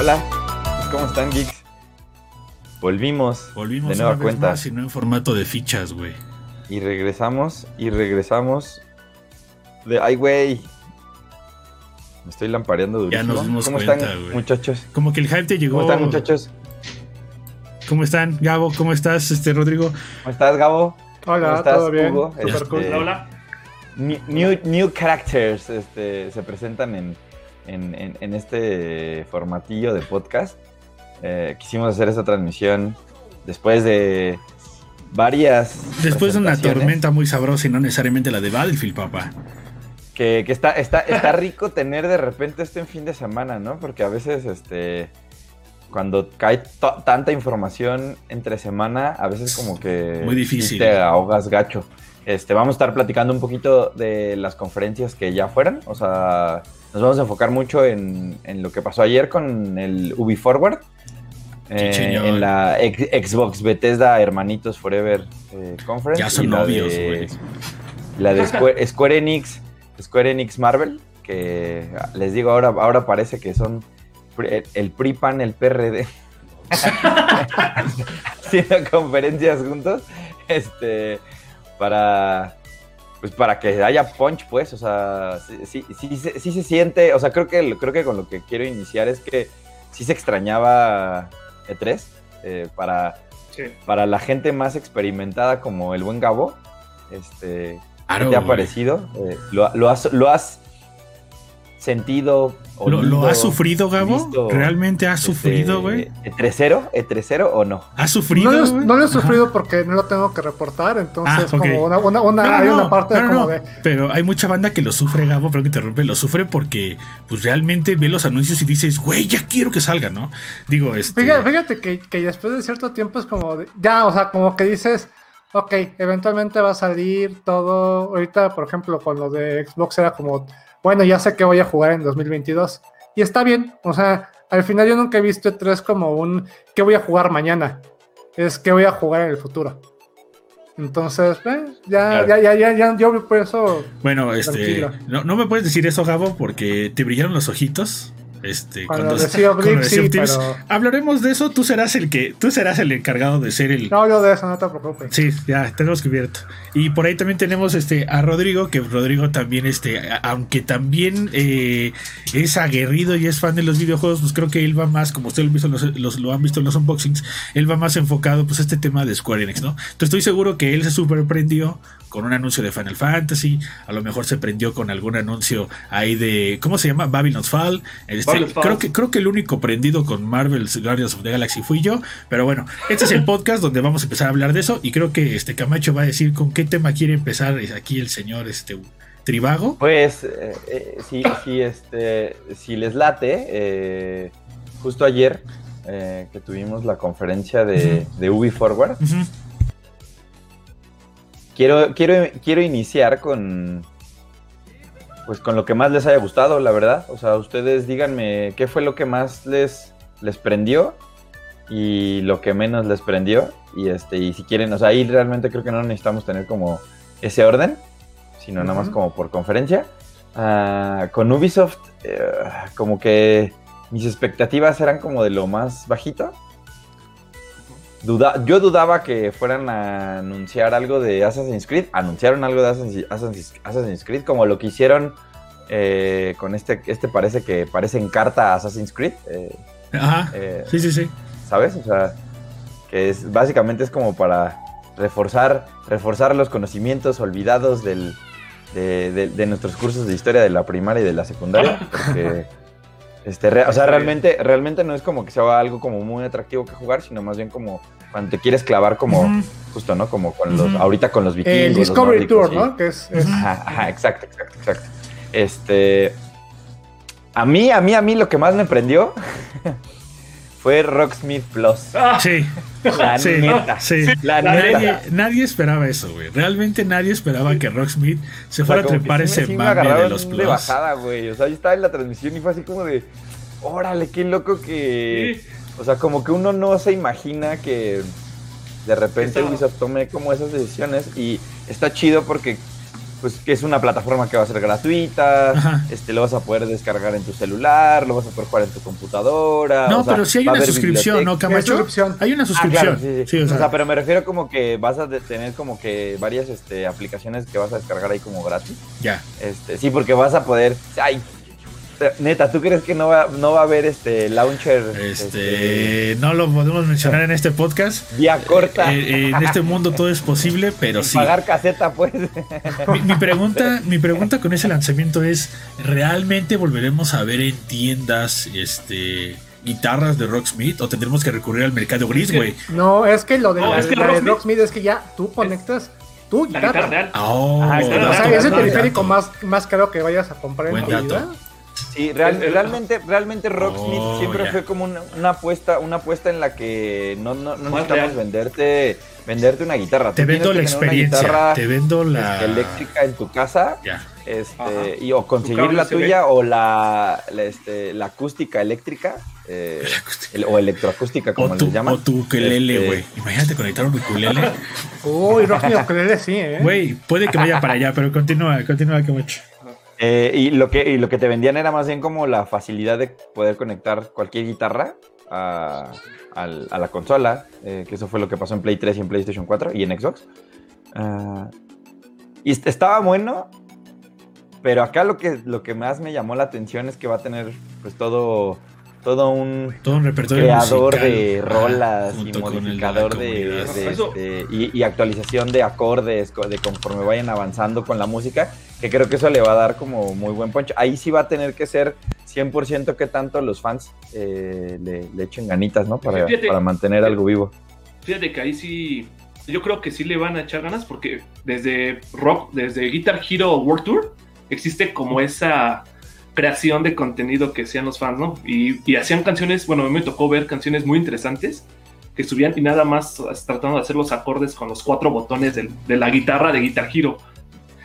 Hola, ¿cómo están, geeks? Volvimos. Volvimos de nueva una vez cuenta. más y no en formato de fichas, güey. Y regresamos, y regresamos. De. ¡Ay, güey! Me estoy lampareando durísimo. Ya nos dimos ¿Cómo cuenta, están, güey. muchachos? Como que el hype te llegó. ¿Cómo están, muchachos? ¿Cómo están, Gabo? ¿Cómo estás, este Rodrigo? ¿Cómo estás, Gabo? ¿Cómo Hola, estás, ¿todo bien? Hugo? Super Este, cool. Hola. New, new, new characters este, se presentan en, en, en- en este formatillo de podcast. Eh, quisimos hacer esta transmisión después de varias. Después de una tormenta muy sabrosa y no necesariamente la de Battlefield, papá. Que, que está, está, está rico tener de repente esto en fin de semana, ¿no? Porque a veces, este. Cuando cae tanta información entre semana, a veces como que. Muy difícil. te ahogas gacho. Este, vamos a estar platicando un poquito de las conferencias que ya fueron. O sea, nos vamos a enfocar mucho en, en lo que pasó ayer con el Ubi Forward. eh, en la ex- Xbox Bethesda Hermanitos Forever eh, Conference. Ya son novios, güey. La de Square, Square Enix, Square Enix Marvel, que les digo ahora, ahora parece que son el PRI PAN, el PRD. Haciendo conferencias juntos. Este para pues para que haya punch, pues, o sea, sí, sí, sí se- sí se siente, o sea, creo que, creo que con lo que quiero iniciar es que sí se extrañaba E3 eh, para, Sí. para la gente más experimentada como el buen Gabo, este, Claro, ¿qué te ha parecido? Eh, ¿lo, lo has, ¿Lo has sentido? ¿Lo, lo olido, has sufrido, Gabo? visto, ¿Realmente has este, sufrido, güey? ¿E3-0? ¿E3-0 o no? ¿Has sufrido? No lo, he- güey? no lo he Ajá. sufrido porque no lo tengo que reportar, entonces Ah, como una, una, una- No, hay no, una parte no, como no. de Pero hay mucha banda que lo sufre, Gabo, pero que te rompe, lo sufre porque pues realmente ve los anuncios y dices, güey, ya quiero que salga, ¿no? Digo, este... Fíjate, fíjate que, que después de cierto tiempo es como de- ya, o sea, como que dices, ok, eventualmente va a salir todo. Ahorita, por ejemplo, con lo de Xbox era como, bueno, ya sé que voy a jugar en 2022. Y está bien, o sea, al final yo nunca he visto E3 como un, ¿qué voy a jugar mañana? Es que voy a jugar en el futuro. Entonces, eh, ya, Claro. ya, ya, ya, ya, yo por eso Bueno, este, no, no me puedes decir eso, Gabo, porque te brillaron los ojitos. Este, Cuando decía cuando Blip, decía sí, Tips. pero- Hablaremos de eso. Tú serás el que, tú serás el encargado de ser el. no hablo de eso, no te preocupes. Sí, ya tenemos cubierto. Y por ahí también tenemos este a Rodrigo, que Rodrigo también, este, aunque también eh, es aguerrido y es fan de los videojuegos, pues creo que él va más, como ustedes lo, han visto en los, los- lo han visto en los unboxings, él va más enfocado pues a este tema de Square Enix, ¿no? Entonces estoy seguro que él se super prendió con un anuncio de Final Fantasy, a lo mejor se prendió con algún anuncio ahí de, ¿cómo se llama? Babylon's Fall. Este, Creo que creo que el único prendido con Marvel's Guardians of the Galaxy fui yo, pero bueno, este es el podcast donde vamos a empezar a hablar de eso y creo que este Camacho va a decir con qué tema quiere empezar aquí el señor este Tribago. Pues, eh, eh, si, si, este, si les late, eh, justo ayer eh, que tuvimos la conferencia de, de Ubi Forward, quiero, quiero, quiero iniciar con, pues, con lo que más les haya gustado, la verdad. O sea, ustedes díganme qué fue lo que más les, les prendió y lo que menos les prendió. Y, este, y si quieren, o sea, ahí realmente creo que no necesitamos tener como ese orden, sino nada más como por conferencia. Ah, con Ubisoft, eh, como que mis expectativas eran como de lo más bajito. Duda- yo dudaba que fueran a anunciar algo de Assassin's Creed. Anunciaron algo de Assassin's, Assassin's- Creed, como lo que hicieron eh, con este. Este parece que parece en carta a Assassin's Creed. eh, Ajá. eh, Sí, sí, sí. ¿Sabes? O sea, que es básicamente es como para reforzar, reforzar los conocimientos olvidados del, de, de- de nuestros cursos de historia de la primaria y de la secundaria. Porque, este, re- o sea, realmente, realmente no es como que sea algo como muy atractivo que jugar, sino más bien como cuando te quieres clavar como, justo, ¿no? Como con los, ahorita con los vikingos. El Discovery nórdicos Tour, ¿no? Que es. Ajá, ajá, exacto, exacto, exacto. Este. A mí, a mí, a mí lo que más me prendió fue Rocksmith Plus. Ah, Sí, La sí, neta. sí. La Nadie, neta. nadie esperaba eso, güey. Realmente nadie esperaba que Rocksmith se O sea, fuera a trepar sí ese sí me mame de los de plus. bajada, güey. O sea, yo estaba en la transmisión y fue así como de. Órale, qué loco que. O sea, como que uno no se imagina que de repente Eso. Ubisoft tome como esas decisiones. Y está chido porque pues que es una plataforma que va a ser gratuita, Ajá. este lo vas a poder descargar en tu celular, lo vas a poder jugar en tu computadora. No, o sea, pero sí hay una haber suscripción, ¿no. Camacho? suscripción. Hay una Ah, suscripción. claro, sí, sí. Sí, o o, sea, pero me refiero como que vas a tener como que varias este, aplicaciones que vas a descargar ahí como gratis. ya. Este, sí, porque vas a poder. Ay, neta, ¿tú crees que no va, no va a haber este launcher Este, no lo podemos mencionar en este podcast. vía corta? Eh, eh, en este mundo todo es posible, pero sí. Pagar caseta, pues. Mi, mi pregunta, mi pregunta con ese lanzamiento es: ¿realmente volveremos a ver en tiendas este guitarras de Rocksmith o tendremos que recurrir al mercado gris, güey? No, es que lo de No, la, es que la de Rocksmith- Rocksmith es que ya tú conectas tu La guitarra real. Oh, Ah, O sea, es el periférico más, más caro que vayas a comprar en tu dato. vida. Sí, real- realmente, realmente Rocksmith Oh, siempre fue como una, una apuesta, una apuesta en la que no, no, necesitamos real. venderte, venderte una guitarra. Te Tú vendo la que experiencia, te vendo la este, eléctrica en tu casa Ya. este, y o conseguir la tuya o la, la, este, la acústica eléctrica eh, el- o electroacústica como O tu, le llaman. o tu ukelele, Este, güey. Imagínate conectar un ukulele. Uy, Rocksmith ukulele sí, ¿eh? Güey, puede que vaya para allá, pero continúa, continúa, Camacho. Eh, y, lo que, y lo que te vendían era más bien como la facilidad de poder conectar cualquier guitarra a, al- a la consola, eh, que eso fue lo que pasó en Play 3 y en PlayStation 4 y en Xbox. Ah, y est- estaba bueno, pero acá lo que, lo que más me llamó la atención es que va a tener pues todo, todo un Todo un repertorio creador musical. de rolas y de modificador de, de, Eso- este, y, y actualización de acordes co- de conforme vayan avanzando con la música, que creo que eso le va a dar como muy buen poncho. Ahí sí va a tener que ser 100% que tanto los fans eh, le, le echen ganitas, ¿no? Para, Fíjate. para mantener algo vivo. Fíjate que ahí sí, yo creo que sí le van a echar ganas porque desde Rock, desde Guitar Hero World Tour, existe como esa creación de contenido que hacían los fans, ¿no? Y, y hacían canciones, bueno, a mí me tocó ver canciones muy interesantes que subían y nada más tratando de hacer los acordes con los cuatro botones del- de la guitarra de Guitar Hero.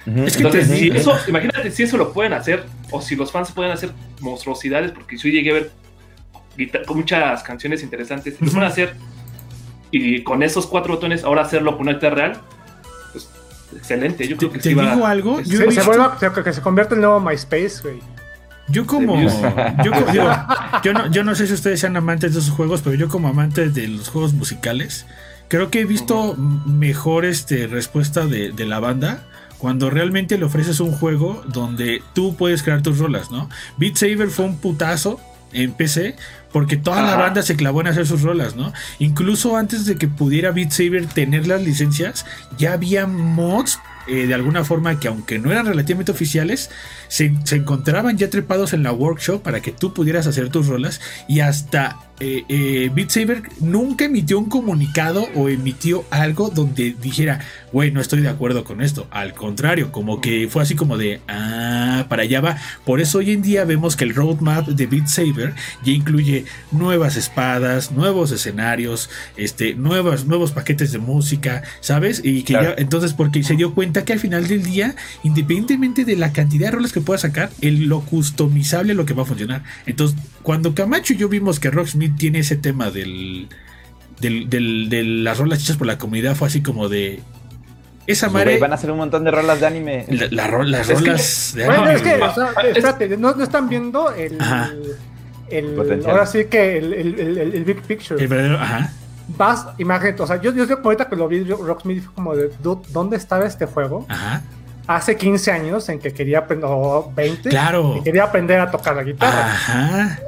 Es que Entonces, te- si eso, imagínate si eso lo pueden hacer, o si los fans pueden hacer monstruosidades, porque yo llegué a ver muchas canciones interesantes, lo pueden hacer y con esos cuatro botones ahora hacerlo con una real, pues excelente. Yo Te, creo que te sí digo algo, es- yo, he Se, vuelva, que se convierte en el nuevo MySpace, güey. yo como yo, co- digo, yo no, yo no sé si ustedes sean amantes de esos juegos, pero yo como amante de los juegos musicales, creo que he visto mejor este respuesta de, de la banda cuando realmente le ofreces un juego donde tú puedes crear tus rolas, ¿no? Beat Saber fue un putazo en PC porque toda la Ajá. banda se clavó en hacer sus rolas, ¿no? Incluso antes de que pudiera Beat Saber tener las licencias, ya había mods eh, de alguna forma que aunque no eran relativamente oficiales, se, se encontraban ya trepados en la workshop para que tú pudieras hacer tus rolas y hasta eh, eh, Beat Saber nunca emitió un comunicado o emitió algo donde dijera, güey, no estoy de acuerdo con esto. Al contrario, como que fue así como de, ah, para allá va. Por eso hoy en día vemos que el roadmap de Beat Saber ya incluye nuevas espadas, nuevos escenarios, este, nuevos, nuevos paquetes de música, ¿sabes? Y que Claro. ya, entonces, porque se dio cuenta que al final del día, independientemente de la cantidad de roles que pueda sacar, el, lo customizable es lo que va a funcionar. Entonces, cuando Camacho y yo vimos que Rocksmith tiene ese tema del, del, del- de las rolas hechas por la comunidad, fue así como de. Esa madre. van a hacer un montón de rolas de anime. la- la ro- las Es que- rolas de Bueno, anime, es que, o sea, espérate, no, no están viendo el. Ajá. el ahora sí que el, el, el- el- el big picture. El verdadero, ajá. Vas, imagínate, o sea, yo, yo, yo ahorita que lo vi, yo- Rocksmith fue como de, "Dude, ¿dónde estaba este juego? Ajá. Hace 15 años en que quería aprender, o 20, Claro. que quería aprender a tocar la guitarra. Ajá.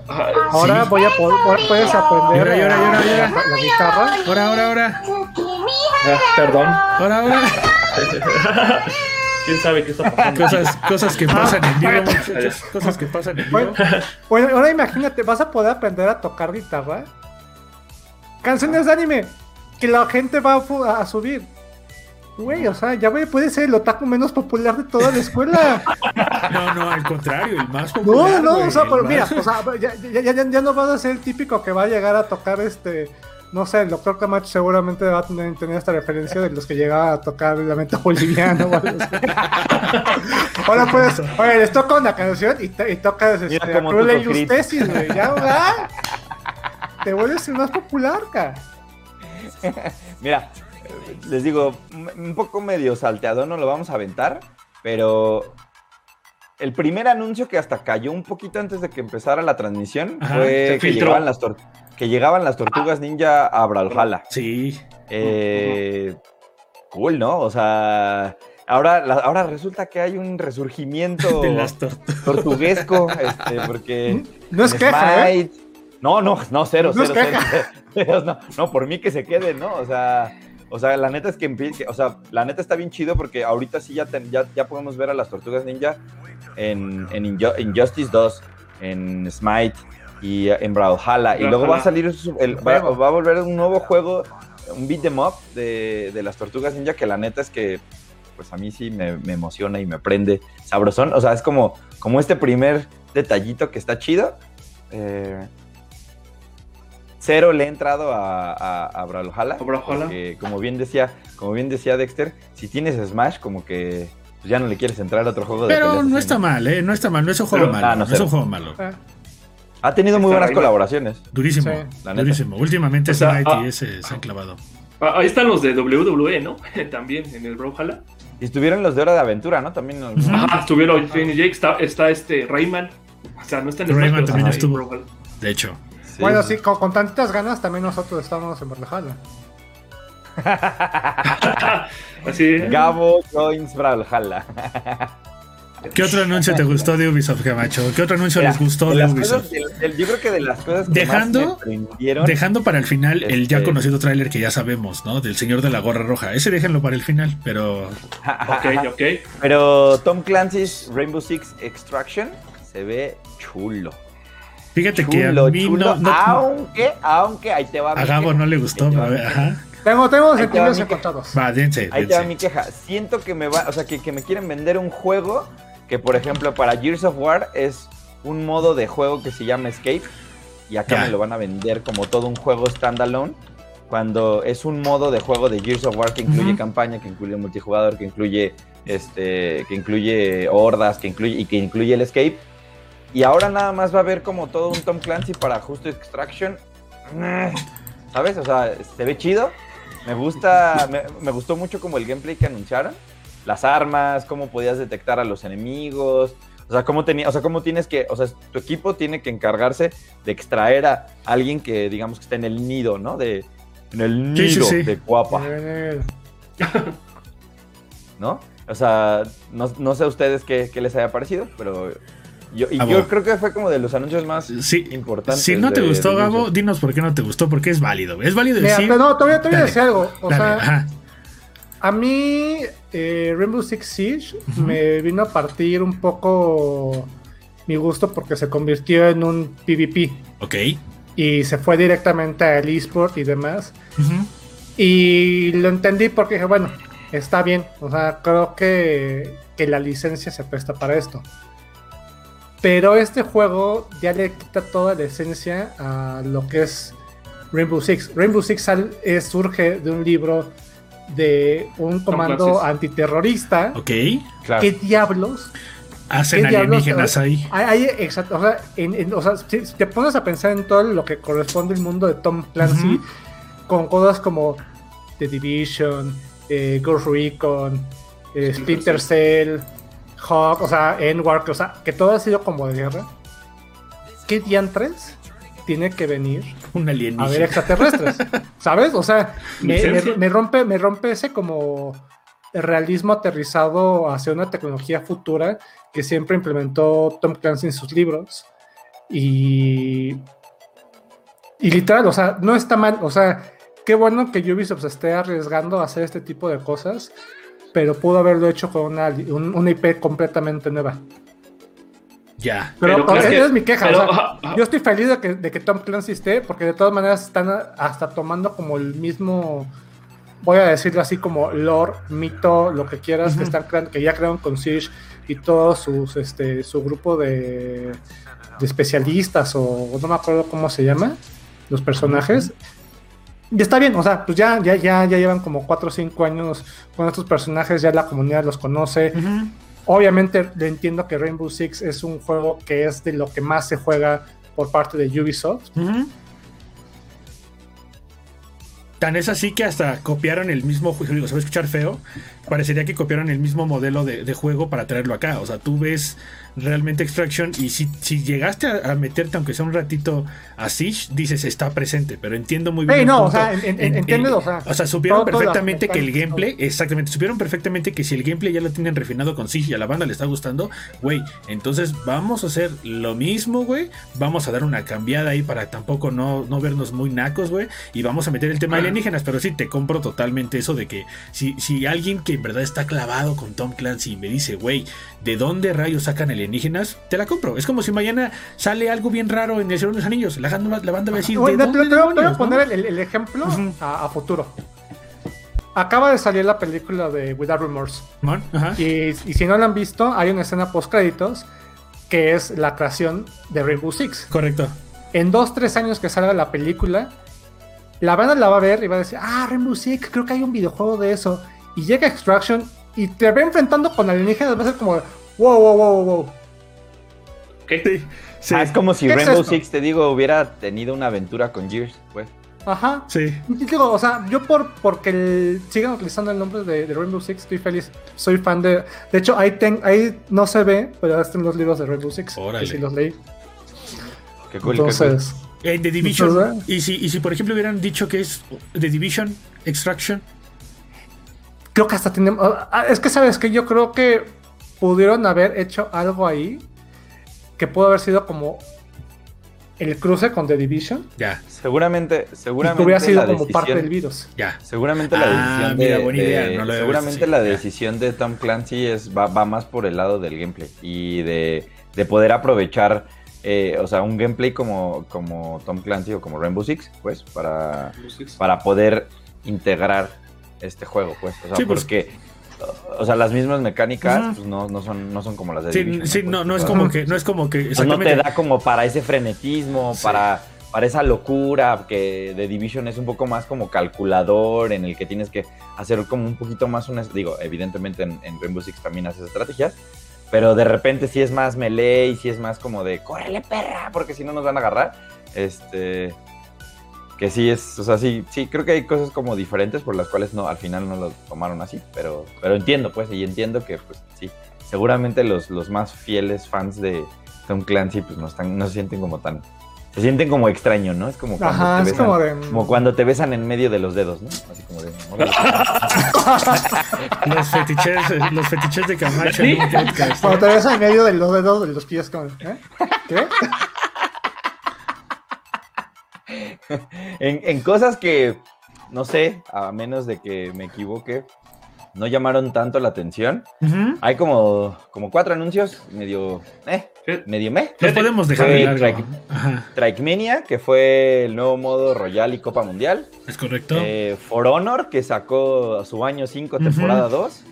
Ahora sí. voy a poder, ahora puedes aprender llora, llora, llora. La, la guitarra. Ahora, ahora, ahora. ah, perdón. Ahora, ahora. ¿Quién sabe qué está pasando? Cosas, cosas que pasan en vivo, muchachos. Cosas que pasan en vivo. bueno, ahora imagínate, vas a poder aprender a tocar guitarra. Canciones de anime que la gente va a subir. Güey, o sea, ya güey, puede ser el otaku menos popular de toda la escuela. No, no, al contrario, el más No, popular. no, güey, o sea, pero mira, o sea, ya, ya, ya, no vas a ser el típico que va a llegar a tocar este. No sé, el doctor Camacho seguramente va a tener, tener esta referencia de los que llegaban a tocar el lamento boliviano o algo así. Ahora pues, oye, les toca una canción y, to- y tocas este, Cruel. Justicia, güey. Ya, ¿verdad? Te vuelves el más popular, cara. Mira, les digo, un poco medio salteado, no lo vamos a aventar. pero el primer anuncio que hasta cayó un poquito antes de que empezara la transmisión Ajá, fue que llegaban, las tor- que llegaban las tortugas ninja a Brawlhalla. Sí. Eh, cool, ¿no? O sea, ahora, la- ahora resulta que hay un resurgimiento De las tortugas. tortuguesco, este, porque... No es queja, ¿eh? No, no, no, cero, No es cero, cero, cero, no, no, por mí que se quede, ¿no? O sea, o sea, la neta es que, o sea, la neta está bien chido porque ahorita sí ya, ten- ya, ya podemos ver a las tortugas ninja en, en Inju- Injustice 2, en Smite y en Brawlhalla. Y luego va a salir, el- va, a volver un nuevo juego, un beat em up de, de las tortugas ninja que la neta es que pues a mí sí me, me emociona y me prende sabrosón. O sea, es como, como este primer detallito que está chido. Eh, cero le he entrado a, a, a Brawlhalla. A Brawlhalla. porque, como bien decía, como bien decía Dexter, si tienes Smash, como que pues, ya no le quieres entrar a otro juego de Pero no así, está mal, ¿eh? No está mal, no es un juego Pero- malo. ah, no no, es un juego malo. Eh, Ha tenido muy Está buenas colaboraciones. Durísimo, Sí. La neta. durísimo. Últimamente O sea, ah. y ese se han clavado. Ah, Ahí están los de WWE, ¿no? También en el Brawlhalla. Y estuvieron los de Hora de Aventura, ¿no? También. Ujú. Ajá, estuvieron Finn y Jake, está, está este Rayman. O sea, no está en el Rayman pero también estuvo. De hecho. Sí. Bueno, sí, con, con tantitas ganas también nosotros estamos en Brawlhalla. Así. Gabo joins Brawlhalla. ¿Qué otro anuncio te gustó de Ubisoft, Camacho? ¿Qué otro anuncio Mira, les gustó de Ubisoft? cosas- yo creo que de las cosas que Dejando- más me. Dejando para el final el ya Este- conocido tráiler que ya sabemos, ¿no? Del señor de la gorra roja. Ese déjenlo para el final, pero Ok, ok. Pero Tom Clancy's Rainbow Six Extraction se ve chulo. Fíjate que a mí chulo. no, no- aunque, aunque ahí te va a Gabo no le gustó. Ajá. Tengo, tengo sentimientos mi encontrados. Va, dense, Ahí te va mi queja. Siento que me va, o sea, que, que me quieren vender un juego que, por ejemplo, para Gears of War es un modo de juego que se llama Escape. Y acá Ya. me lo van a vender como todo un juego standalone. Cuando es un modo de juego de Gears of War que incluye campaña, que incluye multijugador, que incluye este, que incluye hordas, que incluye y que incluye el escape. Y ahora nada más va a haber como todo un Tom Clancy para justo Extraction. ¿Sabes? O sea, se ve chido. Me gusta, me, me gustó mucho como el gameplay que anunciaron. Las armas, cómo podías detectar a los enemigos. O sea, cómo tenía, o sea, cómo tienes que, o sea, tu equipo tiene que encargarse de extraer a alguien que, digamos, que está en el nido, ¿no? De, en el Sí, sí, nido sí. de guapa. ¿no? O sea, no, no sé a ustedes qué, qué les haya parecido, pero yo, y Gabo. yo creo que fue como de los anuncios más Sí. importantes. Si no te de- gustó, de Gabo, dinos por qué no te gustó, porque es válido. Es válido Mira, decir. pero no, te voy, a- te voy a decir algo. O dale, sea, ajá. a mí eh, Rainbow Six Siege me vino a partir un poco mi gusto porque se convirtió en un PvP Ok. y se fue directamente al eSport y demás. Y lo entendí porque dije, bueno, está bien. O sea, creo que, que la licencia se presta para esto. Pero este juego ya le quita toda la esencia a lo que es Rainbow Six. Rainbow Six sal- es- surge de un libro de un comando antiterrorista. Ok. Claro. ¿Qué diablos? Hacen ¿Qué diablos? alienígenas ahí. Hay, hay- exacto, o sea, en- en- o sea, si, si te pones a pensar en todo lo que corresponde al mundo de Tom Clancy, con cosas como The Division, eh, Ghost Recon, eh, Splinter Cell, Hawk, o sea, Endwalker, o sea, que todo ha sido como de guerra. ¿Qué diantres tiene que venir Un a ver extraterrestres? ¿Sabes? O sea, me, Licencia. me- me rompe, me rompe ese como realismo aterrizado hacia una tecnología futura que siempre implementó Tom Clancy en sus libros. Y. Y literal, o sea, no está mal. O sea, qué bueno que Ubisoft se esté arriesgando a hacer este tipo de cosas. Pero pudo haberlo hecho con una, un- una IP completamente nueva. Ya. Pero, que- esa es mi queja. pero, o sea, ajá, ajá. yo estoy feliz de que, de que Tom Clancy esté, porque de todas maneras están hasta tomando como el mismo, voy a decirlo así, como lore, mito, lo que quieras, que están creando, que ya crearon con Siege y todo sus, este, su grupo de, de especialistas, o no me acuerdo cómo se llama, los personajes. Y está bien, o sea, pues ya, ya, ya, ya llevan como 4 o 5 años con estos personajes, ya la comunidad los conoce. Obviamente entiendo que Rainbow Six es un juego que es de lo que más se juega por parte de Ubisoft. Tan es así que hasta copiaron el mismo juego, digo, se va a escuchar feo, parecería que copiaron el mismo modelo de, de juego para traerlo acá. O sea, tú ves realmente Extraction y si, si llegaste a, a meterte, aunque sea un ratito a Siege, dices está presente, pero entiendo muy bien. Ey, el no, o sea, en- en- o sea, o sea, supieron todo- perfectamente que el gameplay, exactamente, supieron perfectamente que si el gameplay ya lo tienen refinado con Siege y a la banda le está gustando, güey, entonces vamos a hacer lo mismo, güey, vamos a dar una cambiada ahí para tampoco no, no vernos muy nacos, güey, y vamos a meter el tema de alienígenas, pero sí te compro totalmente eso de que si, si alguien que en verdad está clavado con Tom Clancy me dice, güey, ¿de dónde rayos sacan alienígenas? Te la compro. Es como si mañana sale algo bien raro en el Señor de los Anillos. La, banda- la banda va a decir, Güey, ¿de te- te- dónde te voy a no? poner el, el ejemplo a, a futuro. Acaba de salir la película de Without Remorse. Ajá. Y, y si no la han visto, hay una escena post créditos que es la creación de Rainbow Six. Correcto. En dos, tres años que salga la película, la banda la va a ver y va a decir, ah, Rainbow Six, creo que hay un videojuego de eso. Y llega Extraction y te ve enfrentando con alienígenas, va a ser como, wow, wow, wow, wow. ¿ok? Sí, Ah, es como si ¿Qué es Rainbow esto? Six, te digo, hubiera tenido una aventura con Gears, pues. Ajá. sí. Y digo, o sea, yo por porque el- sigan utilizando el nombre de, de Rainbow Six, estoy feliz. Soy fan de. De hecho, ahí, ten- ahí no se ve, pero están los libros de Rainbow Six. Órale. Que sí los leí. Qué cool, qué cool. Entonces, Eh, The Division. Entonces, Y si, y si, por ejemplo, hubieran dicho que es The Division, Extraction. Creo que hasta tenemos. ah, Es que, ¿sabes que Yo creo que pudieron haber hecho algo ahí que pudo haber sido como el cruce con The Division. Ya, Seguramente, Y seguramente que hubiera sido la como decisión, parte del virus. ya. Seguramente la Ah, decisión mira, de, buena de- idea, no lo había seguramente visto la ya. decisión de Tom Clancy es va, va más por el lado del gameplay y de, de poder aprovechar eh, o sea un gameplay como, como Tom Clancy o como Rainbow Six pues para, para poder integrar este juego pues o sea Sí, pues. porque o sea las mismas mecánicas pues, no, no son no son como las de Sí, Division, sí, Pues, no, no es como que, no es como que. no te da como para ese frenetismo, Sí. para, para esa locura que de Division es un poco más como calculador, en el que tienes que hacer como un poquito más una... Digo, evidentemente en, en Rainbow Six también haces estrategias, pero de repente sí es más melee y sí es más como de, córrele perra, porque si no nos van a agarrar. Este... Que sí es, o sea, sí, sí, creo que hay cosas como diferentes por las cuales no, al final no lo tomaron así, pero, pero entiendo, pues, y entiendo que, pues, sí, seguramente los, los más fieles fans de Tom Clancy, pues, no están, no se sienten como tan, se sienten como extraño, ¿no? Es como cuando Ajá, te es besan, como de. como cuando te besan en medio de los dedos, ¿no? Así como de. Los fetiches, los fetiches de Camacho en un podcast. Cuando te ves en medio de los dedos de los pies, como. ¿eh? ¿Qué? en, en cosas que, no sé, a menos de que me equivoque, no llamaron tanto la atención. Hay como, como cuatro anuncios, medio, eh, medio me. Los podemos dejar de largo. Trikemania, que fue el nuevo modo Royal y Copa Mundial. es correcto. Eh, For Honor, que sacó su año 5, Ujú. temporada 2.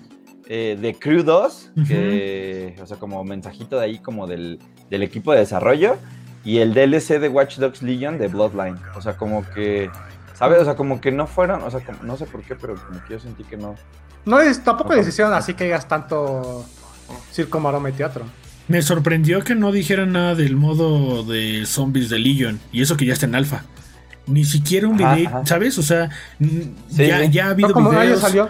Eh, The Crew 2, que, o sea, como mensajito de ahí, como del, del equipo de desarrollo. Y el DLC de Watch Dogs Legion de Bloodline. O sea, como que, ¿sabes? O sea, como que no fueron, o sea, como- no sé por qué, pero como que yo sentí que no. No es, tampoco Ajá. les hicieron así que digas tanto circo, maroma y teatro. Me sorprendió que no dijeran nada del modo de zombies de Legion. Y eso que ya está en alfa. Ni siquiera un video, ajá. ¿sabes? O sea, Sí, ya, sí. ya ha habido No, videos. salió.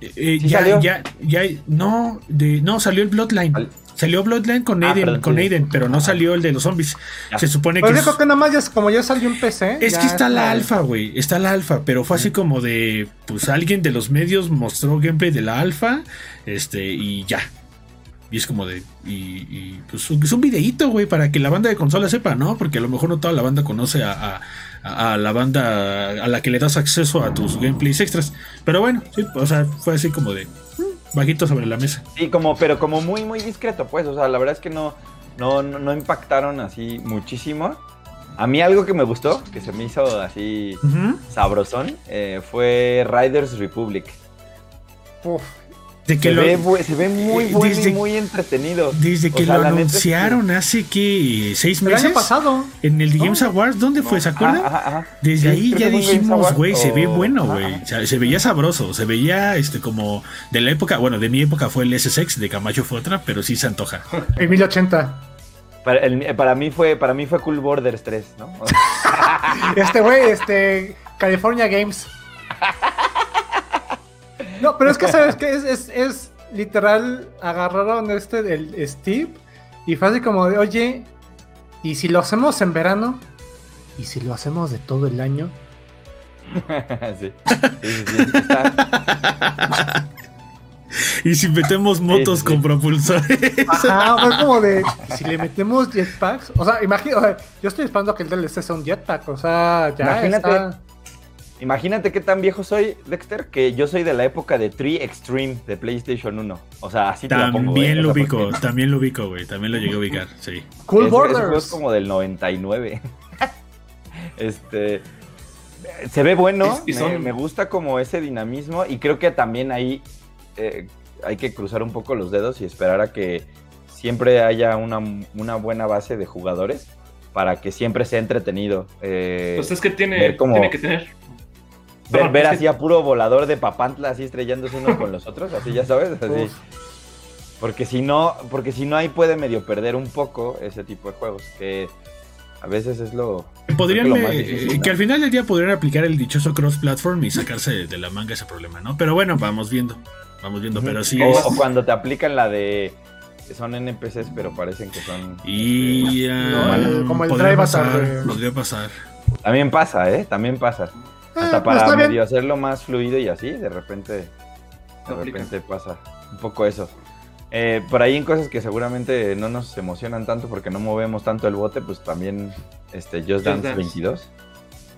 eh, Sí ya, salió. ya, ya, no, de, no, salió el Bloodline. Al- Salió Bloodline con Ah, Aiden, perdón, con. Aiden, pero no salió el de los zombies. Ya. Se supone Pero que yo es, creo que nada más ya es como ya salió en PC. es ya que está la alfa, güey. Está la alfa, pero fue así como de, pues alguien de los medios mostró gameplay de la alfa, este, y ya. Y es como de, y, y, pues es un videíto, güey, para que la banda de consola sepa, ¿no? Porque a lo mejor no toda la banda conoce a, a- la banda a la que le das acceso a tus gameplays extras. Pero bueno, sí, o sea, fue así como de, bajito sobre la mesa. Sí, como, pero como muy, muy discreto, pues. O sea, la verdad es que no, no, no, no impactaron así muchísimo. A mí algo que me gustó, que se me hizo así Ujú. sabrosón, eh, fue Riders Republic. Uf, De que Se, lo, ve, se ve muy eh, bueno desde- y muy entretenido. desde O que sea, lo que- anunciaron hace que seis el meses. año pasado. En el The No. Games Awards, ¿dónde fue? ¿Se acuerdan? Ajá, ajá, ajá. Desde Sí, ahí ya dijimos, güey, se ve o- bueno, güey. ajá. O sea, se veía sabroso, se veía este como de la época, bueno, de mi época fue el SSX, de Camacho fue otra, pero sí se antoja. En 1080. Para, el- para mí fue, para mí fue Cool Borders 3, ¿no? Este güey, este. California Games. No, pero es que, ¿sabes qué? Es, es, es literal, agarraron este del Steve y fue así como de, oye, ¿y si lo hacemos en verano? ¿Y si lo hacemos de todo el año? sí. Sí, sí, sí, está- Y si metemos motos sí. con propulsores. Ajá, fue como de, ¿y si le metemos jetpacks? O sea, imagino, o sea, yo estoy esperando que el DLC sea un jetpack, o sea, ya Imagínate. está. Imagínate qué tan viejo soy, Dexter, que yo soy de la época de Tree Extreme de PlayStation 1. O sea, así te la pongo. También ¿eh? lo O sea, ubico, porque también lo ubico, güey. También lo llegué a ubicar, sí. Cool Borders. es como del 99. este. Se ve bueno, Y- y son- me, me gusta como ese dinamismo y creo que también ahí eh, hay que cruzar un poco los dedos y esperar a que siempre haya una, una buena base de jugadores para que siempre sea entretenido. eh, Pues es que tiene, tiene que tener. Ver, así a puro volador de papantla así estrellándose unos con los otros, así ya sabes, así. Uf. Porque si no, porque si no ahí puede medio perder un poco ese tipo de juegos, que a veces es lo Podrían, lo más eh, difícil, ¿no? que al final del día podrían aplicar el dichoso cross-platform y sacarse de, la manga ese problema, ¿no? Pero bueno, vamos viendo. Vamos viendo, pero sí o, es. o cuando te aplican la de que son NPCs pero parecen que son Y el- como el Drive pasar, podría pasar. también pasa, eh, también pasa. Eh, Hasta pues para bien. medio hacerlo más fluido y así, de repente de repente pasa un poco eso. Eh, por ahí en cosas que seguramente no nos emocionan tanto porque no movemos tanto el bote, pues también este Just Dance, Dance. 22.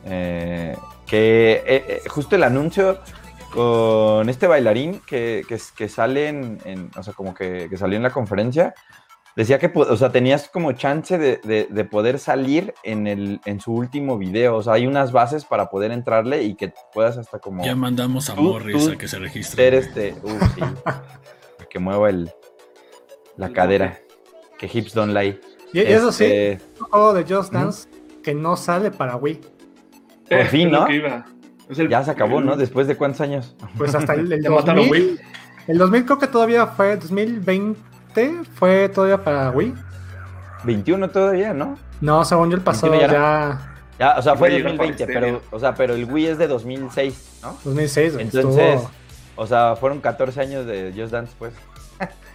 Eh, que eh, eh, justo el anuncio con este bailarín que, que, que sale en, en- o sea, como que, que salió en la conferencia, decía que, o sea, tenías como chance de, de- de poder salir en, el, en su último video, o sea, hay unas bases para poder entrarle y que puedas hasta como Ya mandamos a Tú- Morris tú a que se registre. ser este, uh, sí, que mueva el, la El cadera, que hips don't lie. Y eso sí, Este, un juego de Just Dance que no sale para Wii. Por Eh, fin, ¿no? el- Ya se acabó, ¿no? Después de cuántos años. Pues hasta el, el Ya mataron 2000. Wii. El 2000 creo que todavía fue, 2020 fue todavía para Wii. 21 todavía, ¿no? No, según yo el pasado 21 ya ya, Ya, o sea, fue Va a llegar por 2020, Stadia. pero, o sea, pero el Wii es de 2006, ¿no? 2006. güey, Entonces, estuvo- o sea, fueron 14 años de Just Dance, pues.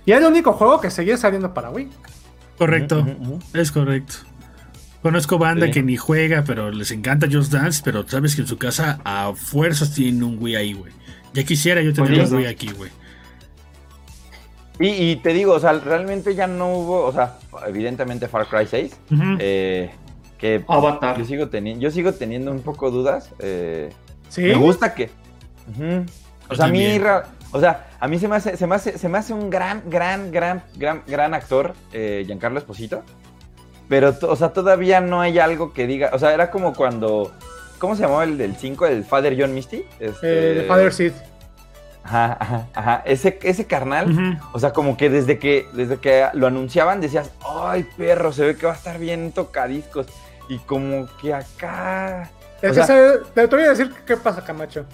Y era el único juego que seguía saliendo para Wii. Correcto, es correcto. Conozco banda Sí. que ni juega, pero les encanta Just Dance, pero sabes que en su casa a fuerzas tienen un Wii ahí, güey. Ya quisiera yo tener un Wii aquí, güey. Y, y te digo, o sea, realmente ya no hubo, o sea, evidentemente Far Cry 6, Ujú. eh, que Avatar. yo sigo, teniendo yo sigo teniendo un poco dudas. eh, Sí. Me gusta que. O sea, a mí, o sea, a mí se me hace, se me hace, se me hace un gran, gran, gran, gran, gran actor, eh, Giancarlo Esposito. Pero, o sea, todavía no hay algo que diga. O sea, era como cuando. ¿Cómo se llamaba el del 5? El Father John Misty. Este, Eh, Father Seed. Ajá, ajá, ajá. Ese, ese carnal. O sea, como que desde que desde que lo anunciaban decías, ay perro, se ve que va a estar bien tocadiscos. Y como que acá. Es O que sea- se- te voy a decir qué pasa, Camacho.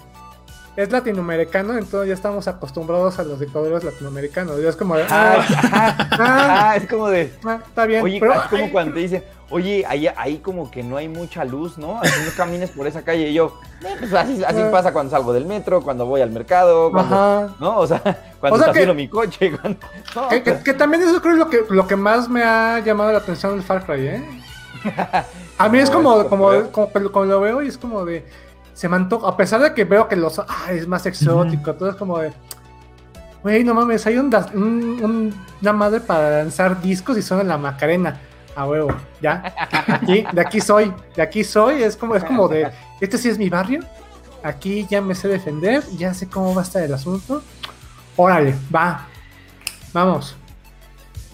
Es latinoamericano, entonces ya estamos acostumbrados a los dictadores latinoamericanos. Ya es como de, Ah, ah, ah, es como de. ah, está bien. Oye, pero- es como cuando te dicen, oye, ahí, ahí como que no hay mucha luz, ¿no? Así no camines por esa calle. Y yo, "Eh, pues así, así Ah. pasa cuando salgo del metro, cuando voy al mercado, cuando, Ajá. ¿no? O sea, cuando O sea que- mi coche. Cuando, no, Que, que- que también eso creo es lo que, lo que más me ha llamado la atención del Far Cry, ¿eh? A mí es No, como, es como, como, como lo veo y es como de. Se me antoja, a pesar de que veo que los. Ah, es más exótico, todo es como de. Güey, no mames, hay un- un- una madre para lanzar discos y suena la Macarena. A huevo, ya. Aquí, de aquí soy, de aquí soy. Es como, es como de. Este sí es mi barrio. Aquí ya me sé defender, ya sé cómo va a estar el asunto. Órale, va. Vamos.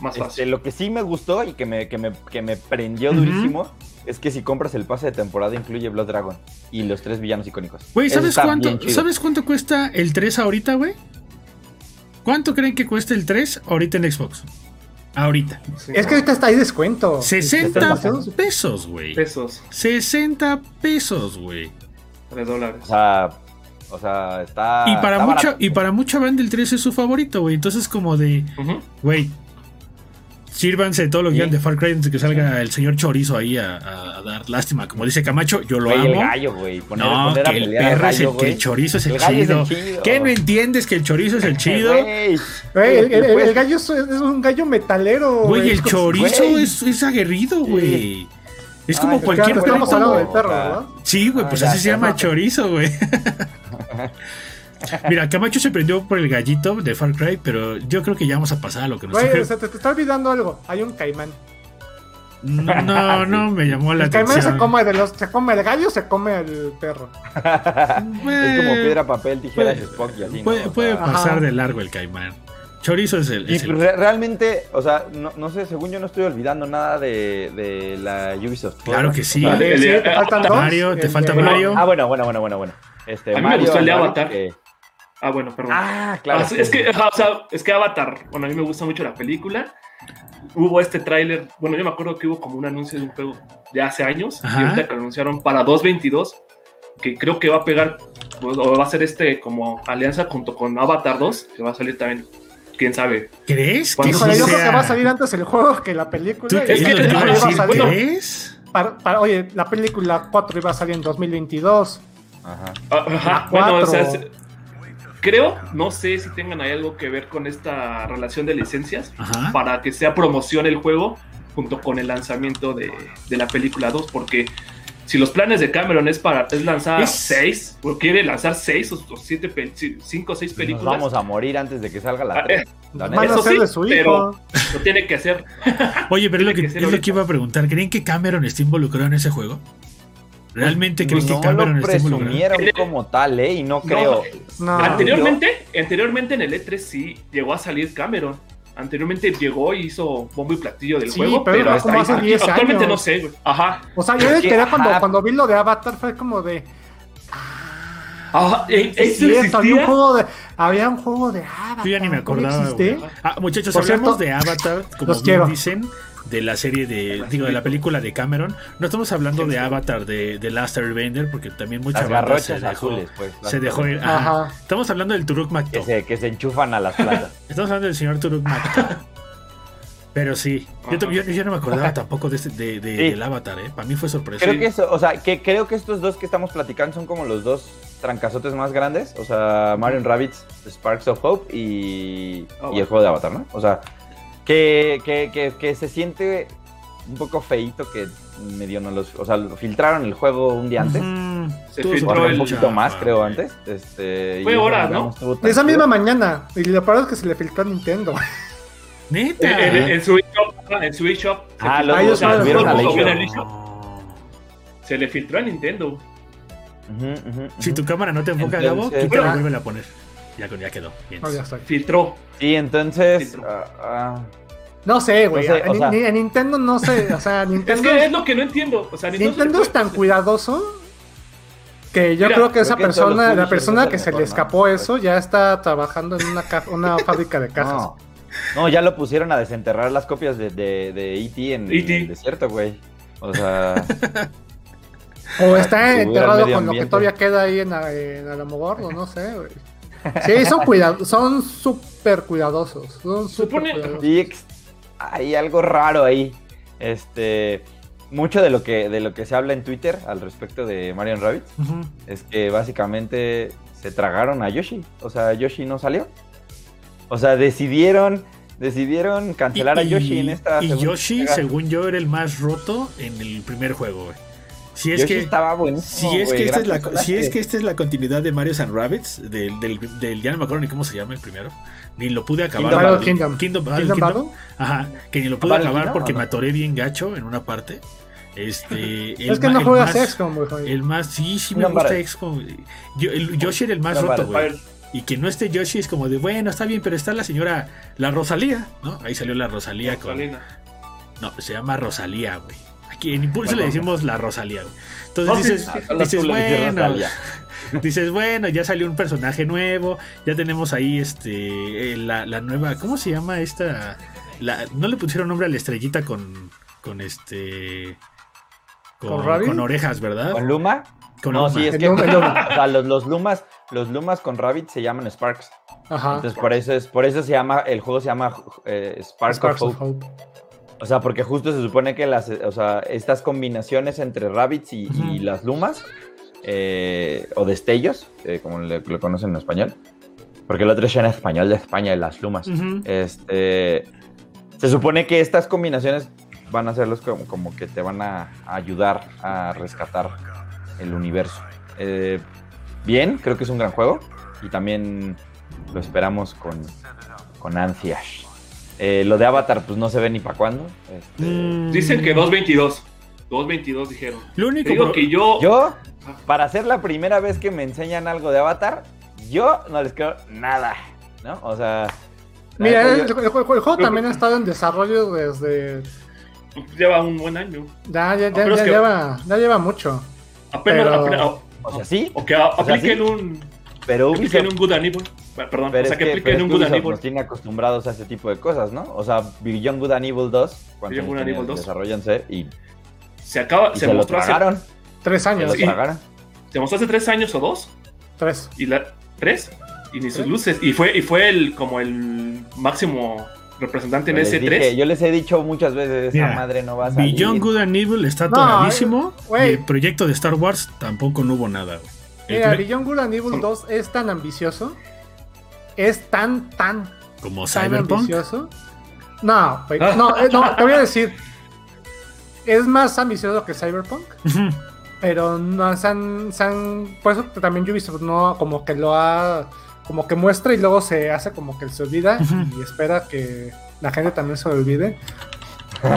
Más Este, fácil. lo que sí me gustó y que me, que me, que me prendió durísimo es que si compras el pase de temporada incluye Blood Dragon y los tres villanos icónicos. Güey, ¿sabes cuánto. ¿sabes cuánto cuesta el 3 ahorita, güey? ¿Cuánto creen que cuesta el 3 ahorita en Xbox? Ahorita. Sí, Es que ahorita está ahí descuento. 60 Demasiado- pesos, güey. pesos, 60 pesos, güey. 3 dólares. O sea, o sea, está. Y para está mucha barato. y para mucha banda el 3 es su favorito, güey. Entonces como de, güey, Sírvanse todo lo que quieran de Far Cry antes de que salga el señor Chorizo ahí a, dar lástima. Como dice Camacho, yo lo el amo. gallo, güey. Poner, no, poner a que el perro es el que el chorizo es el, El gallo es chido. el chido. ¿Qué no entiendes que el chorizo es el chido? El, el- Pues, el gallo es, es un gallo metalero. Güey, el chorizo es, es aguerrido, güey. Es como Ay, cualquier Claro, perro. estamos hablando del perro, sea, ¿verdad? Sí, güey, Ah, pues ya, así se llama no. chorizo, güey. Mira, Camacho se prendió por el gallito de Far Cry, pero yo creo que ya vamos a pasar a lo que nos Güey, toca. se te, te está olvidando algo. Hay un caimán. No, no, me llamó la El caimán atención. se come de los, se come el gallo, se come el perro. Es como piedra, papel, tijeras, puede- Spock y así. ¿no? Puede, O puede sea, pasar Ajá. de largo el caimán. Chorizo es el. Y el- re- realmente, o sea, no, no sé, según yo no estoy olvidando nada de, de la Ubisoft. Claro que sí. O sea, Vale. Sí, el- te faltan dos. Mario, te El falta de- Mario. Ah, bueno, bueno, bueno, bueno, bueno. Este, A mí me Mario gustó el de Avatar. Que- Ah, bueno, perdón. Ah, claro. Ah, sí, es que, o sea, es que Avatar, bueno, a mí me gusta mucho la película. Hubo este tráiler, bueno, yo me acuerdo que hubo como un anuncio de un juego de hace años, Ajá. y ahorita que lo anunciaron para 2.22, que creo que va a pegar, o va a ser este como alianza junto con Avatar 2, que va a salir también, quién sabe. ¿Crees que Híjole, yo sea... creo que va a salir antes el juego que la película. ¿Tú y crees es que que- a ¿crees? para- para- oye, la película 4 iba a salir en 2022. Ajá. Ah, Ajá, bueno, o sea, creo, no sé si tengan ahí algo que ver con esta relación de licencias, Ajá. para que sea promoción el juego junto con el lanzamiento de, de la película 2, porque si los planes de Cameron es para es lanzar Es- 6, o quiere lanzar 6 o 7, 5 o 6 Nos películas, vamos a morir antes de que salga la Ah, eh, 3. La Van neta. a eso sí, de su hijo. pero- lo tiene que hacer. Oye, pero es lo, que, Tiene que ser es lo ahorita. que iba a preguntar. ¿Creen que Cameron está involucrado en ese juego? ¿Realmente Pues que no Cameron lo presumieron como tal, ¿eh? Y no creo. No. Anteriormente, anteriormente en el E3 sí llegó a salir Cameron. Anteriormente llegó y hizo bombo y platillo del Sí, juego, pero pero, hasta ahí- hace aquí- 10 actualmente no sé, güey. Ajá. O sea, yo me que, quedé cuando, cuando vi lo de Avatar, fue como de. Ajá, eh, eso cierto, había un juego de, había un juego de Avatar. Yo ya ni me ¿cómo acordaba. Ah, muchachos, Por hablamos cierto, de Avatar, como bien dicen, de la serie de, digo, de la película de Cameron. No estamos hablando de Avatar, de, de Last Airbender, porque también mucha Las banda se dejó, azules, pues. las se dejó ir. Ajá. Ajá. Estamos hablando del Turuk Que Makto. se, que se enchufan a las plantas. Estamos hablando del señor Turuk Makto. Pero sí, yo, Ajá. yo- yo no me acordaba tampoco de, este- de- de- Sí. del Avatar, ¿eh? Para mí fue sorpresa. Creo que eso, o sea, que creo que estos dos que estamos platicando son como los dos trancazotes más grandes. O sea, Mario Rabbits, Sparks of Hope y, Ah, y el juego de Avatar, ¿no? O sea, que, que, que, que se siente un poco feito que medio no los. O sea, lo filtraron el juego un día antes. Se filtró un el- poquito más, creo, antes. Este, Fue ya ¿no? tan Esa misma mañana. Y lo peor es que se le filtró a Nintendo. Neta. En, en- en su eShop, ajá, en su eShop, se Ah, filtró, los, o sea, los vieron los a la eShop. el No. Se le filtró a Nintendo. Si tu cámara no te enfoca, Gabo, Entonces- quítala y Ah. vuelve a poner. Ya, ya quedó. Bien. No, ya estoy. Filtró. Sí, entonces. Filtró. ah, ah, No sé, güey. No sé, o sea- Nintendo no sé. O sea, Es Nintendo, que es lo que no entiendo. O sea, Nintendo, Nintendo se es tan cuidadoso que yo Mira, creo que esa creo que persona, la persona es que se le escapó eso, ya está trabajando en una, ca- una fábrica de cajas. No. No, ya lo pusieron a desenterrar las copias de, de, de E.T. en, en el desierto, güey. O sea, O está enterrado con lo que todavía queda ahí en, en Alamogordo, no sé, güey. Sí, son cuidadosos, son súper cuidadosos. Son súper Supone- cuidadosos. hay algo raro ahí. Este, mucho de lo que de lo que se habla en Twitter al respecto de Marion Rabbit es que básicamente se tragaron a Yoshi. O sea, Yoshi no salió. O sea, decidieron decidieron cancelar a Yoshi en esta y Yoshi, entrega. según yo, era el más roto en el primer juego, güey. Si es Yoshi que. estaba buenísimo. Si es, que esta es la, si es que esta es la continuidad de Mario and Rabbits, del, del, del- ya no me acuerdo ni cómo se llama el primero, ni lo pude acabar. Kingdom. Kingdom. Kingdom, Battle Kingdom Kingdom. Battle. Ajá, que ni lo pude Battle acabar Kingdom, porque ¿o no? me atoré bien gacho en una parte. Este, el Es que no el juegas más- XCOM, güey. El más, sí, sí me gusta. XCOM. Yo, el Yoshi era el más roto, güey. Y que no esté Yoshi es como de, bueno, está bien, pero está la señora, la Rosalía, ¿no? Ahí salió la Rosalía con... Rosalina. No, se llama Rosalía, güey. En Impulso Bueno. le decimos la Rosalía, güey. Entonces dices, sí, Ah, dices bueno, dices, bueno, ya salió un personaje nuevo, ya tenemos ahí este, eh, la, la nueva, ¿cómo se llama esta? La, no le pusieron nombre a la estrellita con, con este... ¿Con Rabbit? con orejas, ¿verdad? ¿Con Luma? Con no, Luma. sí, es que Luma, el Luma. o sea, los, los Lumas, los Lumas con Rabbit se llaman Sparks. Ajá. Entonces por eso es, por eso se llama, el juego se llama eh, Spark Sparks of of Hope. O sea, porque justo se supone que las, o sea, estas combinaciones entre rabbits y, las lumas, eh, o destellos, eh, como le, lo conocen en español, porque el otro es en español de España, las lumas. Este, se supone que estas combinaciones van a ser los como, como que te van a, a ayudar a rescatar el universo. Eh, bien, creo que es un gran juego y también lo esperamos con, con ansias. Eh, lo de Avatar, pues no se ve ni para cuándo. Este, Mm, Dicen que 2.22. 2.22 dijeron. Lo Te único digo que yo. Yo, para ser la primera vez que me enseñan algo de Avatar, yo no les creo nada, ¿no? O sea... Mira, el, yo- el- el juego también ha estado en desarrollo desde. Lleva un buen año. Ya, ya, ya, lleva, ya lleva mucho. Apenas. Pero- apenas- o, sea, sí, o que sea, apliquen sí. un. pero Apliquen Ubisoft un Good Evil. Perdón, Pero o sea, es que, que, apliquen un Good and Evil. nos tiene acostumbrados a ese tipo de cosas, ¿no? O sea, Beyond Good and Evil 2, cuando Beyond Good and Evil 2. desarrollanse y, y Se acaba. se, Se, lo mostró hace, tragaron. Tres Se años. lo tragaron. se mostró hace tres años o dos. Tres. Y la. ¿Tres? Y ni sus luces. Y fue, y fue el como el máximo representante en Yo les ese dije- 3. yo les he dicho muchas veces, esa madre no va a salir. Beyond Good and Evil está No, atoradísimo. eh, y el proyecto de Star Wars tampoco no hubo nada. Mira, Beyond Good and Evil 2 es tan ambicioso. Es tan, tan, como tan Cyberpunk. ambicioso. No, Ah. no, eh, no, te voy a decir. Es más ambicioso que Cyberpunk. Pero no se han, se han- Por eso también Ubisoft no como que lo ha. Como que muestra y luego se hace como que se olvida y espera que la gente también se olvide.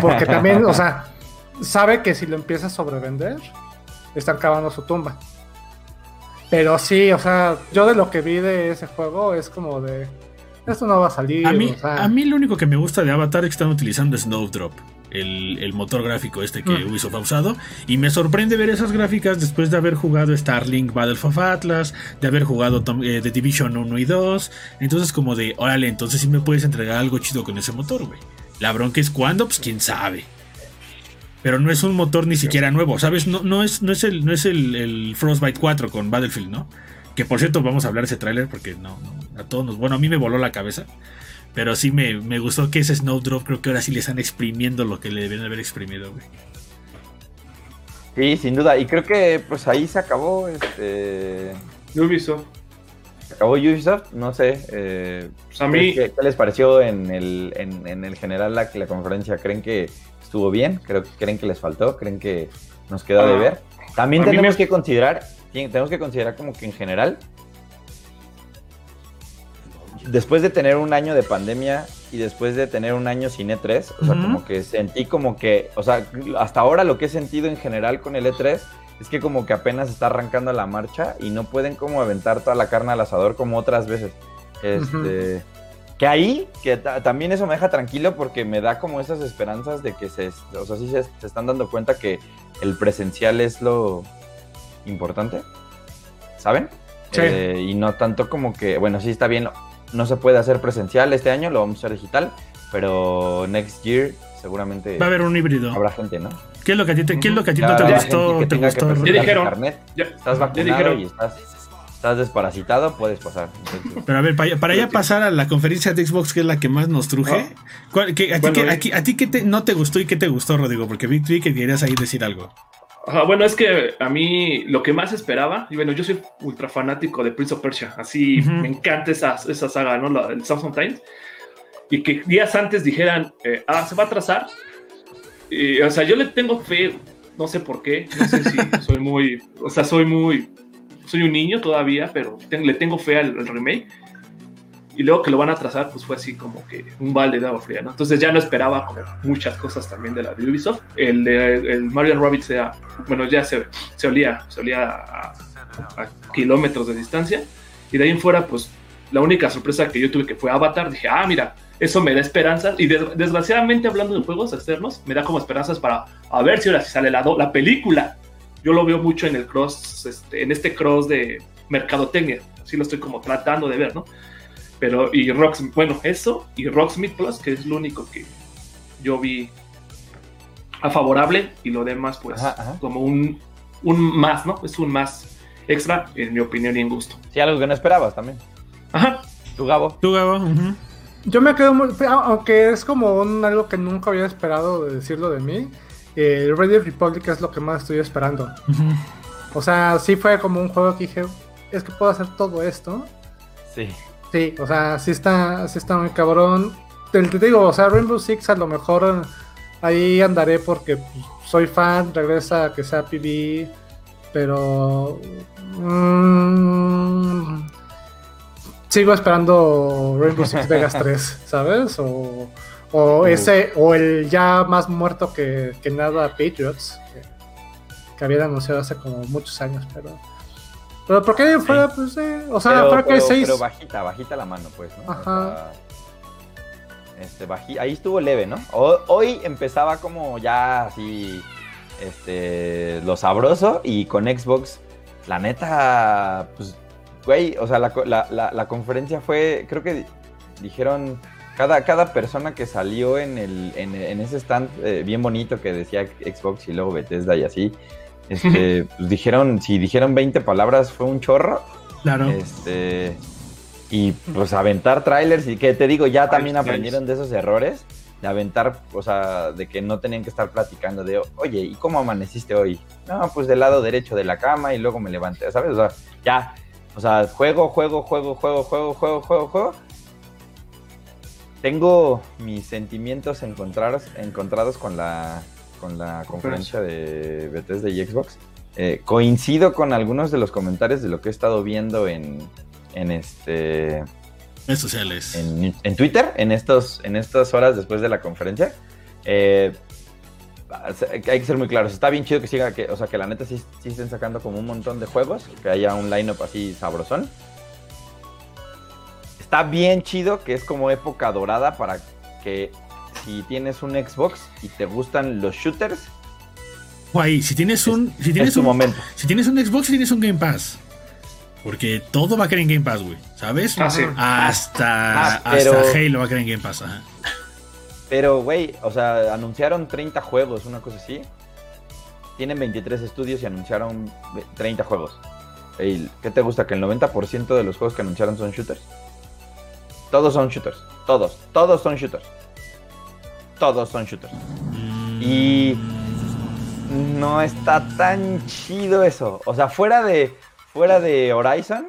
Porque también, o sea, sabe que si lo empieza a sobrevender, están cavando su tumba. Pero sí, o sea, yo de lo que vi de ese juego es como de. Esto no va a salir. A mí, o sea, a mí lo único que me gusta de Avatar es que están utilizando Snowdrop, el, el motor gráfico este que Mm. Ubisoft ha usado. Y me sorprende ver esas gráficas después de haber jugado Starlink Battle of Atlas, de haber jugado Tom- eh, The Division 1 y 2. Entonces, como de, órale, entonces sí me puedes entregar algo chido con ese motor, güey. La bronca es cuándo, pues quién sabe. Pero no es un motor ni siquiera nuevo, ¿sabes? No, no es, no es, el, no es el, el Frostbite 4 con Battlefield, ¿no? Que por cierto, vamos a hablar de ese tráiler porque no, no, a todos nos. Bueno, a mí me voló la cabeza. Pero sí me, me gustó que ese Snowdrop creo que ahora sí le están exprimiendo lo que le deben haber exprimido, güey. Sí, sin duda. Y creo que pues ahí se acabó. Este. Ubisoft. Se acabó Ubisoft. No sé. eh, Pues a mí. ¿Qué, qué les pareció en el, en, en el general la, la conferencia? ¿Creen que estuvo bien? ¿Creo, ¿Creen que les faltó? ¿Creen que nos quedó de Ah, ver? También tenemos me- que considerar, tenemos que considerar como que en general, después de tener un año de pandemia y después de tener un año sin E3, o sea, como que sentí como que, o sea, hasta ahora lo que he sentido en general con el E3 es que como que apenas está arrancando la marcha y no pueden como aventar toda la carne al asador como otras veces. Este, Que ahí, que ta- también eso me deja tranquilo porque me da como esas esperanzas de que se, o sea, sí se, se están dando cuenta que el presencial es lo importante, ¿saben? Sí. Eh, y no tanto como que, bueno, sí está bien, no se puede hacer presencial este año, lo vamos a hacer digital, pero next year seguramente Va a haber un híbrido. habrá gente, ¿no? ¿Qué es lo que a ti te, qué es lo que a ti Ya no te gustó? ¿Te gustó? Ya dijeron. Ya, Estás ya vacunado dijeron. y estás, estás desparasitado, puedes pasar. Entonces, Pero a ver, para, para ya pasar a la conferencia de Xbox, que es la que más nos truje. Ah. ¿cuál- qué- a, ti, Bueno, qué- a ti- a ti qué te- no te gustó y qué te gustó, Rodrigo? Porque vi, vi que querías ahí decir algo. Ajá, bueno, es que a mí lo que más esperaba, y bueno, yo soy ultra fanático de Prince of Persia, así me encanta esa, esa saga, ¿no? La, el Samsung Times, y que días antes dijeran, eh, ah, se va a trazar. Y, o sea, yo le tengo fe, no sé por qué, no sé si soy muy, o sea, soy muy, soy un niño todavía, pero ten- le tengo fe al, al remake. Y luego que lo van a trazar, pues fue así como que un balde de agua fría, ¿no? Entonces ya no esperaba como muchas cosas también de la de Ubisoft. El, de- el Mario Rabbit sea, bueno, ya se, se olía, se olía a, a kilómetros de distancia. Y de ahí en fuera, pues la única sorpresa que yo tuve que fue Avatar, dije, ah, mira, eso me da esperanzas. Y des- desgraciadamente, hablando de juegos externos, me da como esperanzas para a ver si ahora sale la, la película. Yo lo veo mucho en el cross, este, en este cross de mercadotecnia. Así lo estoy como tratando de ver, ¿no? Pero, y Rocksmith, bueno, eso y Rocksmith Plus, que es lo único que yo vi a favorable y lo demás, pues, Ajá, ajá. como un, un más, ¿no? Es un más extra, en mi opinión y en gusto. sí, algo que no esperabas también. Ajá. ¿Tú, Gabo? ¿Tú, Gabo? Yo me quedo muy. Aunque es como un, algo que nunca había esperado de decirlo de mí. El eh, Ready Republic es lo que más estoy esperando. O sea, sí fue como un juego que dije, es que puedo hacer todo esto. Sí. Sí, o sea, sí está, sí está muy cabrón. Te, te digo, o sea, Rainbow Six a lo mejor ahí andaré porque soy fan, regresa a que sea PB, pero mmm, sigo esperando Rainbow Six Vegas 3, ¿sabes? O, o ese, o el ya más muerto que, que nada Patriots, que, que habían anunciado hace como muchos años, pero pero ¿por qué fuera, pues, eh, o sea, pero, que 6. Pero bajita, bajita la mano, pues, ¿no? Ajá. este, ahí estuvo leve, ¿no? hoy empezaba como ya así, este, lo sabroso y con Xbox, la neta, pues, güey, o sea, la, la, la, conferencia fue, creo que dijeron, cada, cada persona que salió en, el, en, en ese stand eh, bien bonito que decía Xbox y luego Bethesda y así, este, pues dijeron, si dijeron 20 palabras fue un chorro. Claro. Este, y pues aventar trailers y que te digo, ya también aprendieron de esos errores, de aventar, o sea, de que no tenían que estar platicando de, oye, ¿y cómo amaneciste hoy? No, pues del lado derecho de la cama y luego me levanté, ¿sabes? O sea, ya, o sea, juego, juego, juego, juego, juego, juego, juego, juego. Tengo mis sentimientos encontrados, encontrados con la, con la conferencia de Bethesda y Xbox. Eh, coincido con algunos de los comentarios de lo que he estado viendo en, en este redes sociales. En, Twitter, en estos, en estas horas después de la conferencia. Eh, hay que ser muy claros. Está bien chido que siga, que, o sea, que la neta sí, sí estén sacando como un montón de juegos, que haya un lineup así sabrosón. Está bien chido que es como época dorada para que si tienes un Xbox y te gustan los shooters. Guay, si tienes un. Si tienes un, momento. Si tienes un Xbox y tienes un Game Pass. Porque todo va a querer en Game Pass, güey. ¿Sabes? Ah, sí. Hasta, ah, hasta Halo va a querer en Game Pass. Pero, güey, o sea, anunciaron 30 juegos, una cosa así. Tienen 23 estudios y anunciaron 30 juegos. ¿Qué te gusta? ¿Que el 90% de los juegos que anunciaron son shooters? Todos son shooters. Todos. Todos son shooters todos son shooters. Y no está tan chido eso. O sea, fuera de, fuera de Horizon,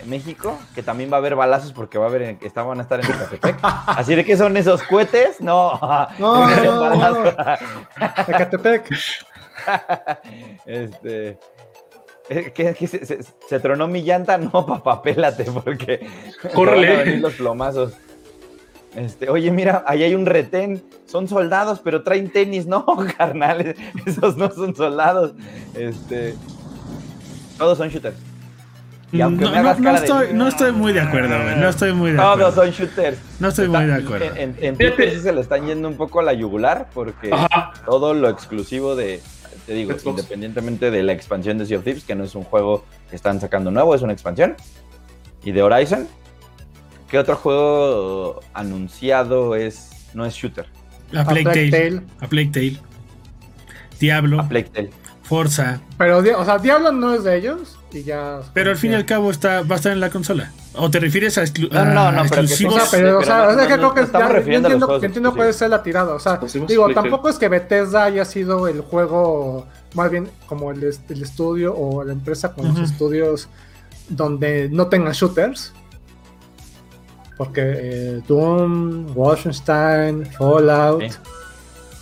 en México, que también va a haber balazos porque va a haber, van a estar en Ecatepec. Así de que son esos cohetes, no. No, no, no. Ecatepec. este. ¿Qué, se, se, tronó mi llanta? No, papá, pélate, porque. Córrele. los plomazos. Este, oye, mira, ahí hay un retén. Son soldados, pero traen tenis. No, carnales, esos no son soldados. Este, todos son shooters. Y aunque no, me hagas no, estoy, no estoy muy de acuerdo, güey. No estoy muy de acuerdo. Todos son shooters. No estoy muy de acuerdo. En, en, Twitter sí se le están yendo un poco a la yugular porque todo lo exclusivo de, te digo, independientemente de la expansión de Sea of Thieves, que no es un juego que están sacando nuevo, es una expansión. Y de Horizon, ¿Qué otro juego anunciado es no es shooter? A Plague, Tale. A Plague Tale. Diablo. A Plague Tale. Forza. Pero, o sea, Diablo no es de ellos y ya. Pero al fin y al cabo está, va a estar en la consola. ¿O te refieres a, exclu no, no, no, exclusivos? o sea, pero, o sea, es que creo que ya, entiendo, que entiendo puede ser la tirada. O sea, digo, tampoco es que Bethesda haya sido el juego, más bien como el, el estudio o la empresa con los estudios donde no tengan shooters. Porque eh, Doom, Wolfenstein, Fallout.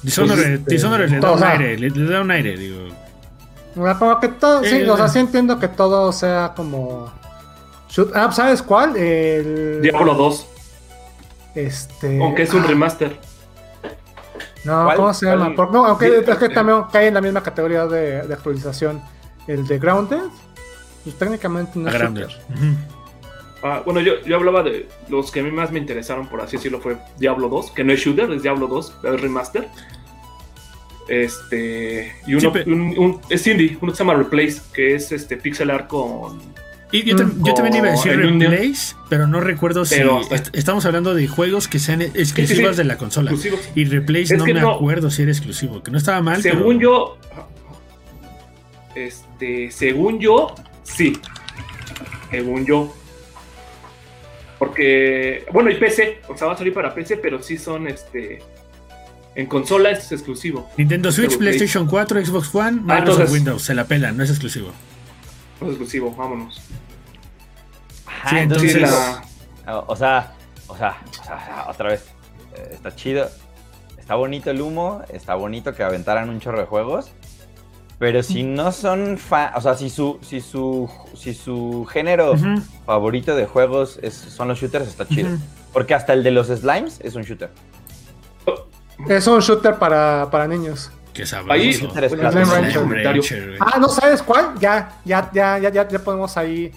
Dishonored, este, Dishonored le da un aire, le, da un aire, digo. Como que todo, sí, o sea, sí entiendo que todo sea como. Ah, ¿sabes cuál? El. Diablo 2. Este. Aunque es un ah. remaster. No, ¿cómo se llama? no, aunque es que también cae en la misma categoría de, de actualización. El de Grounded, pues técnicamente no es Grounded. Ah, bueno, yo, yo hablaba de los que a mí más me interesaron, por así decirlo, fue Diablo 2, que no es shooter, es Diablo 2, es remaster. Este. Y uno, un, es indie, uno se llama Replace, que es este pixel art con. Y yo, también iba a decir Replace, pero no recuerdo si. estamos hablando de juegos que sean exclusivos de la consola. Y Replace no me acuerdo si era exclusivo, que no estaba mal. Según yo. Este. Según yo, sí. Según yo Porque, bueno, y PC, o sea, va a salir para PC, pero sí son este. En consola es exclusivo. Nintendo Switch, Pero, PlayStation 4, Xbox One, Microsoft Ah, entonces- Windows. Se la pelan, no es exclusivo. No es exclusivo, vámonos. Ajá, Sí, entonces, Sí, la- o, o sea, o sea, o sea, otra vez, eh, está chido, está bonito el humo, está bonito que aventaran un chorro de juegos, pero si no son fan, o sea, si su, si su, si su género favorito de juegos es- son los shooters, está chido. Porque hasta el de los slimes es un shooter. Es un shooter para, para niños. Qué sabroso. Ahí, Shooter es bueno, clásico. Slime Rancher, Slime comentario. Rancher, güey. Ah, ¿no sabes cuál? Ya, ya, ya, ya, ya, ya ponemos ahí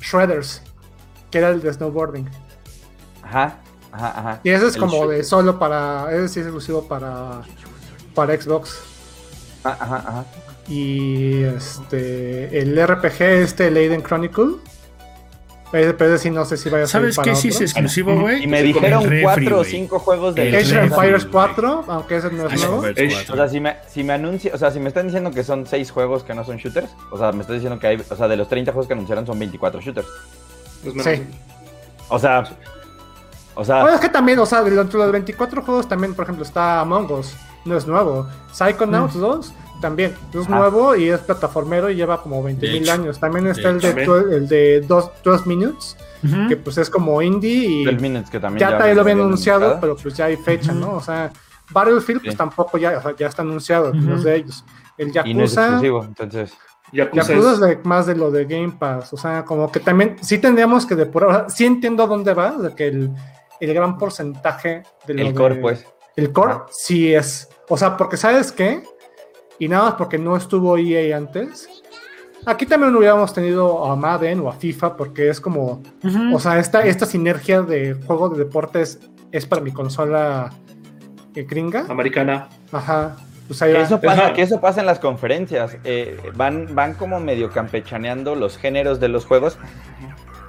Shredders, que era el de snowboarding. Ajá, ajá, ajá. Y ese es El como shooter. de solo para, ese sí es exclusivo para, para Xbox. Ah, Ajá, ajá. Y este, el RPG este, Leiden Chronicle. Pero ese sí no sé si vaya a salir ¿Sabes para qué sí es exclusivo, güey? Y me dijeron refri, cuatro o cinco juegos de Age of Empires güey. 4, aunque ese no es nuevo. Empires Age- 4. O sea, si me, si me anuncia, o sea, si me están diciendo que son seis juegos que no son shooters, o sea, me estás diciendo que hay, o sea, de los 30 juegos que anunciaron son 24 shooters. menos- Sí. O sea, o sea, Bueno, es que también, o sea, de entre los 24 juegos también, por ejemplo, está Among Us, no es nuevo. Psychonauts 2 también, es Ajá. nuevo y es plataformero y lleva como 20 De mil hecho. años. También De está el de, el de dos, 12 Minutes, que pues es como indie y 12 minutes que también ya también lo habían anunciado, pero pues ya hay fecha. ¿no? O sea, Battlefield pues Sí. tampoco ya, o sea, ya está anunciado, Ujú. los de ellos. El y no es Yakuza, exclusivo, entonces. Yakuza Yakuza es- es de, más de lo de Game Pass, o sea, como que también, sí tendríamos que depurar, o sea, sí entiendo a dónde va, de que el, el gran porcentaje de lo El de- core, pues. El core Ajá. sí es, o sea, porque ¿sabes qué? Y nada más porque no estuvo EA antes. Aquí también hubiéramos tenido a Madden o a FIFA porque es como, o sea, esta, esta sinergia de juego de deportes es para mi consola eh, gringa. americana. Ajá. Pues ahí eso, pasa, Ajá. que eso pasa en las conferencias. eh, van, van como medio campechaneando los géneros de los juegos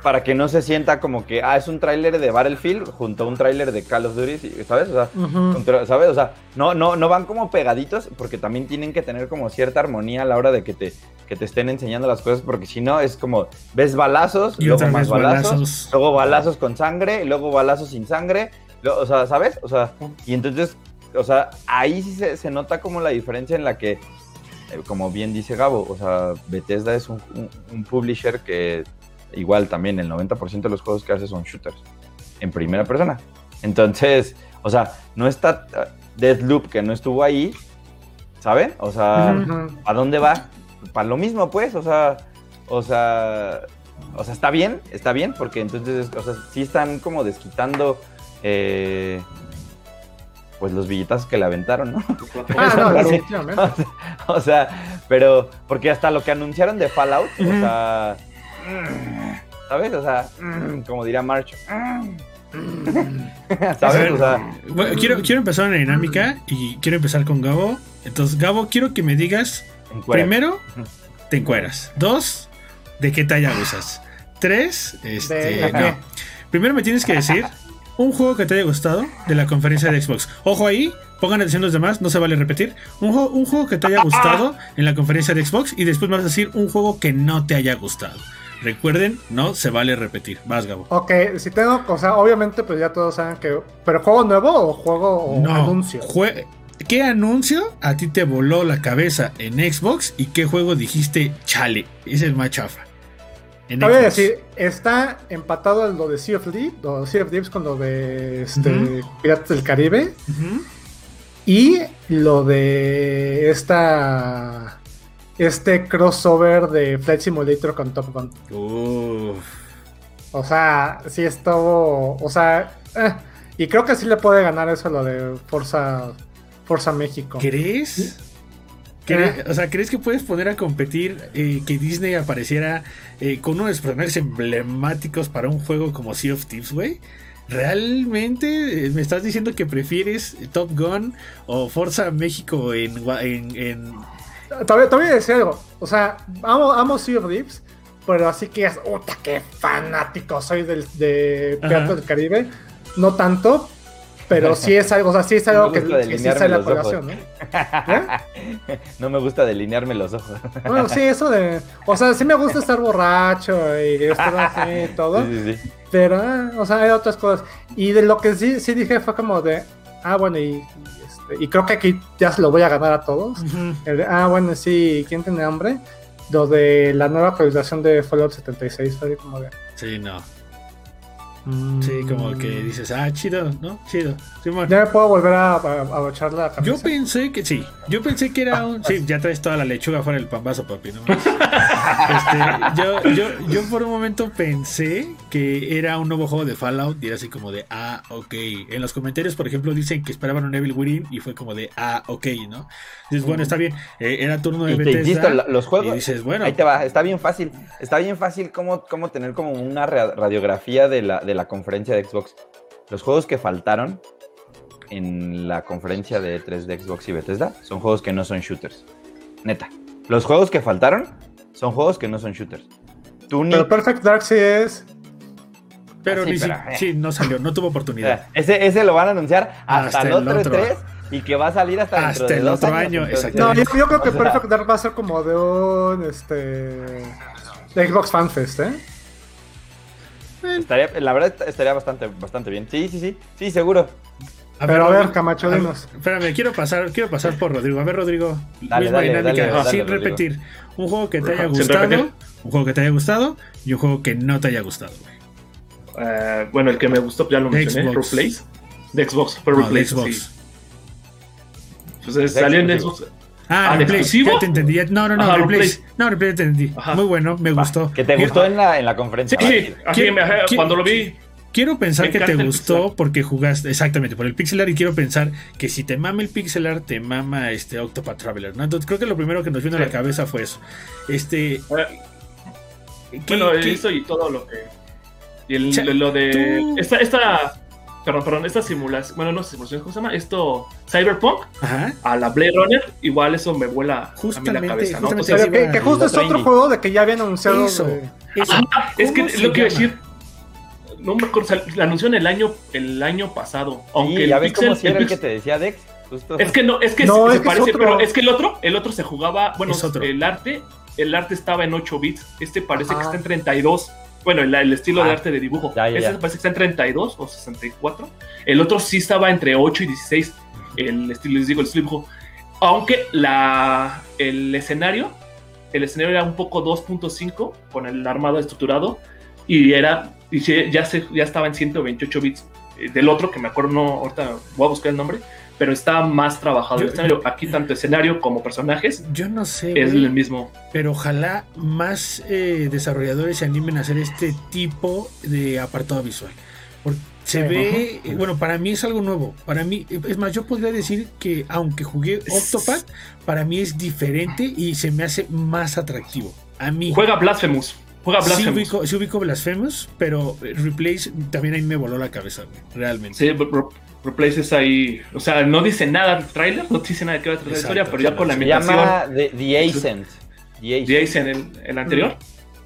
para que no se sienta como que, ah, es un tráiler de Battlefield junto a un tráiler de Call of Duty, ¿sabes? O sea, ¿sabes? O sea, no, no, no van como pegaditos porque también tienen que tener como cierta armonía a la hora de que te, que te estén enseñando las cosas porque si no es como, ves balazos, Y luego más balazos, balazos. luego balazos con sangre, luego balazos sin sangre, lo- o sea, ¿sabes? O sea, y entonces, o sea, ahí sí se, se nota como la diferencia en la que, eh, como bien dice Gabo, o sea, Bethesda es un, un- un publisher que igual también el 90% de los juegos que hace son shooters en primera persona. Entonces, o sea, no está Deathloop que no estuvo ahí, ¿saben? O sea. ¿a dónde va? Para lo mismo, pues, o sea, o sea, o sea, está bien, está bien, porque entonces, o sea, sí están como desquitando, eh, pues los billetazos que le aventaron, ¿no? Ah, no, Sí. definitivamente. O sea, o sea, pero, porque hasta lo que anunciaron de Fallout, o sea, ¿sabes? O sea, como diría March, A ¿sabes? ver, O sea, bueno, quiero, quiero empezar una dinámica y quiero empezar con Gabo. Entonces, Gabo, quiero que me digas encuera. Primero, te encueras. Dos, ¿de qué talla usas? Tres, este, no. Primero me tienes que decir un juego que te haya gustado de la conferencia de Xbox. Ojo ahí, pongan atención los demás, no se vale repetir. Un juego, un juego que te haya gustado en la conferencia de Xbox y después me vas a decir un juego que no te haya gustado. Recuerden, no se vale repetir. Vas, Gabo. Ok, si tengo, o sea, obviamente pues ya todos saben que, pero juego nuevo o juego o No, anuncio. jue- ¿Qué anuncio a ti te voló la cabeza en Xbox y qué juego dijiste, chale, es el más chafa? En Te voy a Xbox. decir, está empatado lo de Sea of Thieves, lo de Sea of Thieves con lo de este, Ujú. Piratas del Caribe y lo de esta este crossover de Flight Simulator con Top Gun. Uf. O sea, sí estuvo, o sea, eh, y creo que sí le puede ganar eso lo de Forza Forza México. ¿Crees? ¿Cre- O sea, ¿crees que puedes poner a competir eh, que Disney apareciera eh, con uno de los personajes emblemáticos para un juego como Sea of Thieves, güey? ¿Realmente eh, me estás diciendo que prefieres Top Gun o Forza México en, gua- en, en- Voy a decir algo. O sea, amo, amo Sea of Thieves, pero así que es, puta, qué fanático soy del, de. Piratas del Caribe. No tanto, pero sí es algo, o sea, sí es algo Me que, gusta que sí sale a los ojos. colación, ¿no? ¿Eh? no me gusta delinearme los ojos. Bueno, sí, eso de. O sea, sí me gusta estar borracho y estar así y todo. Sí, sí, sí. Pero, ah, o sea, hay otras cosas. Y de lo que sí, sí dije fue como de, ah, bueno, y, este, y creo que aquí ya se lo voy a ganar a todos. El de, ah, bueno, sí, ¿quién tiene hambre? Lo de la nueva actualización de Fallout 76 fue como de... Sí, no. Mm, Sí, como que dices, ah, chido, ¿no? Chido. Simón. Ya me puedo volver a, a, a echar la Yo camisa. pensé que sí. Yo pensé que era un. Sí, ya traes toda la lechuga fuera del pambazo, papi. ¿no? Este, yo, yo, yo por un momento pensé que era un nuevo juego de Fallout y era así como de, ah, ok. En los comentarios, por ejemplo, dicen que esperaban un Evil Within y fue como de, ah, ok, ¿no? Dices, bueno, está bien. eh, era turno de Y te insisto, los y juegos. dices, bueno, Ahí te va, está bien fácil. Está bien fácil cómo, cómo tener como una ra- radiografía de la, de la conferencia de Xbox. Los juegos que faltaron en la conferencia de 3 de Xbox y Bethesda son juegos que no son shooters. Neta. Los juegos que faltaron son juegos que no son shooters. Tú ni. Pero Perfect Dark sí es... pero Ah, sí, ni si- pero, eh. sí, no salió, no tuvo oportunidad. Ese, ese lo van a anunciar hasta, Hasta el otro otro. E3 y que va a salir hasta, Hasta de el otro años, año, entonces- No, yo, yo creo que O sea, Perfect Dark va a ser como de un... Este... De Xbox Fan Fest, ¿eh? Estaría, la verdad estaría bastante, bastante bien. Sí, sí, sí. Sí, seguro. Pero a ver, Camacho, dinos. Espérame, quiero pasar, quiero pasar por Rodrigo. A ver, Rodrigo, Dale, misma dale, dinámica, dale, dale, sin Rodrigo. repetir. Un juego que te haya gustado, un juego que te haya gustado y un juego que no te haya gustado. Eh, bueno, el que me gustó, ya lo De mencioné, Xbox. Replace. De Xbox, fue No, Replace, Xbox. sí. Pues eh, salió en. Xbox. Ah, ¿Ah, de Replace, exclusivo? ya te entendí. No, no, no, Ajá. Replace. No, Replace te entendí. Ajá. Muy bueno, me gustó. Que te gustó en la, en la conferencia. Sí, sí, así ¿Quién- me- ajá, quién- cuando lo vi. Quiero pensar que te gustó porque jugaste, exactamente, por el pixel art y quiero pensar que si te mama el pixel art, te mama este Octopath Traveler, ¿no? Entonces creo que lo primero que nos vino a la cabeza fue eso. Este, ¿qué- Bueno, qué- eso y todo lo que. Y el, O sea, lo de. tú- Esta, esta. Perdón, perdón, esta simulación. Bueno, no simulación, ¿cómo se llama? Esto. Cyberpunk Ajá. a la Blade Runner. Igual eso me vuela a mí Justamente, la cabeza, ¿no? justamente O sea, que, justo es otro juego de que ya habían anunciado. Eso, de- eso. Ah, es que ¿Cómo se lo que iba a decir. No me acuerdo, la anunció en el año, el año pasado. Aunque Sí, el ya ves pixel, cómo si era el el que te decía Dex. Justo. Es que no, es que No, se, es se que parece, pero es que el otro, el otro se jugaba, bueno, Es otro. el arte, el arte estaba en 8 bits, este parece Ajá. que está en 32. Bueno, el, el estilo de Ah. arte de dibujo. Ya, ya, este ya. parece que está en 32 o 64. El otro sí estaba entre 8 y 16. El estilo, les digo, el estilo de dibujo. Aunque la, el escenario, el escenario era un poco 2.5 con el armado estructurado y era, y ya, se, ya estaba en 128 bits. Eh, Del otro, que me acuerdo, no, ahorita voy a buscar el nombre, pero está más trabajado el Yo- escenario. Aquí tanto escenario como personajes Yo no sé, es el mismo. pero ojalá más eh, desarrolladores se animen a hacer este tipo de apartado visual. Porque se Sí, ve, eh, bueno, para mí es algo nuevo. Para mí, es más, yo podría decir que aunque jugué Octopath, para mí es diferente y se me hace más atractivo. A mí. Juega Blasphemous. Juega Sí Blasphemous. ubico, sí ubico Blasphemous, pero eh, Replace también ahí me voló la cabeza, güey, realmente. Sí, Re- Re- Replace es ahí. O sea, no dice nada el trailer, no dice nada de qué va a tratar la historia, pero ya con la Se ambientación llama The, The Ascent. The Ascent. Ace en el, el anterior.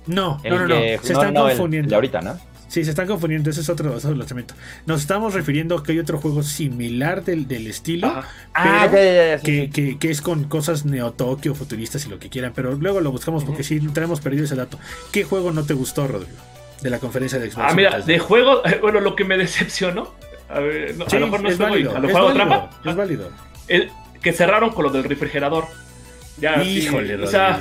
No, El no, no, no. que- Se no, están no, confundiendo. el de ahorita, ¿no? Sí, se están confundiendo. Ese es otro, otro lanzamiento. Nos estamos refiriendo a que hay otro juego similar del, del estilo. Ah, Pero ya, ya, ya. sí, que, sí. que- que es con cosas neo-Tokio, futuristas y lo que quieran, pero luego lo buscamos porque sí, tenemos perdido ese dato. ¿Qué juego no te gustó, Rodrigo? De la conferencia de Xbox. Ah, mira, de juego, bueno, lo que me decepcionó, a, ver, no, Sí, a lo mejor no es estoy, válido, a lo es mejor hago válido, trampa, es válido. el- que cerraron con lo del refrigerador. Ya, sí, Híjole, o sea,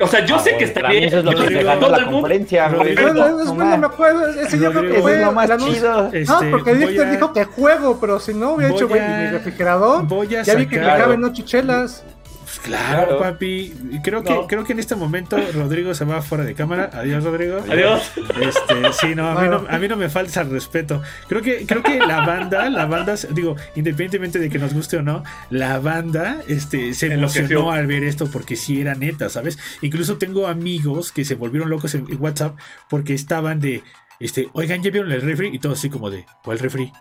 o sea, yo Ah, sé güey, que está bien. Eso es lo que que ganó la conferencia, güey. Es no bueno, más. me acuerdo. Ese yo creo que fue. es lo más chido. No, Este, porque a- dijo que juego, pero si no hubiera hecho güey, mi refrigerador, Voy a ya vi que me caben ocho chelas. Pues claro, Claro. papi. Y Creo que, No. creo que en este momento Rodrigo se va fuera de cámara. Adiós, Rodrigo. Adiós. Este, sí, no, a mí no, a mí no me falta el respeto. Creo que, creo que la banda, la banda, digo, independientemente de que nos guste o no, la banda, este, se Enloqueció. emocionó al ver esto porque sí era neta, ¿sabes? Incluso tengo amigos que se volvieron locos en, en WhatsApp porque estaban de, este, oigan, ya vieron el refri y todo así como de, ¿cuál refri?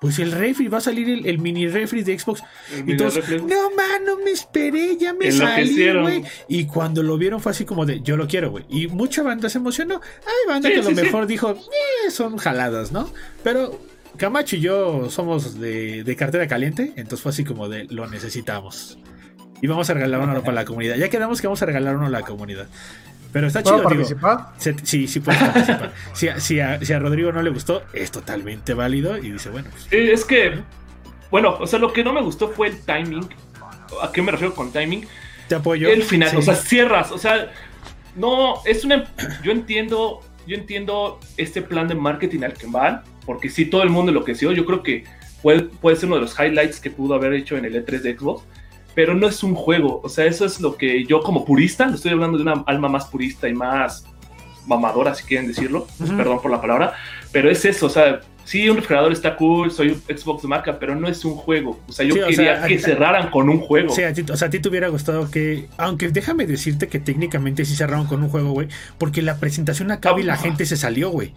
Pues el refri, va a salir el, el mini refri de Xbox. Y todos, no, man, no me esperé, ya me salí, güey. Y cuando lo vieron fue así como de, yo lo quiero, güey. Y mucha banda se emocionó. Hay banda Sí, que a lo sí. mejor dijo, "Eh, son jaladas, ¿no? Pero Camacho y yo somos de, de cartera caliente, entonces fue así como de, lo necesitamos. y vamos a regalar uno para la comunidad. Ya quedamos que vamos a regalar uno a la comunidad. Pero está ¿Puedo chido, digo. participar? Se- sí, sí puedes participar. si, a, si a- si a Rodrigo no le gustó, es totalmente válido y dice, bueno, pues, Eh, Es que, bueno, o sea, lo que no me gustó fue el timing. ¿A qué me refiero con timing? te apoyo. el final, Sí. o sea, cierras, o sea, no, es una, yo entiendo, yo entiendo este plan de marketing al que van, porque sí, todo el mundo enloqueció, yo creo que puede, puede ser uno de los highlights que pudo haber hecho en el E3 de Xbox, pero no es un juego, o sea, eso es lo que yo como purista, lo estoy hablando de una alma más purista y más mamadora, si quieren decirlo, perdón por la palabra, pero es eso, o sea, sí, un refrigerador está cool, soy un Xbox de marca, pero no es un juego, o sea, yo Sí, quería sea, que cerraran con un juego. Sí, a ti, o sea, a ti te hubiera gustado que. Aunque déjame decirte que técnicamente sí cerraron con un juego, güey. Porque la presentación acaba y la Ah. gente se salió, güey.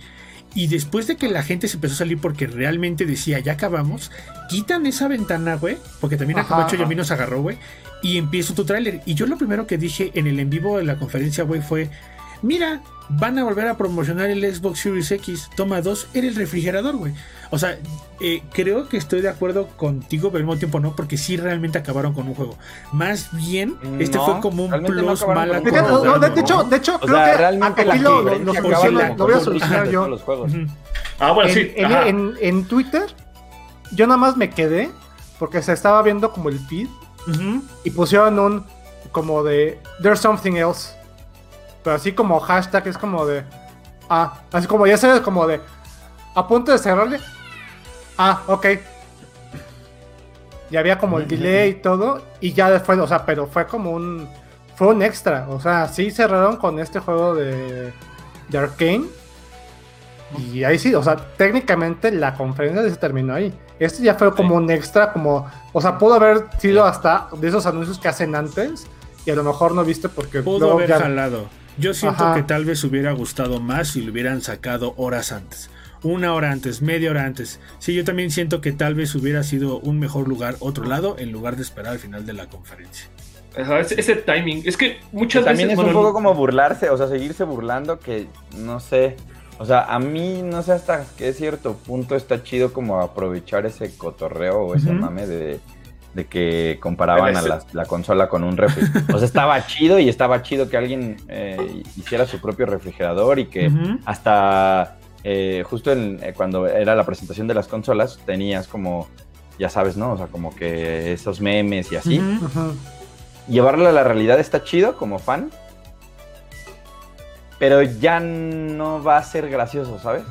Y después de que la gente se empezó a salir porque realmente decía, ya acabamos, quitan esa ventana, güey. Porque también a Camacho y a mí nos agarró, güey. Y empieza tu tráiler. Y yo lo primero que dije en el en vivo de la conferencia, güey, fue: Mira, van a volver a promocionar el Xbox Series X. Toma dos, era el refrigerador, güey. O sea, eh, creo que estoy de acuerdo contigo, pero al mismo tiempo no, porque sí realmente acabaron con un juego. Más bien, este No, fue como un no plus con no, de, no. de hecho, de hecho, O creo sea, que realmente aquí la lo, lo, lo acaba lo voy a solucionar yo. los juegos. Ah, bueno, en, sí. en- ajá. en- en Twitter, yo nada más me quedé porque se estaba viendo como el feed y pusieron un como de There's something else. Pero así como hashtag es como de. Ah, así como ya sabes, como de. A punto de cerrarle. Ah, ok. Y había como el delay y todo. Y ya después, o sea, pero fue como un. Fue un extra. O sea, sí cerraron con este juego de. De Arkane. Y ahí sí, o sea, técnicamente la conferencia se terminó ahí. Este ya fue como un extra, como, o sea, pudo haber sido hasta de esos anuncios que hacen antes y a lo mejor no viste porque Pudo luego haber ya- jalado. Yo siento Ajá. que tal vez hubiera gustado más si lo hubieran sacado horas antes. Una hora antes, media hora antes. Sí, yo también siento que tal vez hubiera sido un mejor lugar, otro lado, en lugar de esperar al final de la conferencia. Ajá, ese, ese timing. Es que muchas También veces. es un poco como burlarse, o sea, seguirse burlando que no sé. O sea, a mí no sé hasta qué cierto punto está chido como aprovechar ese cotorreo o ese mame de, de que comparaban a la, la consola con un refri. O sea, estaba chido y estaba chido que alguien eh, hiciera su propio refrigerador y que hasta eh, justo en- eh, cuando era la presentación de las consolas tenías como, ya sabes, ¿no? O sea, como que esos memes y así. Ujú. llevarlo a la realidad está chido como fan, pero ya no va a ser gracioso, ¿sabes?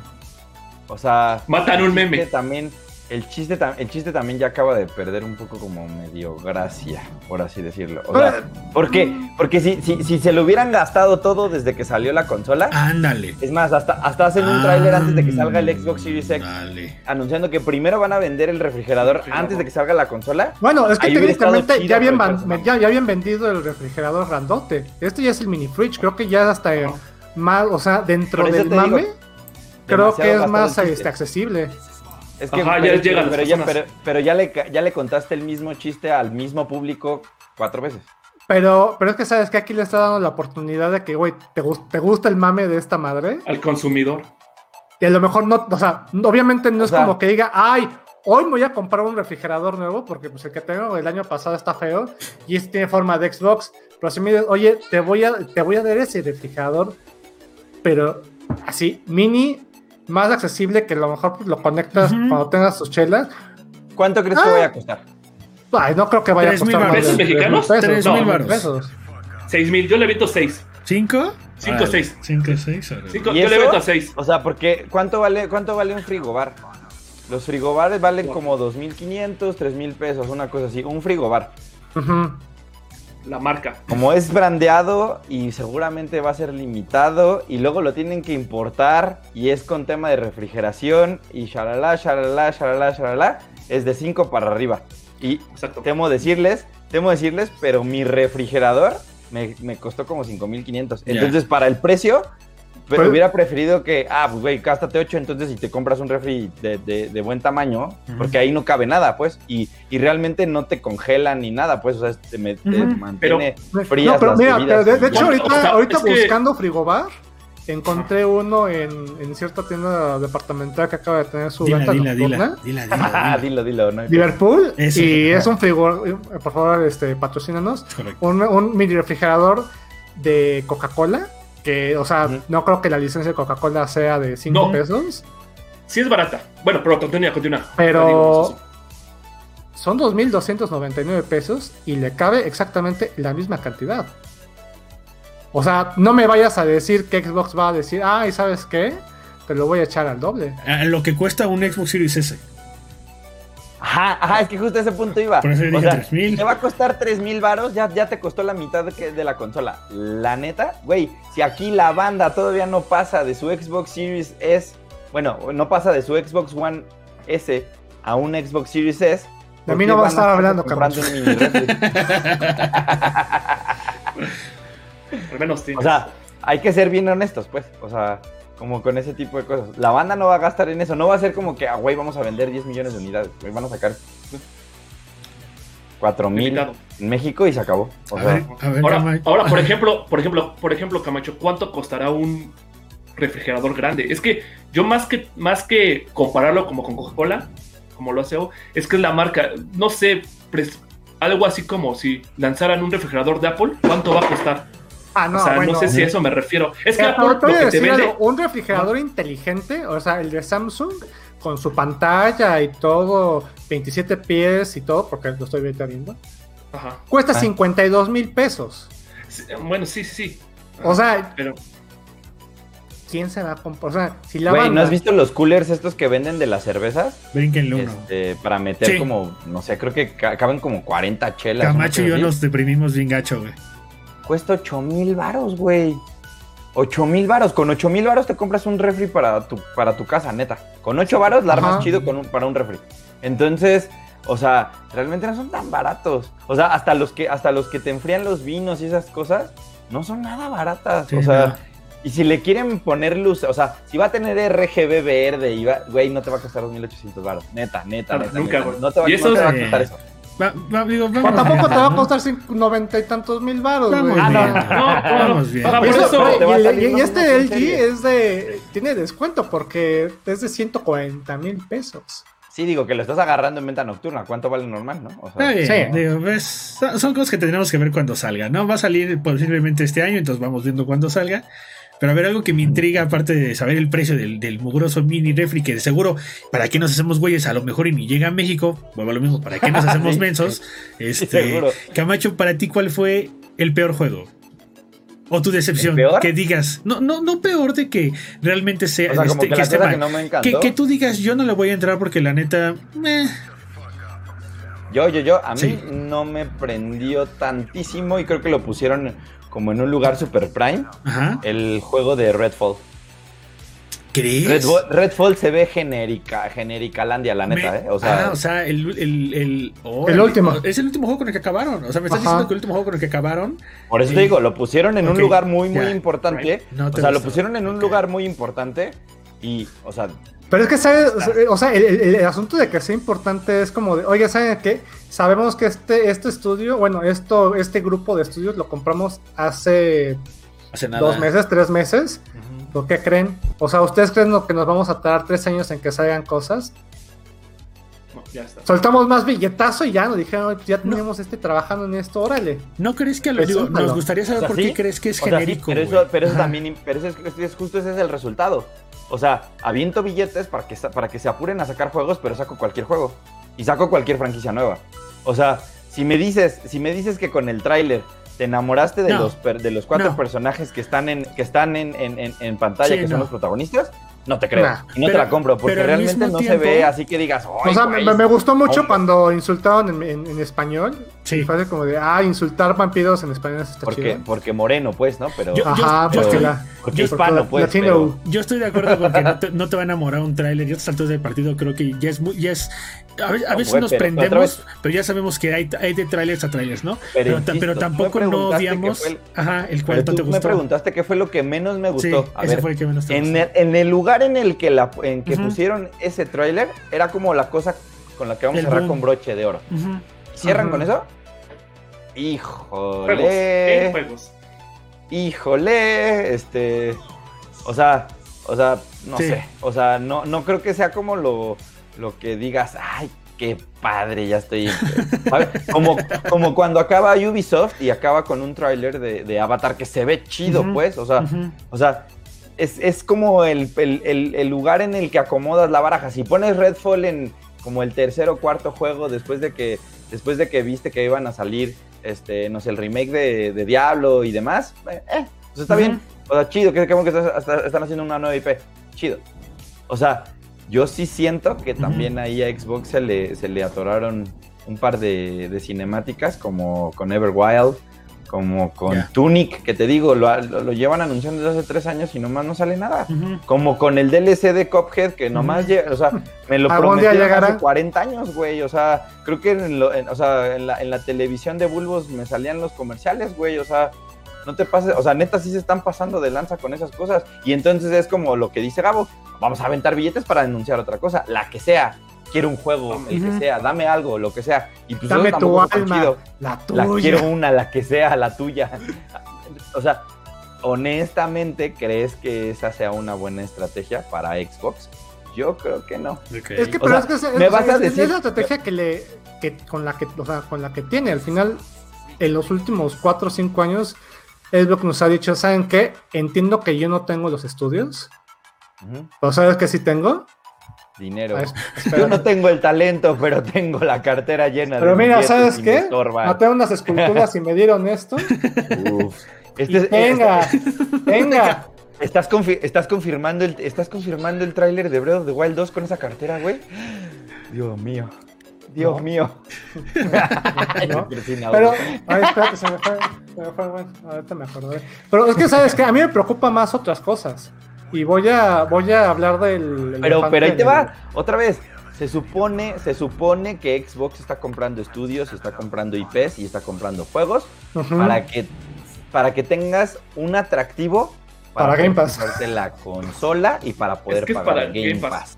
O sea, Matan un meme. También, el chiste, el chiste también ya acaba de perder un poco como medio gracia, por así decirlo. O sea, ¿por qué? Porque si, si, si se lo hubieran gastado todo desde que salió la consola, Ándale. es más, hasta, hasta hacen un tráiler antes de que salga el Xbox Series X, Dale. anunciando que primero van a vender el refrigerador antes de que salga la consola. Bueno, es que Ahí técnicamente ya habían, el ya, ya habían vendido el refrigerador grandote. Este ya es el mini fridge, creo que ya hasta eh, más, o sea, dentro del digo, mame, creo que es más el este, accesible. Es que Ajá, pero, ya llega a las pero, ya, pero, pero ya, le, ya le contaste el mismo chiste al mismo público cuatro veces. Pero, pero es que sabes que aquí le está dando la oportunidad de que, güey, ¿te, gus- ¿te gusta el mame de esta madre? Al consumidor. Y a lo mejor no, o sea, obviamente no O es sea- como que diga, ay, hoy me voy a comprar un refrigerador nuevo porque pues el que tengo el año pasado está feo y este tiene forma de Xbox. Pero si me dices, oye, te voy a, te voy a dar ese refrigerador, pero así, mini, más accesible que a lo mejor pues, lo conectas Ujú. cuando tengas tus chelas. ¿Cuánto crees que Ah. vaya a costar? Ay, no creo que vaya a mil costar de ¿Pesos mexicanos? tres mil pesos. mil No, varos. pesos. 6 mil. Yo le meto 6. ¿Cinco? Cinco, Órale. seis. Cinco, seis. órale. Cinco, ¿Y yo le meto 6. O sea, porque ¿cuánto vale, cuánto vale un frigobar? Los frigobares valen como 2.500, 3.000 pesos, una cosa así. Un frigobar. Ujú. La marca. Como es brandeado y seguramente va a ser limitado y luego lo tienen que importar y es con tema de refrigeración y shalala, shalala, shalala, shalala, es de 5 para arriba. Y Exacto. temo decirles, temo decirles, pero mi refrigerador me, me costó como 5500. Ya. Entonces, para el precio, pero Pero- hubiera preferido que, ah, pues güey, gástate 8 entonces y te compras un refri de, de- de buen tamaño, porque ahí no cabe nada, pues, y, y realmente no te congelan ni nada, pues, o sea, te, me- te Ujú. mantiene No, frías pero las mira, bebidas pero de, hecho ahorita, o sea, ahorita que- buscando frigobar encontré uno en, en cierta tienda deparamental que acaba de tener su Dila, venta dila, nocturna. dila, dila, dila, Ah, dila. dilo, dilo, ¿no? Liverpool Ese, y es un frigor, por favor, este, patrocínanos. Un, un mini refrigerador de Coca-Cola. Que, o sea, no creo que la licencia de Coca-Cola sea de 5 No. pesos. Sí es barata. Bueno, pero continúa, continúa. Pero- Digo, Son 2.299 pesos y le cabe exactamente la misma cantidad. O sea, no me vayas a decir que Xbox va a decir, ay, ¿sabes qué? Te lo voy a echar al doble. Ah, Lo que cuesta un Xbox Series S. Ajá, ajá, es que justo a ese punto iba. Por eso yo O dije sea, 3000. Te va a costar 3 mil varos, ya, ya te costó la mitad de, la consola. La neta, güey, si aquí la banda todavía no pasa de su Xbox Series S, bueno, no pasa de su Xbox One S a un Xbox Series S. De ¿por mí no vas a estar hablando, sí. Al menos sí. O sea, hay que ser bien honestos, pues. O sea, como con ese tipo de cosas. La banda no va a gastar en eso. No va a ser como que, ah, güey, vamos a vender 10 millones de unidades. Güey, van a sacar 4 mil en México y se acabó. O A sea, ver, a ver, Ahora, ahora, por ejemplo, por ejemplo, por ejemplo, Camacho, ¿cuánto costará un refrigerador grande? Es que yo más que más que compararlo como con Coca-Cola, como lo hace, O, es que es la marca, no sé, pres- algo así como si lanzaran un refrigerador de Apple, ¿cuánto va a costar? Ah, no, o sea, bueno. no sé si a eso me refiero. Es que Apple te voy lo a que te decir vende, algo, un refrigerador inteligente, o sea, el de Samsung, con su pantalla y todo, 27 pies y todo, porque lo estoy viendo, Ajá. cuesta Ah. 52 mil pesos. Sí, Bueno, sí, sí, sí. O sea, Pero ¿quién se va a comprar? O sea, si la güey, ¿no banda- has visto los coolers estos que venden de las cervezas? Brínquenle uno. Este, para meter Sí. como, no sé, creo que ca- caben como 40 chelas. Camacho y yo nos deprimimos bien gacho, güey. Cuesta 8 mil varos, güey. 8 mil varos. Con 8 mil varos te compras un refri para tu, para tu casa, neta. Con 8 varos la armas Ajá. chido con un- para un refri. Entonces, o sea, realmente no son tan baratos. O sea, hasta los que, hasta los que te enfrían los vinos y esas cosas, no son nada baratas. Sí, o sea, no. y si le quieren poner luz, o sea, si va a tener RGB verde y va, güey, no te va a costar 2.800 varos. Neta, neta, Ah, neta. nunca, neta. güey. No te va, Y no te va a costar eso. Va- va- digo, Pero vamos tampoco te va a costar noventa y tantos mil baros, güey. Ah, no, no, vamos Y, por eso- eso este LG es de. Tiene descuento porque es de 140 mil pesos. Sí, digo que lo estás agarrando en venta nocturna. ¿Cuánto vale normal, no? O Está sea, bien, Sí. digo, ves, son son cosas que tenemos que ver cuando salga, ¿no? Va a salir posiblemente este año, entonces vamos viendo cuándo salga. Pero a ver, algo que me intriga, aparte de saber el precio del, del mugroso mini refri, que de seguro, ¿para qué nos hacemos güeyes? A lo mejor y ni llega a México, vuelvo a lo mismo, ¿para qué nos hacemos mensos? Este. Camacho, para ti, ¿cuál fue el peor juego? O tu decepción, ¿El peor? que digas, no, no, no peor de que realmente sea, o sea, como este, que esté que mal. no me encantó. que, que tú digas, yo no le voy a entrar porque la neta, meh, Yo, yo, yo, a mí Sí. no me prendió tantísimo y creo que lo pusieron como en un lugar super prime. ajá, El juego de Redfall. ¿crees? Redfall, Redfall se ve genérica, genéricalandia, la neta, Me- ¿eh? O sea, ah, o sea, el, el, el, oh, El último. Es el último juego con el que acabaron. O sea, me estás Ajá. diciendo que el último juego con el que acabaron. por eso te digo, lo pusieron en un lugar muy, muy importante. right. No o sea, lo pusieron en un lugar muy importante y, o sea, Pero es que, ¿sabes? O sea, el, el- el asunto de que sea importante es como de, oye, ¿saben qué? Sabemos que este, este estudio, bueno, esto, este grupo de estudios lo compramos hace Hace nada. dos meses, tres meses. Ujú. ¿Por qué creen? O sea, ¿ustedes creen lo que nos vamos a tardar tres años en que salgan cosas? no, ya está. Soltamos más billetazo y ya nos dijeron, "Oye, ya tenemos este trabajando en esto, órale. ¿No crees que a lo digo, nos gustaría saber O sea, por sí. qué crees que es o sea, sí, genérico? pero eso, pero también, pero eso es, es- es justo ese es el resultado. O sea, aviento billetes para que, para que se apuren a sacar juegos, pero saco cualquier juego. Y saco cualquier franquicia nueva. O sea, si me dices, si me dices que con el tráiler te enamoraste de No. los per- de los cuatro No. personajes que están en, que están en, en- en- en pantalla, Sí, que son los protagonistas, no te creo. Nah. y no Pero- te la compro, porque pero al realmente no se ve así que digas, o "Ay, sea, güey". me, me gustó mucho cuando insultaron en, en- en español. Sí. Y fue así como de, ah, insultar vampiros en español está porque, chido. porque moreno, pues, ¿no? Pero, Yo- Ajá, yo porque estoy- la... porque yo- hispano, pues. pero- Yo estoy de acuerdo con que no te, no te va a enamorar un tráiler. Ya a estas alturas del partido creo que ya es muy, ya es a, ve- a veces nos pero prendemos, pero ya sabemos que hay, hay de trailers a trailers, ¿no? Pero insisto, me tampoco no odiamos, el- ajá, el cual no te me gustó. preguntaste qué fue lo que menos me Sí, gustó. A ese ver, fue el que menos te en gustó. el, en el lugar en el que, la, en que pusieron ese tráiler, era como la cosa con la que vamos El a cerrar boom. con broche de oro. ¿Cierran con eso? Juegos. ¿Qué Híjole. juegos? Híjole. Este. O sea, o sea, no Sí. sé. O sea, no, no creo que sea como lo, lo que digas, ay, qué padre, ya estoy. Como, como cuando acaba Ubisoft y acaba con un tráiler de, de Avatar que se ve chido, pues. O sea, o sea, es, es como el, el- el- el lugar en el que acomodas la baraja. Si pones Redfall en como el tercer o cuarto juego después de que, después de que viste que iban a salir, este, no sé, el remake de, de Diablo y demás, eh, eh, pues está bien. O sea, chido, que, que, que estás- hasta- están haciendo una nueva IP. Chido. O sea, yo sí siento que también ahí a Xbox se le, se le atoraron un par de, de cinemáticas, como con Everwild, como con. Tunic, que te digo, lo, lo- llevan anunciando desde hace tres años y nomás no sale nada. Como con el DLC de Cuphead, que nomás Ujú. llega, o sea, me lo ¿Algún día prometieron hace 40 años, güey. O sea, creo que en, lo- en- o sea, en, la, en la televisión de Bulbos me salían los comerciales, güey. O sea, no te pases, o sea, neta sí se están pasando de lanza con esas cosas. Y entonces es como lo que dice Gabo, vamos a aventar billetes para denunciar otra cosa, la que sea. Quiero un juego, el que sea, dame algo, lo que sea. Y pues Dame tu alma, chido. la La tuya. quiero una, la que sea, la tuya. O sea, honestamente, ¿crees que esa sea una buena estrategia para Xbox? Yo creo que no. Es que, O pero sea, es que es, me es- vas a es- decir- es la estrategia que le, que con la que, o sea, con la que tiene. Al final, en los últimos 4 o 5 años, es lo que nos ha dicho, ¿saben qué? Entiendo que yo no tengo los estudios, Ujú. pero ¿sabes qué sí tengo? Dinero. Ah, Yo no tengo el talento, pero tengo la cartera llena Pero de mira, billetes ¿sabes qué? Maté unas esculturas y me dieron esto. Uf. Este es- venga, venga. ¿Estás, confi- estás confirmando el, estás confirmando el tráiler de Breath of the Wild 2 con esa cartera, güey? Dios mío. Dios No. mío. No. Pero, ay, espérate, se me fue, se me fue, bueno, ahorita me acordé. Pero es que, ¿sabes qué? A mí me preocupa más otras cosas. Y voy a, voy a hablar del... Pero, pero ahí te del- va, otra vez. Se supone, se supone que Xbox está comprando estudios, está comprando IPs y está comprando juegos para que para que tengas un atractivo Para Game Pass. la consola y para poder que es pagar para Game, Game Pass. Pass.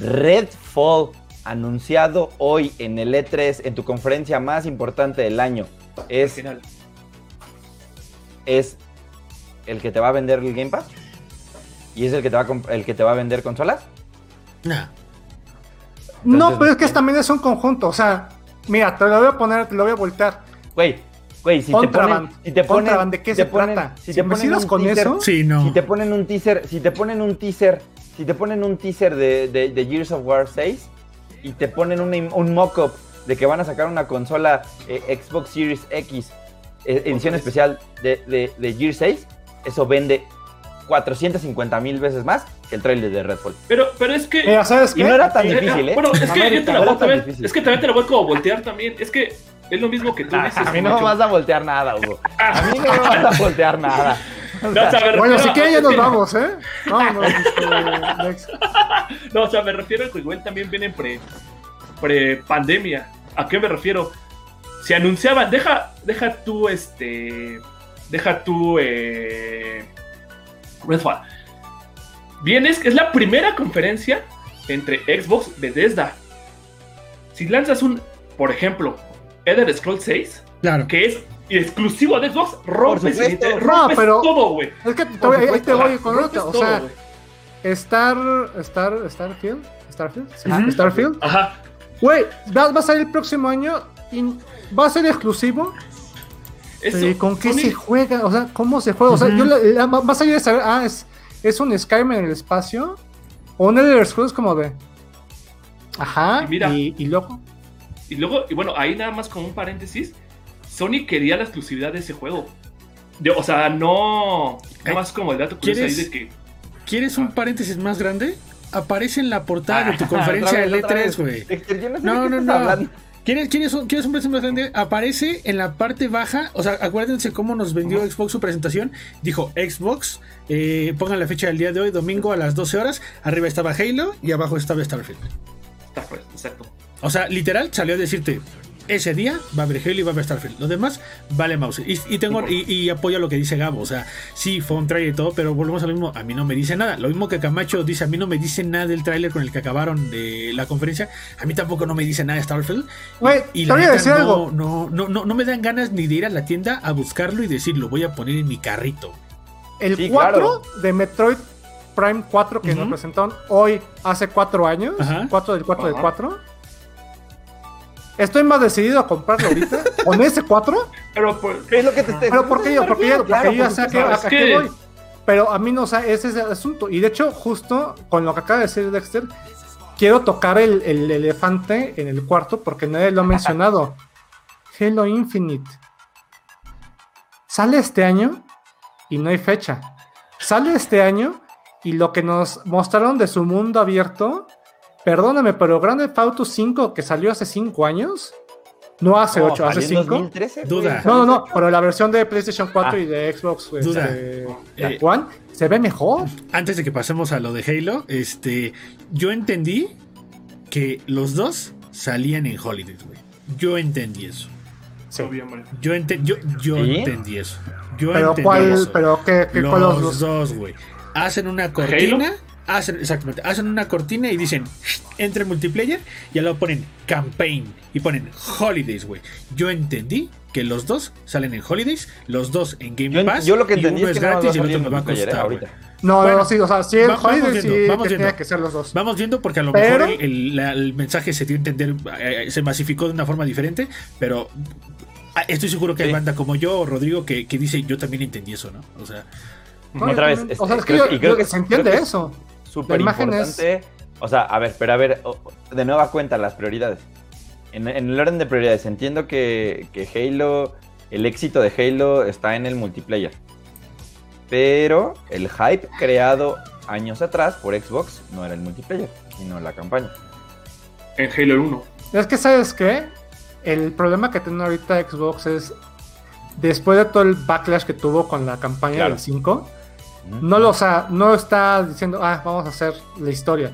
Redfall anunciado hoy en el E3 en tu conferencia más importante del año es, final. es el que te va a vender el Game Pass y es el que te va a el que te va a vender consolas. Nah. No, Entonces, pero es que ¿no? también es un conjunto. O sea, mira, te lo voy a poner, te lo voy a voltear. Güey, güey, si te ponen, si te ponen, Contraband, ¿de qué se ponen- trata? Si Si te me ponen un con teaser- eso, Sí, no. Si te ponen un teaser, si te ponen un teaser, si te ponen un teaser de, de, de Gears of War 6 y te ponen una un mock-up de que van a sacar una consola eh, Xbox Series X eh, edición especial de, de, de Gears 6, eso vende 450 mil veces más que el trailer de Redfall. Pero, pero es que. mira, ¿sabes Y no era tan Eh, difícil, ¿eh? Bueno, es que yo te la voy también- difícil. Es que también te la voy como a voltear también. Es que es lo mismo que tú dices. a mí no me vas a voltear nada, Hugo. A mí no me vas a voltear nada. No, o sea, me Bueno, si quieren ya nos que- vamos, ¿eh? Vámonos, este. No, o sea, me refiero a que igual también vienen pre, pre pandemia. ¿A qué me refiero? Se anunciaban, deja, deja tú este, deja tú eh, Redfall. Vienes, es la primera conferencia entre Xbox Bethesda. Si lanzas un, por ejemplo, Elder Scrolls 6, Claro. que es exclusivo de Xbox, rompes, No, pero- todo, güey. Es que te ahí te voy Ajá, con otro. O sea. Star, Star, Starfield, Starfield, Ujú. Starfield. Ajá. Güey, va, va a salir el próximo año y va a ser exclusivo. Eso, ¿y ¿Con qué Sony- se juega? O sea, ¿cómo se juega? O sea, Ujú. yo la- la- más allá de saber, ah, es, es un Skyrim en el espacio. O un Elder Scrolls como de. Ajá. Y mira. y, y luego. Y luego, y bueno, ahí nada más como un paréntesis, Sony quería la exclusividad de ese juego. De- o sea, no. Nada más como el dato curioso ahí ¿Quieres? de que. ¿Quieres un paréntesis más grande? Aparece en la portada de tu Ah, conferencia del otra E3, vez. güey. Yo no No, de no, no. ¿Quieres, quieres, un, ¿Quieres un precio más grande? Aparece en la parte baja. O sea, acuérdense cómo nos vendió Xbox su presentación. Dijo Xbox, eh, pongan la fecha del día de hoy, domingo a las 12 horas. Arriba estaba Halo y abajo estaba Starfield. Está pues, exacto. O sea, literal salió a decirte, ese día va a haber Halo y va a haber Starfield. Lo demás vale mouse. Y, y tengo, y, y apoyo lo que dice Gabo. O sea, sí, fue un trailer y todo, pero volvemos a lo mismo. A mí no me dice nada. Lo mismo que Camacho dice, a mí no me dice nada del tráiler con el que acabaron de la conferencia. A mí tampoco no me dice nada de Starfield. Güey, Y la neta, decir no, algo. No, no, no, no me dan ganas ni de ir a la tienda a buscarlo y decir, lo voy a poner en mi carrito. el Sí, 4 claro. de Metroid Prime 4 que nos presentaron hoy, hace 4 años, Ajá. 4 del 4 del Ajá. 4. Estoy más decidido a comprarlo ahorita con ese 4. Pero pues, Es lo que te estoy Pero ¿por qué yo? Porque yo, Claro, porque yo ya por sé a qué, voy. Pero a mí no, o sea, ese es el asunto. Y de hecho, justo con lo que acaba de decir Dexter, quiero tocar el, el elefante en el cuarto porque nadie lo ha mencionado. Halo Infinite. Sale este año y no hay fecha. Sale este año y lo que nos mostraron de su mundo abierto, perdóname, pero Grand Theft Auto 5 que salió hace 5 años, no hace 8, hace 5. 2013, Duda. No, no, no, pero la versión de PlayStation 4 Ah. y de Xbox este, Duda. de Eh, One se ve mejor. Antes de que pasemos a lo de Halo, este, yo entendí que los dos salían en Holidays, güey. Yo entendí eso. Sí. obviamente. Yo, ente- yo, yo ¿Sí? entendí eso. Yo Pero entendí cuál, eso. pero qué, qué los, los dos? dos, güey. Hacen una cortina. Hacen, exactamente, hacen una cortina y dicen entre multiplayer y luego ponen campaign y ponen holidays, güey. Yo entendí que los dos salen en holidays, los dos en Game Yo, Pass. yo lo que y entendí uno es que más gratis y el otro me va a ¿eh? costar. güey. No, Bueno, no, sí, o sea, sí, el va- vamos Holiday viendo, sí vamos que viendo. tenía que ser los dos. Vamos viendo porque a lo Pero- mejor el, el- la- el mensaje se dio a entender, eh, se masificó de una forma diferente, pero ah, estoy seguro que hay Sí. banda como yo o Rodrigo que, que dice yo también entendí eso, ¿no? O sea, No, Otra vez, o este, sea, es que, creo yo- que- y creo yo- que- se entiende creo que- eso. Súper es- importante. O sea, a ver, pero a ver, de nueva cuenta, las prioridades. En, en el orden de prioridades, entiendo que, que Halo, el éxito de Halo está en el multiplayer. Pero el hype creado años atrás por Xbox no era el multiplayer, sino la campaña. En Halo 1. Es que, ¿sabes qué? El problema que tiene ahorita Xbox es, después de todo el backlash que tuvo con la campaña Claro. del 5, no lo, o sea, no está diciendo, ah, vamos a hacer la historia.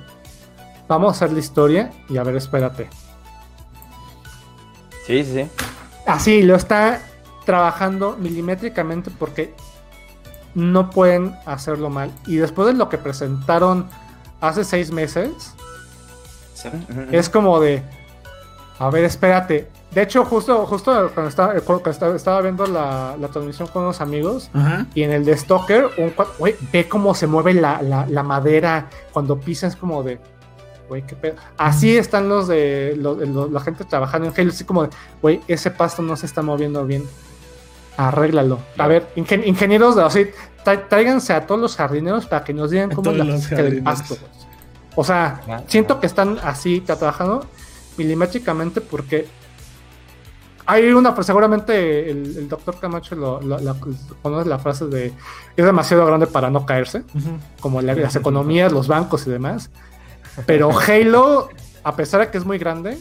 Vamos a hacer la historia y a ver, espérate. Sí, sí, sí. Así lo está trabajando milimétricamente porque no pueden hacerlo mal. Y después de lo que presentaron hace seis meses, es como de, a ver, espérate. De hecho, justo, justo cuando estaba, eh, cuando estaba, estaba viendo la, la transmisión con unos amigos, ajá. y en el de Stalker, un ve cómo se mueve la, la- la madera cuando pisas como de, güey, qué pedo. Así están los de los- los- la gente trabajando en Halo, así como de, güey, ese pasto no se está moviendo bien. Arréglalo. A ver, ingen- ingenieros, de, tra- tráiganse a todos los jardineros para que nos digan cómo es la física del pasto. O sea, siento que están así trabajando milimétricamente porque hay una, seguramente el, el doctor Camacho lo, lo- la- conoce la frase de es demasiado grande para no caerse, como la- las economías, los bancos y demás. Pero Halo, a pesar de que es muy grande,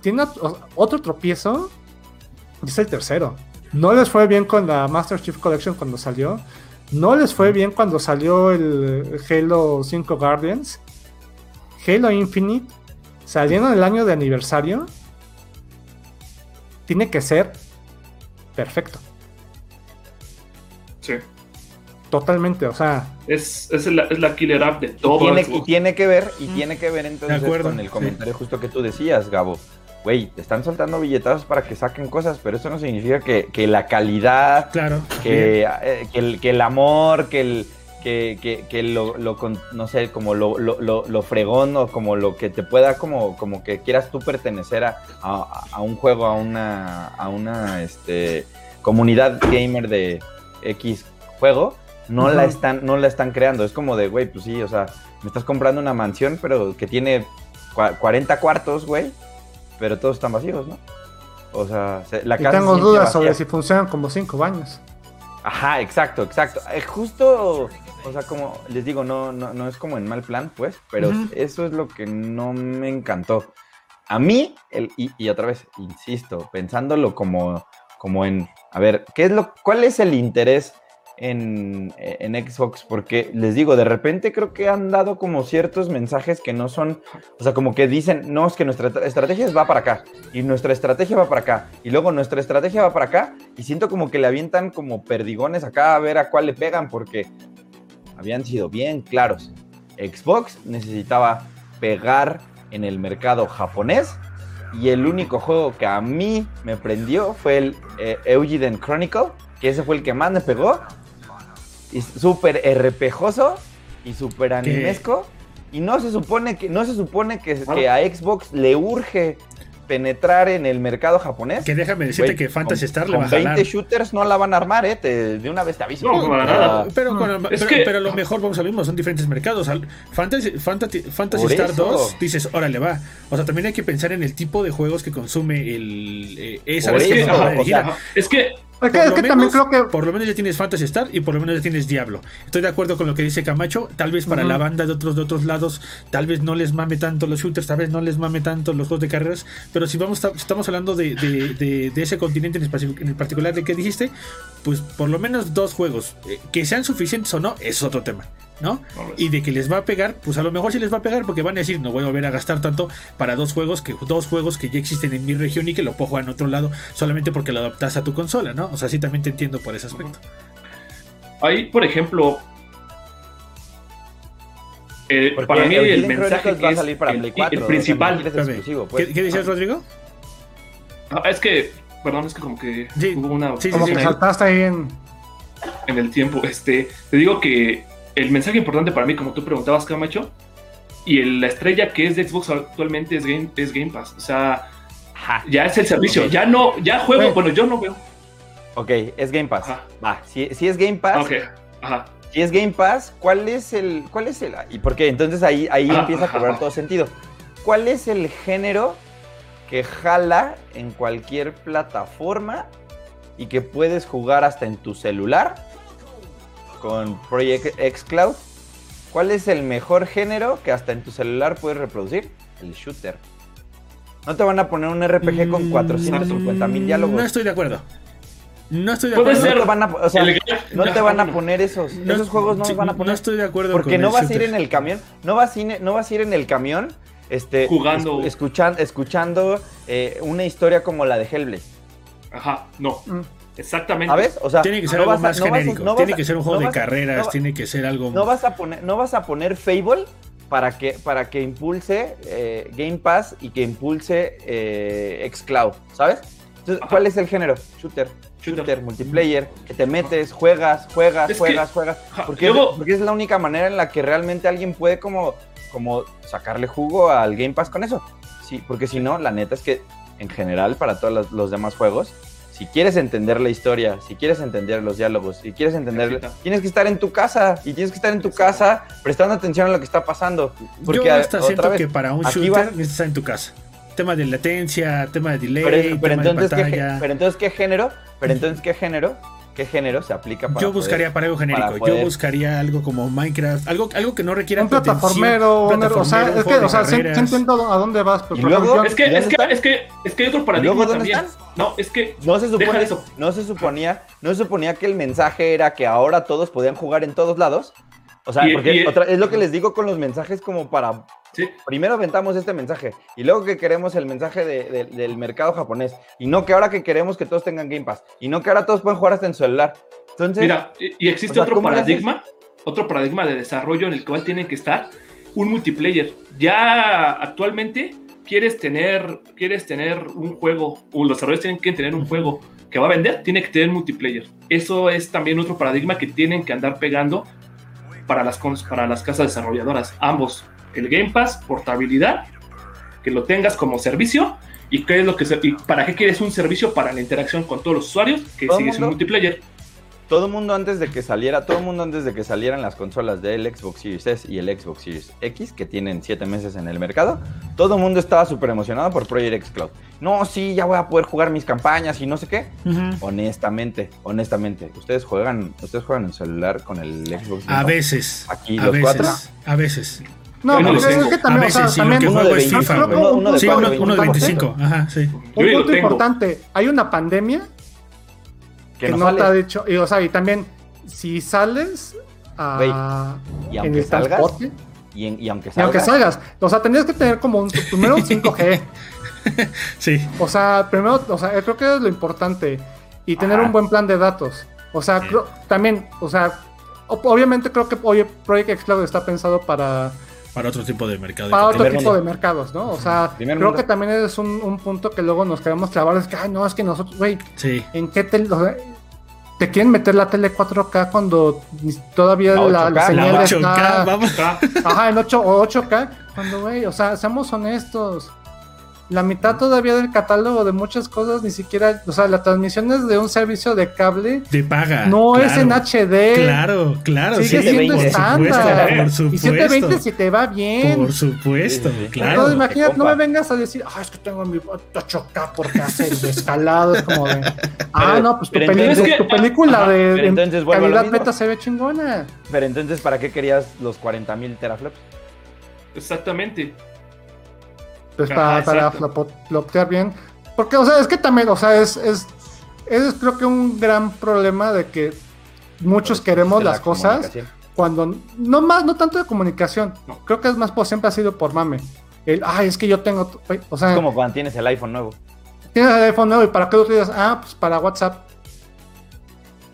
tiene ot- otro tropiezo y es el tercero. No les fue bien con la Master Chief Collection cuando salió. No les fue bien cuando salió el Halo 5 Guardians. Halo Infinite saliendo en el año de aniversario. Tiene que ser perfecto. Sí. Totalmente, o sea, Es, es, la, es la killer app de Y todo tiene, y tiene que ver, y tiene que ver entonces con el sí. comentario justo que tú decías, Gabo. Güey, te están soltando billetazos para que saquen cosas, pero eso no significa que, que la calidad, Claro. que, eh, que, el, que el amor, que el que, que, que lo, lo no sé, como lo, lo, lo, fregón o como lo que te pueda, como, como que quieras tú pertenecer a, a, a un juego, a una, a una este, comunidad gamer de X juego, no, la están, no la están creando. Es como de, güey, pues sí, o sea, me estás comprando una mansión, pero que tiene cua- 40 cuartos, güey, pero todos están vacíos, ¿no? O sea, se- la y casa tengo se siente dudas sobre si funcionan como cinco baños. Ajá, exacto, exacto. Eh, justo, o sea, como les digo, no, no, no es como en mal plan, pues, pero eso es lo que no me encantó. A mí, el, y, y otra vez, insisto, pensándolo como, como en, a ver, ¿qué es lo, ¿cuál es el interés en, en Xbox? Porque les digo, de repente creo que han dado como ciertos mensajes que no son, o sea, como que dicen, no, es que nuestra estra- estrategia va para acá, y nuestra estrategia va para acá, y luego nuestra estrategia va para acá, y siento como que le avientan como perdigones acá a ver a cuál le pegan, porque habían sido bien claros. Xbox necesitaba pegar en el mercado japonés, y el único juego que a mí me prendió fue el eh, Eugiden Chronicle, que ese fue el que más me pegó. y súper RPJoso y súper animesco. Y no se supone que, no se supone que, que a Xbox le urge penetrar en el mercado japonés. Que déjame decirte que Fantasy con- Star le va a jalar. 20 shooters no la van a armar, ¿eh? Te- de una vez te aviso. No, para nada. Pero, con- Es pero, que- pero lo mejor, vamos a mismo, son diferentes mercados. Fantasy, Fantasy, Fantasy Por Star eso. 2, dices, órale, va. O sea, también hay que pensar en el tipo de juegos que consume el, eh, esa vez que a o dirigir. sea. Es que Es que, Por es lo también menos- creo que. Por lo menos ya tienes Fantasy Star y por lo menos ya tienes Diablo. Estoy de acuerdo con lo que dice Camacho. Tal vez para la banda de otros, de otros lados, tal vez no les mame tanto los shooters, tal vez no les mame tanto los juegos de carreras. Pero si vamos, estamos hablando de, de- de- de ese continente en, en particular de que dijiste, pues por lo menos dos juegos. eh, que sean suficientes o no, es otro tema. ¿No? Y de que les va a pegar, pues a lo mejor sí les va a pegar porque van a decir, no voy a volver a gastar tanto para dos juegos que dos juegos que ya existen en mi región y que lo puedo jugar en otro lado solamente porque lo adaptas a tu consola, ¿no? O sea, sí también te entiendo por ese aspecto. Ahí, por ejemplo, eh, para mí el mensaje que va a es salir para el, Play el 4. o sea, principal. es exclusivo, pues. ¿Qué, qué dices, Rodrigo? Ah, es que, perdón, es que como que Sí, hubo una sí, sí, Como sí, que sí. saltaste ahí en. en el tiempo. Este, te digo que el mensaje importante para mí, como tú preguntabas, Camacho, y el- la estrella que es de Xbox actualmente es Game, es Game Pass. O sea, Ajá. ya es el servicio. Ya no, ya juego. Sí. Bueno, yo no veo. Ok, es Game Pass. Ajá. Va, si, si es Game Pass, Ah, ok. Ajá. si es Game Pass, ¿cuál es el, cuál es el, y por qué? Entonces ahí, ahí Ah, empieza a cobrar ajá. todo sentido. ¿Cuál es el género que jala en cualquier plataforma y que puedes jugar hasta en tu celular con Project X Cloud? ¿Cuál es el mejor género que hasta en tu celular puedes reproducir? El shooter. No te van a poner un RPG con 450 mil diálogos. Mm, No estoy de acuerdo. No estoy de acuerdo. No te van a, o sea, El- no te van a poner esos. No- esos juegos no sí, los van a poner. No estoy de acuerdo Porque con no el vas a ir en el camión, no vas a ir, no vas a ir en el camión, este, Jugando. escu- escuchan- escuchando eh, una historia como la de Hellblade, Ajá, no. Mm. Exactamente. ¿sabes? O sea, Tiene que ser no algo a- más no a- genérico. no tiene a- que ser un juego de a- carreras. tiene que ser algo. No vas a poner, no vas a poner Fable para que, para que impulse eh, Game Pass y que impulse eh, xCloud, ¿sabes? Entonces, Ajá. ¿cuál es el género? Shooter. Shooter. Shooter, multiplayer, que te metes, juegas, juegas, Es que- juegas, juegas. Porque, luego- es, porque es la única manera en la que realmente alguien puede como, como sacarle jugo al Game Pass con eso. Sí, porque si no, la neta es que en general para todos los demás juegos, si quieres entender la historia, si quieres entender los diálogos, si quieres entender, tienes que estar en tu casa y tienes que estar en tu casa prestando atención a lo que está pasando. Porque Yo hasta siento vez, que para un shooter va- necesitas estar en tu casa. Tema de latencia, tema de delay, pero, pero tema entonces, de ¿qué, pantalla. pero entonces qué género, pero entonces qué género, qué género se aplica para Yo poder- buscaría para algo genérico. para Yo poder- buscaría algo como Minecraft, algo, algo que no requiera Un plataformero, un- o sea, plataformero, es que, o sea, sí, sí entiendo a dónde vas, pero luego- Es que, ¿Dónde es que, es que, es que hay otro paradigma luego también. están? No, es que No se Deja supone, eso. no se suponía, no se suponía que el mensaje era que ahora todos podían jugar en todos lados. O sea, Y- porque y- otra- es lo que les digo con los mensajes como para sí, primero aventamos este mensaje y luego que queremos el mensaje de- de- del mercado japonés y no que ahora que queremos que todos tengan Game Pass y no que ahora todos pueden jugar hasta en celular. Entonces, Mira, y existe o sea, otro ¿cómo le paradigma, otro paradigma de desarrollo en el cual tiene que estar un multiplayer. Ya actualmente quieres tener, quieres tener un juego, o los desarrolladores tienen que tener un juego que va a vender, tiene que tener multiplayer. Eso es también otro paradigma que tienen que andar pegando para las, para las casas desarrolladoras. Ambos, el Game Pass, portabilidad, que lo tengas como servicio. ¿Y qué es lo que se- y para qué quieres un servicio para la interacción con todos los usuarios? Que sigue siendo multiplayer. todo el mundo antes de que saliera, todo el mundo antes de que salieran las consolas del Xbox Series S y el Xbox Series X, que tienen siete meses en el mercado, todo el mundo estaba súper emocionado por Project X Cloud. No, sí, ya voy a poder jugar mis campañas y no sé qué. Honestamente, honestamente, ¿ustedes juegan, ustedes juegan en celular con el Xbox? A One? veces. Aquí, a los veces. cuatro. A veces. No, los es que también, o sea, sí, también uno de es 25, FIFA. creo que güey. un uno de Sí, punto- uno, cuatro, uno de 25. 25. Ajá, sí. un Yo ya lo punto tengo. importante, hay una pandemia Que que no no te ha dicho, y, o sea, y también si sales a, Y en aunque el salgas, transporte, y, en- y aunque y aunque salgas, salgas, o sea, tendrías que tener como un primero un 5G, Sí. o sea, primero, o sea, creo que es lo importante y tener Ajá. un buen plan de datos. O sea, Sí. creo- también, o sea, obviamente creo que oye, Project X Cloud está pensado para, Para otro tipo de mercado. para otro tipo mundo. de mercados, ¿no? O sea, Primer creo mundo. que también es un, un punto que luego nos queremos clavar, es que, ay, no, es que nosotros, güey, Sí. ¿en qué te, o sea, te quieren meter la tele 4K cuando todavía La la, 8K, la señal La 8K, está... vamos. Ajá, en 8 o 8K. Cuando, güey, o sea, seamos honestos. La mitad todavía del catálogo de muchas cosas ni siquiera, o sea, las transmisiones de un servicio de cable Te paga. no es en HD. Claro, claro. Sigue sí, siendo por estándar. supuesto, por Y supuesto. 720 si te va bien. Por supuesto, Sí, claro. Entonces, imagínate, no me vengas a decir, ah, es que tengo mi 8K porque hace el escalado. Es como de, ah, no, pues tu, peli- entonces- tu película Ajá, de entonces lo calidad beta se ve chingona. Pero entonces, ¿para qué querías los 40.000 teraflops? exactamente. Pues Ajá, para, para bien. Porque, o sea, es que también, o sea, es, es, es creo que un gran problema de que muchos queremos De la las cosas cuando, no más, no tanto de comunicación, No. creo que es más por siempre ha sido por mame. El, ay, es que yo tengo, o sea, Es como cuando tienes el iPhone nuevo. tienes el iPhone nuevo y para qué lo utilizas, ah, pues para WhatsApp.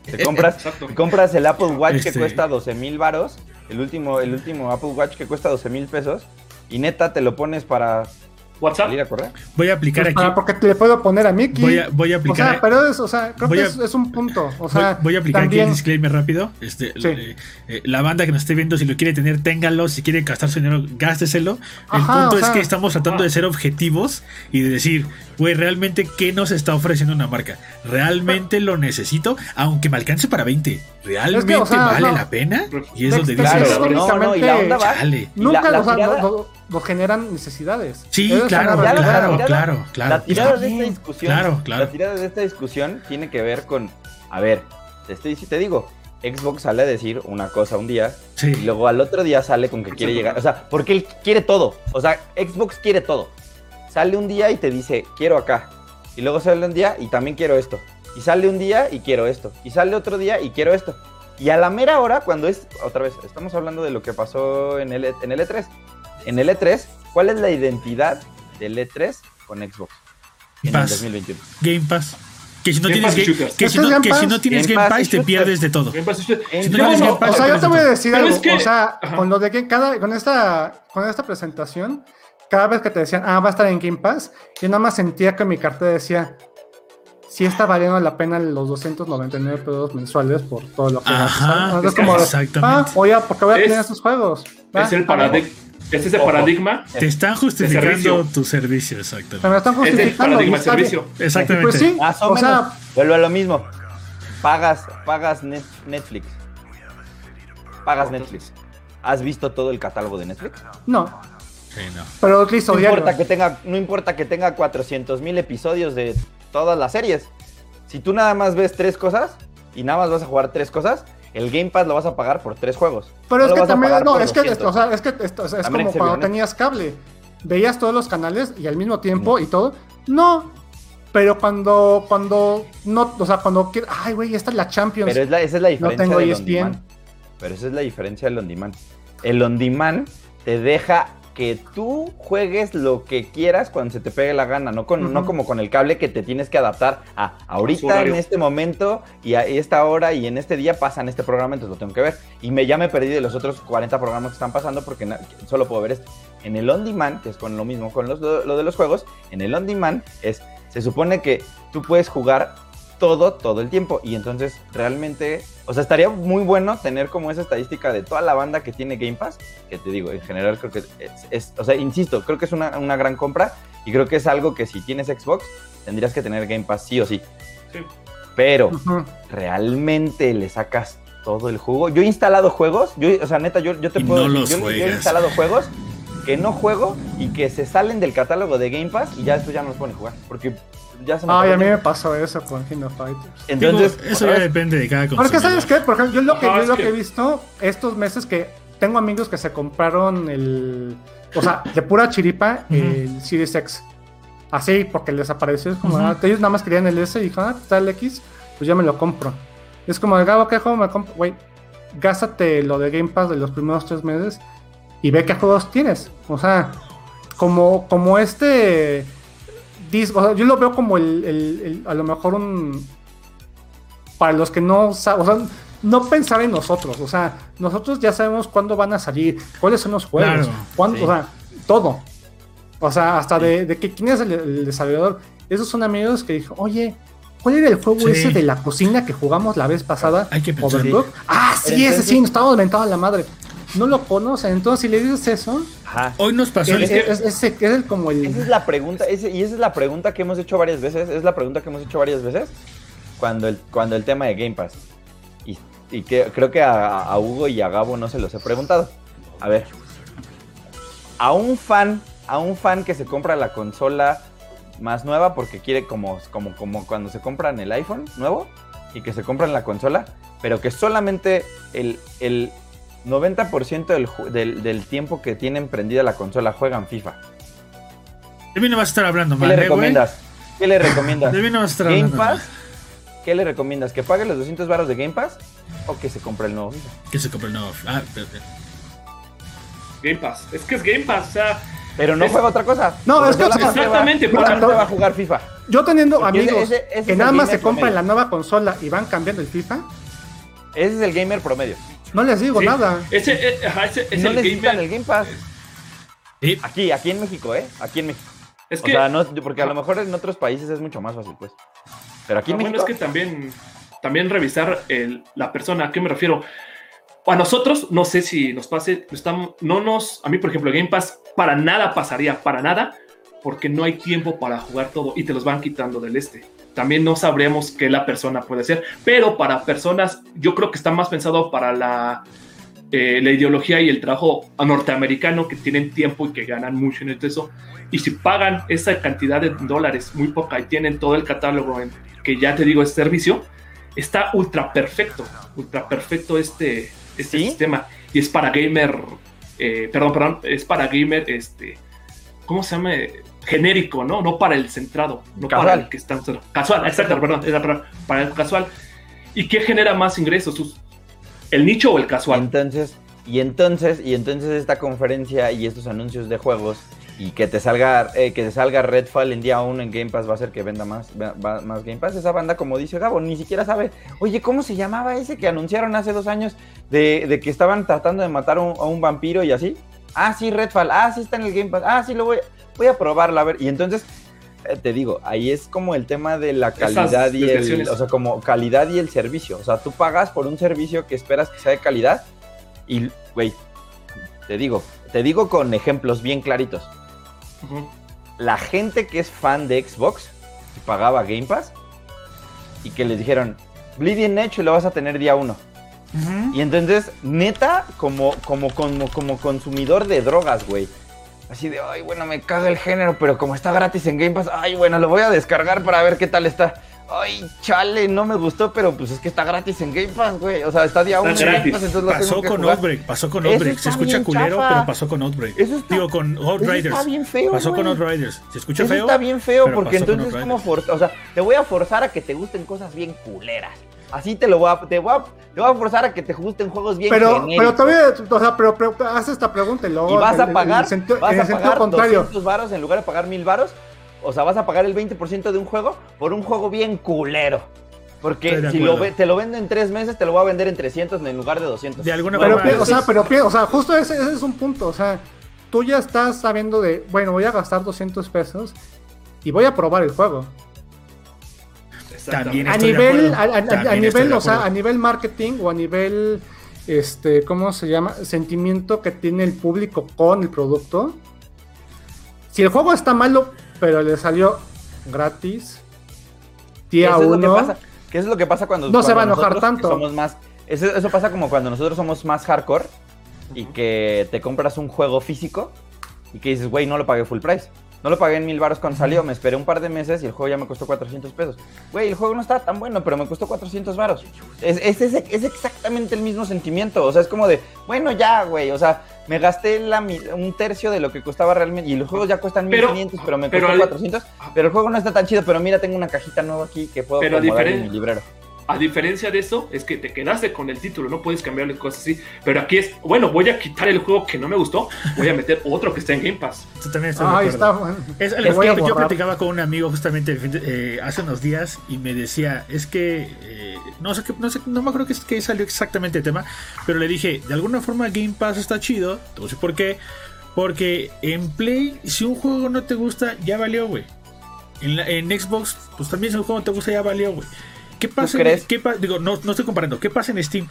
Te compras, te compras el Apple Watch Este- que cuesta 12 mil varos, el último, el último Apple Watch que cuesta 12 mil pesos, y neta te lo pones para WhatsApp. salir a correr. Voy a aplicar Pues aquí. para- porque te le puedo poner a Mickey. Voy a, voy a o aplicar. sea, pero es, o sea, creo Voy que es, es un punto. O Voy, sea, voy a aplicar aquí también, el disclaimer rápido. Este, Sí. eh, eh, la banda que nos esté viendo, si lo quiere tener, téngalo. Si quiere gastar su dinero, gásteselo. El Ajá, punto o es sea, que estamos tratando ah. de ser objetivos y de decir, güey, realmente, ¿qué nos está ofreciendo una marca? ¿Realmente lo necesito? Aunque me alcance para 20. ¿Realmente o sea, vale no. la pena? Y es donde Claro, dices, Claro, no, no, y la onda va. chale. Y nunca la- la o sea, tirada- no- no- no generan necesidades. Sí, claro, claro, La tirada- claro, claro. La tirada de esta discusión, Claro, claro. la tirada de esta discusión tiene que ver con, a ver, te estoy, si te digo, Xbox sale a decir una cosa un día Sí. y luego al otro día sale con que quiere llegar, o sea, porque él quiere todo, o sea, Xbox quiere todo. Sale un día y te dice, quiero acá. Y luego sale un día y también quiero esto. Y sale un día y quiero esto. Y sale otro día y quiero esto. Y a la mera hora, cuando es, otra vez, estamos hablando de lo que pasó en el, E- en el E3. En el E3, ¿cuál es la identidad del E3 con Xbox? En el Pass. 2021. Game Pass. Que si no Game tienes Game, shooters. que si ¿Esto es no, Game que si Pass? no tienes Game Game Pass y Pass te pierdes de todo. Game Pass Si no, O sea, yo te voy a decir algo. es que- o sea, Ajá. con lo de que cada, con esta, con esta presentación, cada vez que te decían, ah, va a estar en Game Pass, yo nada más sentía que mi cartera decía, sí está valiendo la pena los 299 pesos mensuales por todo lo que Ajá, es como de, exactamente. ah, oye, ¿por qué voy a Es- tener estos juegos? Va, Es el paradigma. Es el Ojo. paradigma. Te están justificando servicio. tu servicio, Se exactamente. me están Es el justificando. paradigma de servicio. Exactamente. Pues sí, Más o, o menos. sea, Vuelvo a lo mismo. Pagas, pagas Net- Netflix. Pagas Netflix. ¿Has visto todo el catálogo de Netflix? no, Sí, no. pero listo, No importa que tenga, no importa que tenga 400 mil episodios de todas las series. Si tú nada más ves tres cosas y nada más vas a jugar tres cosas, el Game Pass lo vas a pagar por tres juegos. Pero No es que también, no, es que, 200. o sea, es que esto- es, como cuando tenías cable. Veías todos los canales y al mismo tiempo y todo. No. Pero cuando, cuando, no, o sea, cuando ay, güey, esta es la Champions. Pero es la- esa es la diferencia tengo E del ESPN. demand. Pero esa es la diferencia del on demand. El on demand te deja que tú juegues lo que quieras cuando se te pegue la gana, no, con, no como con el cable que te tienes que adaptar a ahorita en este momento y a esta hora y en este día pasan este programa, entonces lo tengo que ver. Y me, ya me perdí de los otros 40 programas que están pasando porque solo puedo ver este. En el on demand, que es con lo mismo con los, lo, lo de los juegos, en el on demand es, se supone que tú puedes jugar todo, todo el tiempo. Y entonces realmente, o sea, estaría muy bueno tener como esa estadística de toda la banda que tiene Game Pass, que te digo, en general creo que es, es- o sea, insisto, creo que es una, una gran compra y creo que es algo que si tienes Xbox, tendrías que tener Game Pass sí o sí. Sí. Pero. ¿realmente le sacas todo el jugo? Yo he instalado juegos, yo, o sea, neta, yo, yo te Y puedo no decir, los yo, yo he instalado juegos que no juego y que se salen del catálogo de Game Pass y ya después ya no los pueden jugar, porque ya se me Ay, acabó a mí me pasó eso con King of Fighters. Entonces, Digo, eso ya vez, depende de cada Porque, ¿sabes consumidor. qué? Por ejemplo, yo lo que, yo lo que- que he visto estos meses que tengo amigos que se compraron el. O sea, de pura chiripa, el Series X. Así, porque les apareció. Es como, ah, ellos nada más querían el S y dijeron, ah, está el X, pues ya me lo compro. Es como, de Gabo, ¿qué juego me compro? Güey, gástate lo de Game Pass de los primeros tres meses y ve qué juegos tienes. O sea, como, como este. Dis- o sea, yo lo veo como el, el- el- a lo mejor un. Para los que no saben, o sea, no pensar en nosotros. O sea, nosotros ya sabemos cuándo van a salir, cuáles son los juegos, Claro, cuándo, sí. o sea, todo. O sea, hasta de, de que quién es el, el desarrollador. Esos son amigos que dijo, oye, ¿Cuál era el juego Sí. ese de la cocina que jugamos la vez pasada? Hay que pensar. Overcooked. Ah, sí, ese sí, nos estábamos inventando a la madre. No lo conocen, entonces si le dices eso, Ajá. Hoy nos pasó es, el- es- es- como el... Esa es la pregunta, ese- y esa es la pregunta que hemos hecho varias veces, es la pregunta que hemos hecho varias veces cuando el, cuando el tema de Game Pass. Y, y que, creo que a, a Hugo y a Gabo no se los he preguntado. A ver, a un fan, a un fan que se compra la consola más nueva porque quiere como, como, como cuando se compran el iPhone nuevo y que se compran la consola, pero que solamente el, el 90% del, del, del tiempo que tienen prendida la consola juegan FIFA. De mí no vas a estar hablando ¿Qué mal, le ¿eh, recomiendas? ¿Qué le recomiendas? De mí no vas a estar ¿Game hablando. Pass? ¿Qué le recomiendas? ¿Que pague los 200 baros de Game Pass? ¿O que se compre el nuevo FIFA? Que se compre el nuevo. Ah, pero- pero- Game Pass. Es que es Game Pass, o sea, Pero no Es- juega otra cosa. No, es que- va- Exactamente, solamente porque- va a jugar FIFA. Yo teniendo Porque ese- amigos ese- ese que es nada más se compran la nueva consola y van cambiando el FIFA, Ese es el gamer promedio. No les digo sí, nada. Ese, eh, ese es no el necesitan gamer. el Game Pass. Sí, Aquí, aquí en México, ¿eh? Aquí en México. Es O que, sea, no, porque a lo mejor en otros países es mucho más fácil, pues. Pero aquí ah, en bueno, México. es que también, también revisar el- la persona, ¿a qué me refiero? A nosotros, no sé si nos pase, estamos, no nos, a mí, por ejemplo, Game Pass para nada pasaría, para nada, porque no hay tiempo para jugar todo y te los van quitando del este. También no sabremos qué la persona puede hacer, pero para personas, yo creo que está más pensado para la, eh, la ideología y el trabajo norteamericano que tienen tiempo y que ganan mucho en eso. Y si pagan esa cantidad de dólares, muy poca, y tienen todo el catálogo en, que ya te digo es servicio, está ultra perfecto, ultra perfecto este, este ¿Sí? sistema. Y es para gamer, eh, perdón, perdón, es para gamer, este, ¿cómo se llama? Genérico, ¿no? No para el centrado, no para el que está casual, exacto, perdón, era para, para el casual. ¿Y qué genera más ingresos? Sus- ¿El nicho o el casual? Entonces, y entonces, y entonces esta conferencia y estos anuncios de juegos y que te salga, eh, que te salga Redfall en día 1 en Game Pass va a hacer que venda más, va- va- más Game Pass. Esa banda, como dice Gabo, ni siquiera sabe, oye, ¿cómo se llamaba ese que anunciaron hace dos años de, de que estaban tratando de matar un, a un vampiro y así? Ah, sí, Redfall, ah, sí está en el Game Pass, ah, sí, lo voy, voy a probarlo, a ver. Y entonces, eh, te digo, ahí es como el tema de la Esas calidad y el, o sea, como calidad y el servicio. O sea, tú pagas por un servicio que esperas que sea de calidad y, güey, te digo, te digo con ejemplos bien claritos. La gente que es fan de Xbox y pagaba Game Pass y que les dijeron, Bleeding Edge lo vas a tener día uno. Y entonces, neta, como, como, como, como consumidor de drogas, güey. Así de, ay, bueno, me caga el género, pero como está gratis en Game Pass, ay, bueno, lo voy a descargar para ver qué tal está. Ay, chale, no me gustó, pero pues es que está gratis en Game Pass, güey. O sea, está día uno en Game gratis. Pass, entonces lo Pasó tengo que con jugar. Outbreak, pasó con Outbreak. Se escucha culero, chafa. pero pasó con Outbreak. Eso está- Digo, con Eso Outriders. está bien feo, Pasó con. Outriders. ¿Se escucha Eso feo? está bien feo porque entonces es como o sea, te voy a forzar a que te gusten cosas bien culeras. Así te lo voy a, te voy a, te voy a forzar a que te gusten juegos bien Pero, genéricos. pero todavía, o sea, pero, pero haz esta pregunta y luego y vas a pagar, en el sentido, vas en el a sentido pagar contrario. 200 varos en lugar de pagar 1000 varos. O sea, vas a pagar el 20% de un juego por un juego bien culero. Porque si lo acuerdo. ve- te lo vendo en 3 meses, te lo voy a vender en 300 en lugar de 200. De alguna Pero, forma. o sea, pero, o sea, justo ese, ese es un punto. O sea, tú ya estás sabiendo de, bueno, voy a gastar 200 pesos y voy a probar el juego. También A nivel, a, También nivel, o sea, a nivel marketing o a nivel, este, ¿cómo se llama? Sentimiento que tiene el público con el producto. Si el juego está malo, pero le salió gratis, día Eso es lo que uno, pasa. Que eso es lo que pasa cuando No se va a enojar nosotros tanto. Somos más, eso, eso pasa como cuando nosotros somos más hardcore y que te compras un juego físico y que dices, güey, no lo pagué full price. No lo pagué en mil baros cuando salió, me esperé un par de meses y el juego ya me costó 400 pesos. Güey, el juego no está tan bueno, pero me costó 400 varos. Es, es, es- es exactamente el mismo sentimiento. O sea, es como de, bueno, ya, güey. O sea, me gasté la un tercio de lo que costaba realmente. Y los juegos ya cuestan Pero- 1500, pero, me pero costó al- 400. Pero el juego no está tan chido. Pero mira, tengo una cajita nueva aquí que puedo Pero acomodar en mi librero. A diferencia de eso, es que te quedaste con el título, no puedes cambiarle cosas así. Pero aquí es, bueno, voy a quitar el juego que no me gustó, voy a meter otro que está en Game Pass. Tú también estás de Ahí acuerdo. está. bueno. Es algo que yo platicaba con un amigo justamente de- eh, hace unos días y me decía, es que eh, no sé qué, no sé, no me acuerdo qué, qué salió exactamente el tema, pero le dije, de alguna forma Game Pass está chido, no sé por qué, porque en Play, si un juego no te gusta, ya valió, güey. En, la- en Xbox, pues también si el juego no te gusta, ya valió, güey. ¿Qué pasa? en- crees? qué pa- digo, no, no estoy comparando. ¿Qué pasa en Steam?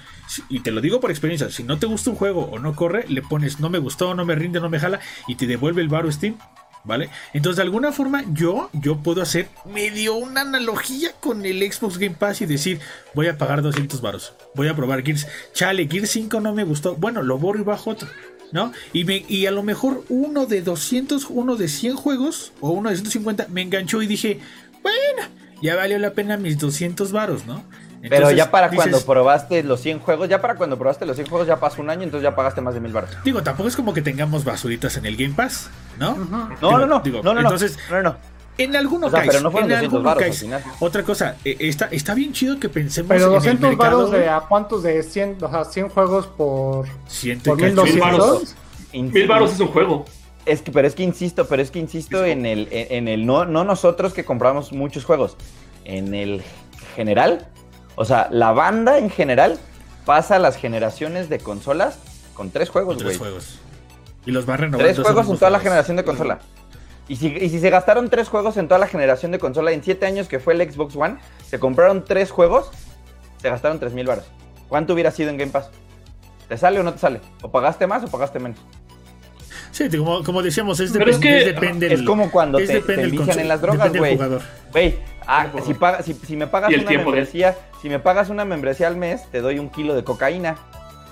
Y te lo digo por experiencia. Si no te gusta un juego o no corre, le pones no me gustó, no me rinde, no me jala y te devuelve el varo Steam. ¿Vale? Entonces, de alguna forma, yo, yo puedo hacer medio una analogía con el Xbox Game Pass y decir, voy a pagar 200 varos. Voy a probar Gears. Chale, Gears 5 no me gustó. Bueno, lo borro y bajo otro. ¿No? Y, me, y a lo mejor uno de 200, uno de 100 juegos o uno de 150 me enganchó y dije, bueno, ya valió la pena mis 200 varos, ¿no? Pero Entonces, ya para dices- cuando probaste los 100 juegos, ya para cuando probaste los 100 juegos ya pasó un año, entonces ya pagaste más de mil baros. Digo, tampoco es como que tengamos basuritas en el Game Pass, ¿no? No, Digo- no, no, digo, no, no, entonces, no, no. En alguno O sea, pero no en 200 alguno varos caes. al final. Otra cosa, eh, está, está bien chido que pensemos Pero en 200 el mercado. varos de a cuántos de 100, o sea, 100 juegos por, por que- 1200. Mil baros es un juego. Es que, pero es que insisto, pero es que insisto en el, en, el no, no nosotros que compramos muchos juegos, en el general, o sea, la banda en general pasa las generaciones de consolas con tres juegos, Tres güey. juegos. Y los va renovando. Tres juegos en toda la generación de consola. Y si, y si se gastaron tres juegos en toda la generación de consola en siete años que fue el Xbox One, se compraron tres juegos, se gastaron tres mil baros. ¿Cuánto hubiera sido en Game Pass? ¿Te sale o no te sale? ¿O pagaste más o pagaste menos? Sí, como, como decíamos, es, Pero es que- es depende Es el- como cuando es te, te conso- en las drogas, güey. jugador. Güey, ah, si, paga- si, si me pagas una tiempo membresía, si me pagas una membresía al mes, te doy un kilo de cocaína.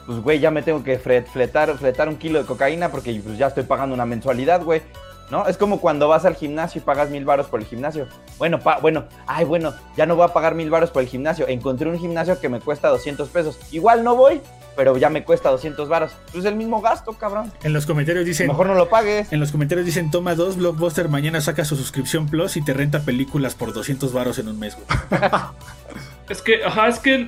Pues, güey, ya me tengo que fletar, fletar un kilo de cocaína porque pues, ya estoy pagando una mensualidad, güey. ¿No? Es como cuando vas al gimnasio y pagas mil varos por el gimnasio. Bueno, pa- bueno, ay, bueno, ya no voy a pagar mil varos por el gimnasio. Encontré un gimnasio que me cuesta 200 pesos. Igual no voy, pero ya me cuesta 200 varos. Pues es el mismo gasto, cabrón. En los comentarios dicen. Mejor no lo pagues. En los comentarios dicen, toma dos, Blockbuster mañana saca su suscripción Plus y te renta películas por 200 varos en un mes, güey. Es que, ajá, es que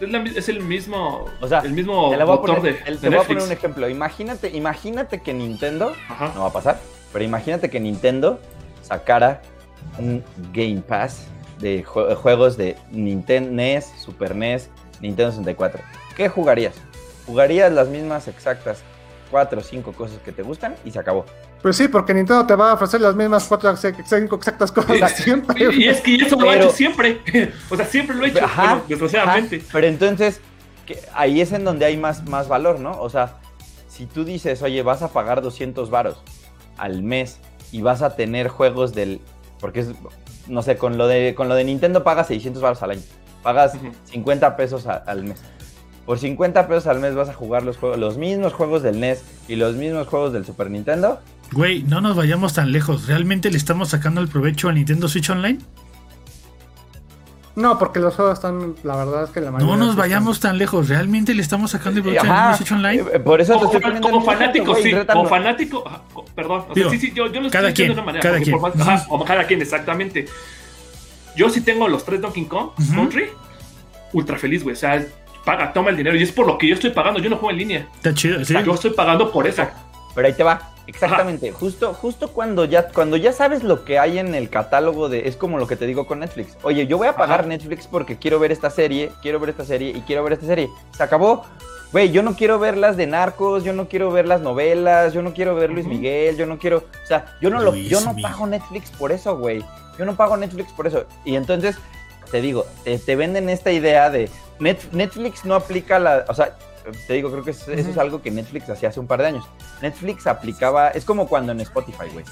es, la mi- es el mismo, O sea, el mismo Te, voy a motor poner, de, el- de te voy a Netflix. poner un ejemplo. Imagínate, imagínate que Nintendo Ajá. no va a pasar, pero imagínate que Nintendo sacara un Game Pass de jue- juegos de Nintendo NES, Super NES, Nintendo 64. ¿Qué jugarías? Jugarías las mismas exactas cuatro o cinco cosas que te gustan y se acabó. Pues sí, porque Nintendo te va a ofrecer las mismas 4 cinco exactas cosas siempre. Y, es que eso lo ha Pero- hecho siempre. o sea, siempre lo ha hecho, Ajá, bueno, desgraciadamente. Ajá, pero entonces, que- ahí es en donde hay más, más valor, ¿no? O sea, si tú dices, oye, vas a pagar 200 varos al mes y vas a tener juegos del... Porque es, no sé, con lo de, con lo de Nintendo pagas 600 varos al año. Pagas Ujú. 50 pesos a- al mes. Por 50 pesos al mes vas a jugar los, juegos, los mismos juegos del NES y los mismos juegos del Super Nintendo. Güey, no nos vayamos tan lejos. ¿Realmente le estamos sacando el provecho a Nintendo Switch Online? No, porque los juegos están, la verdad es que la mayoría. No nos vayamos tan lejos. ¿Realmente le estamos sacando el provecho a Ajá, Nintendo Switch Online? eh, por eso te Como, como ejemplo, fanático, sí. Como fanático, perdón. O sea, Digo, sí, sí, yo, yo lo estoy quien, diciendo de una manera. cada quien. más- ajá, como cada quien, exactamente. Yo sí tengo los tres Donkey Kong Ujú. Country. Ultra feliz, güey. O sea, paga, toma el dinero. Y es por lo que yo estoy pagando. Yo no juego en línea. Está chido, O sí. sea, yo estoy pagando por eso. Pero ahí te va. Exactamente. Justo, justo cuando ya, cuando ya sabes lo que hay en el catálogo de. Es como lo que te digo con Netflix. Oye, yo voy a pagar Ajá. Netflix porque quiero ver esta serie, quiero ver esta serie y quiero ver esta serie. Se acabó. Güey, yo no quiero ver las de narcos, yo no quiero ver las novelas, yo no quiero ver Luis. Miguel, yo no quiero. O sea, yo no lo, yo no pago Netflix por eso, güey. Yo no pago Netflix por eso. Y entonces, te digo, te, te venden esta idea de Net- Netflix no aplica la. O sea, te digo, creo que eso, eso es algo que Netflix hacía hace un par de años. Netflix aplicaba. Es como cuando en Spotify, güey.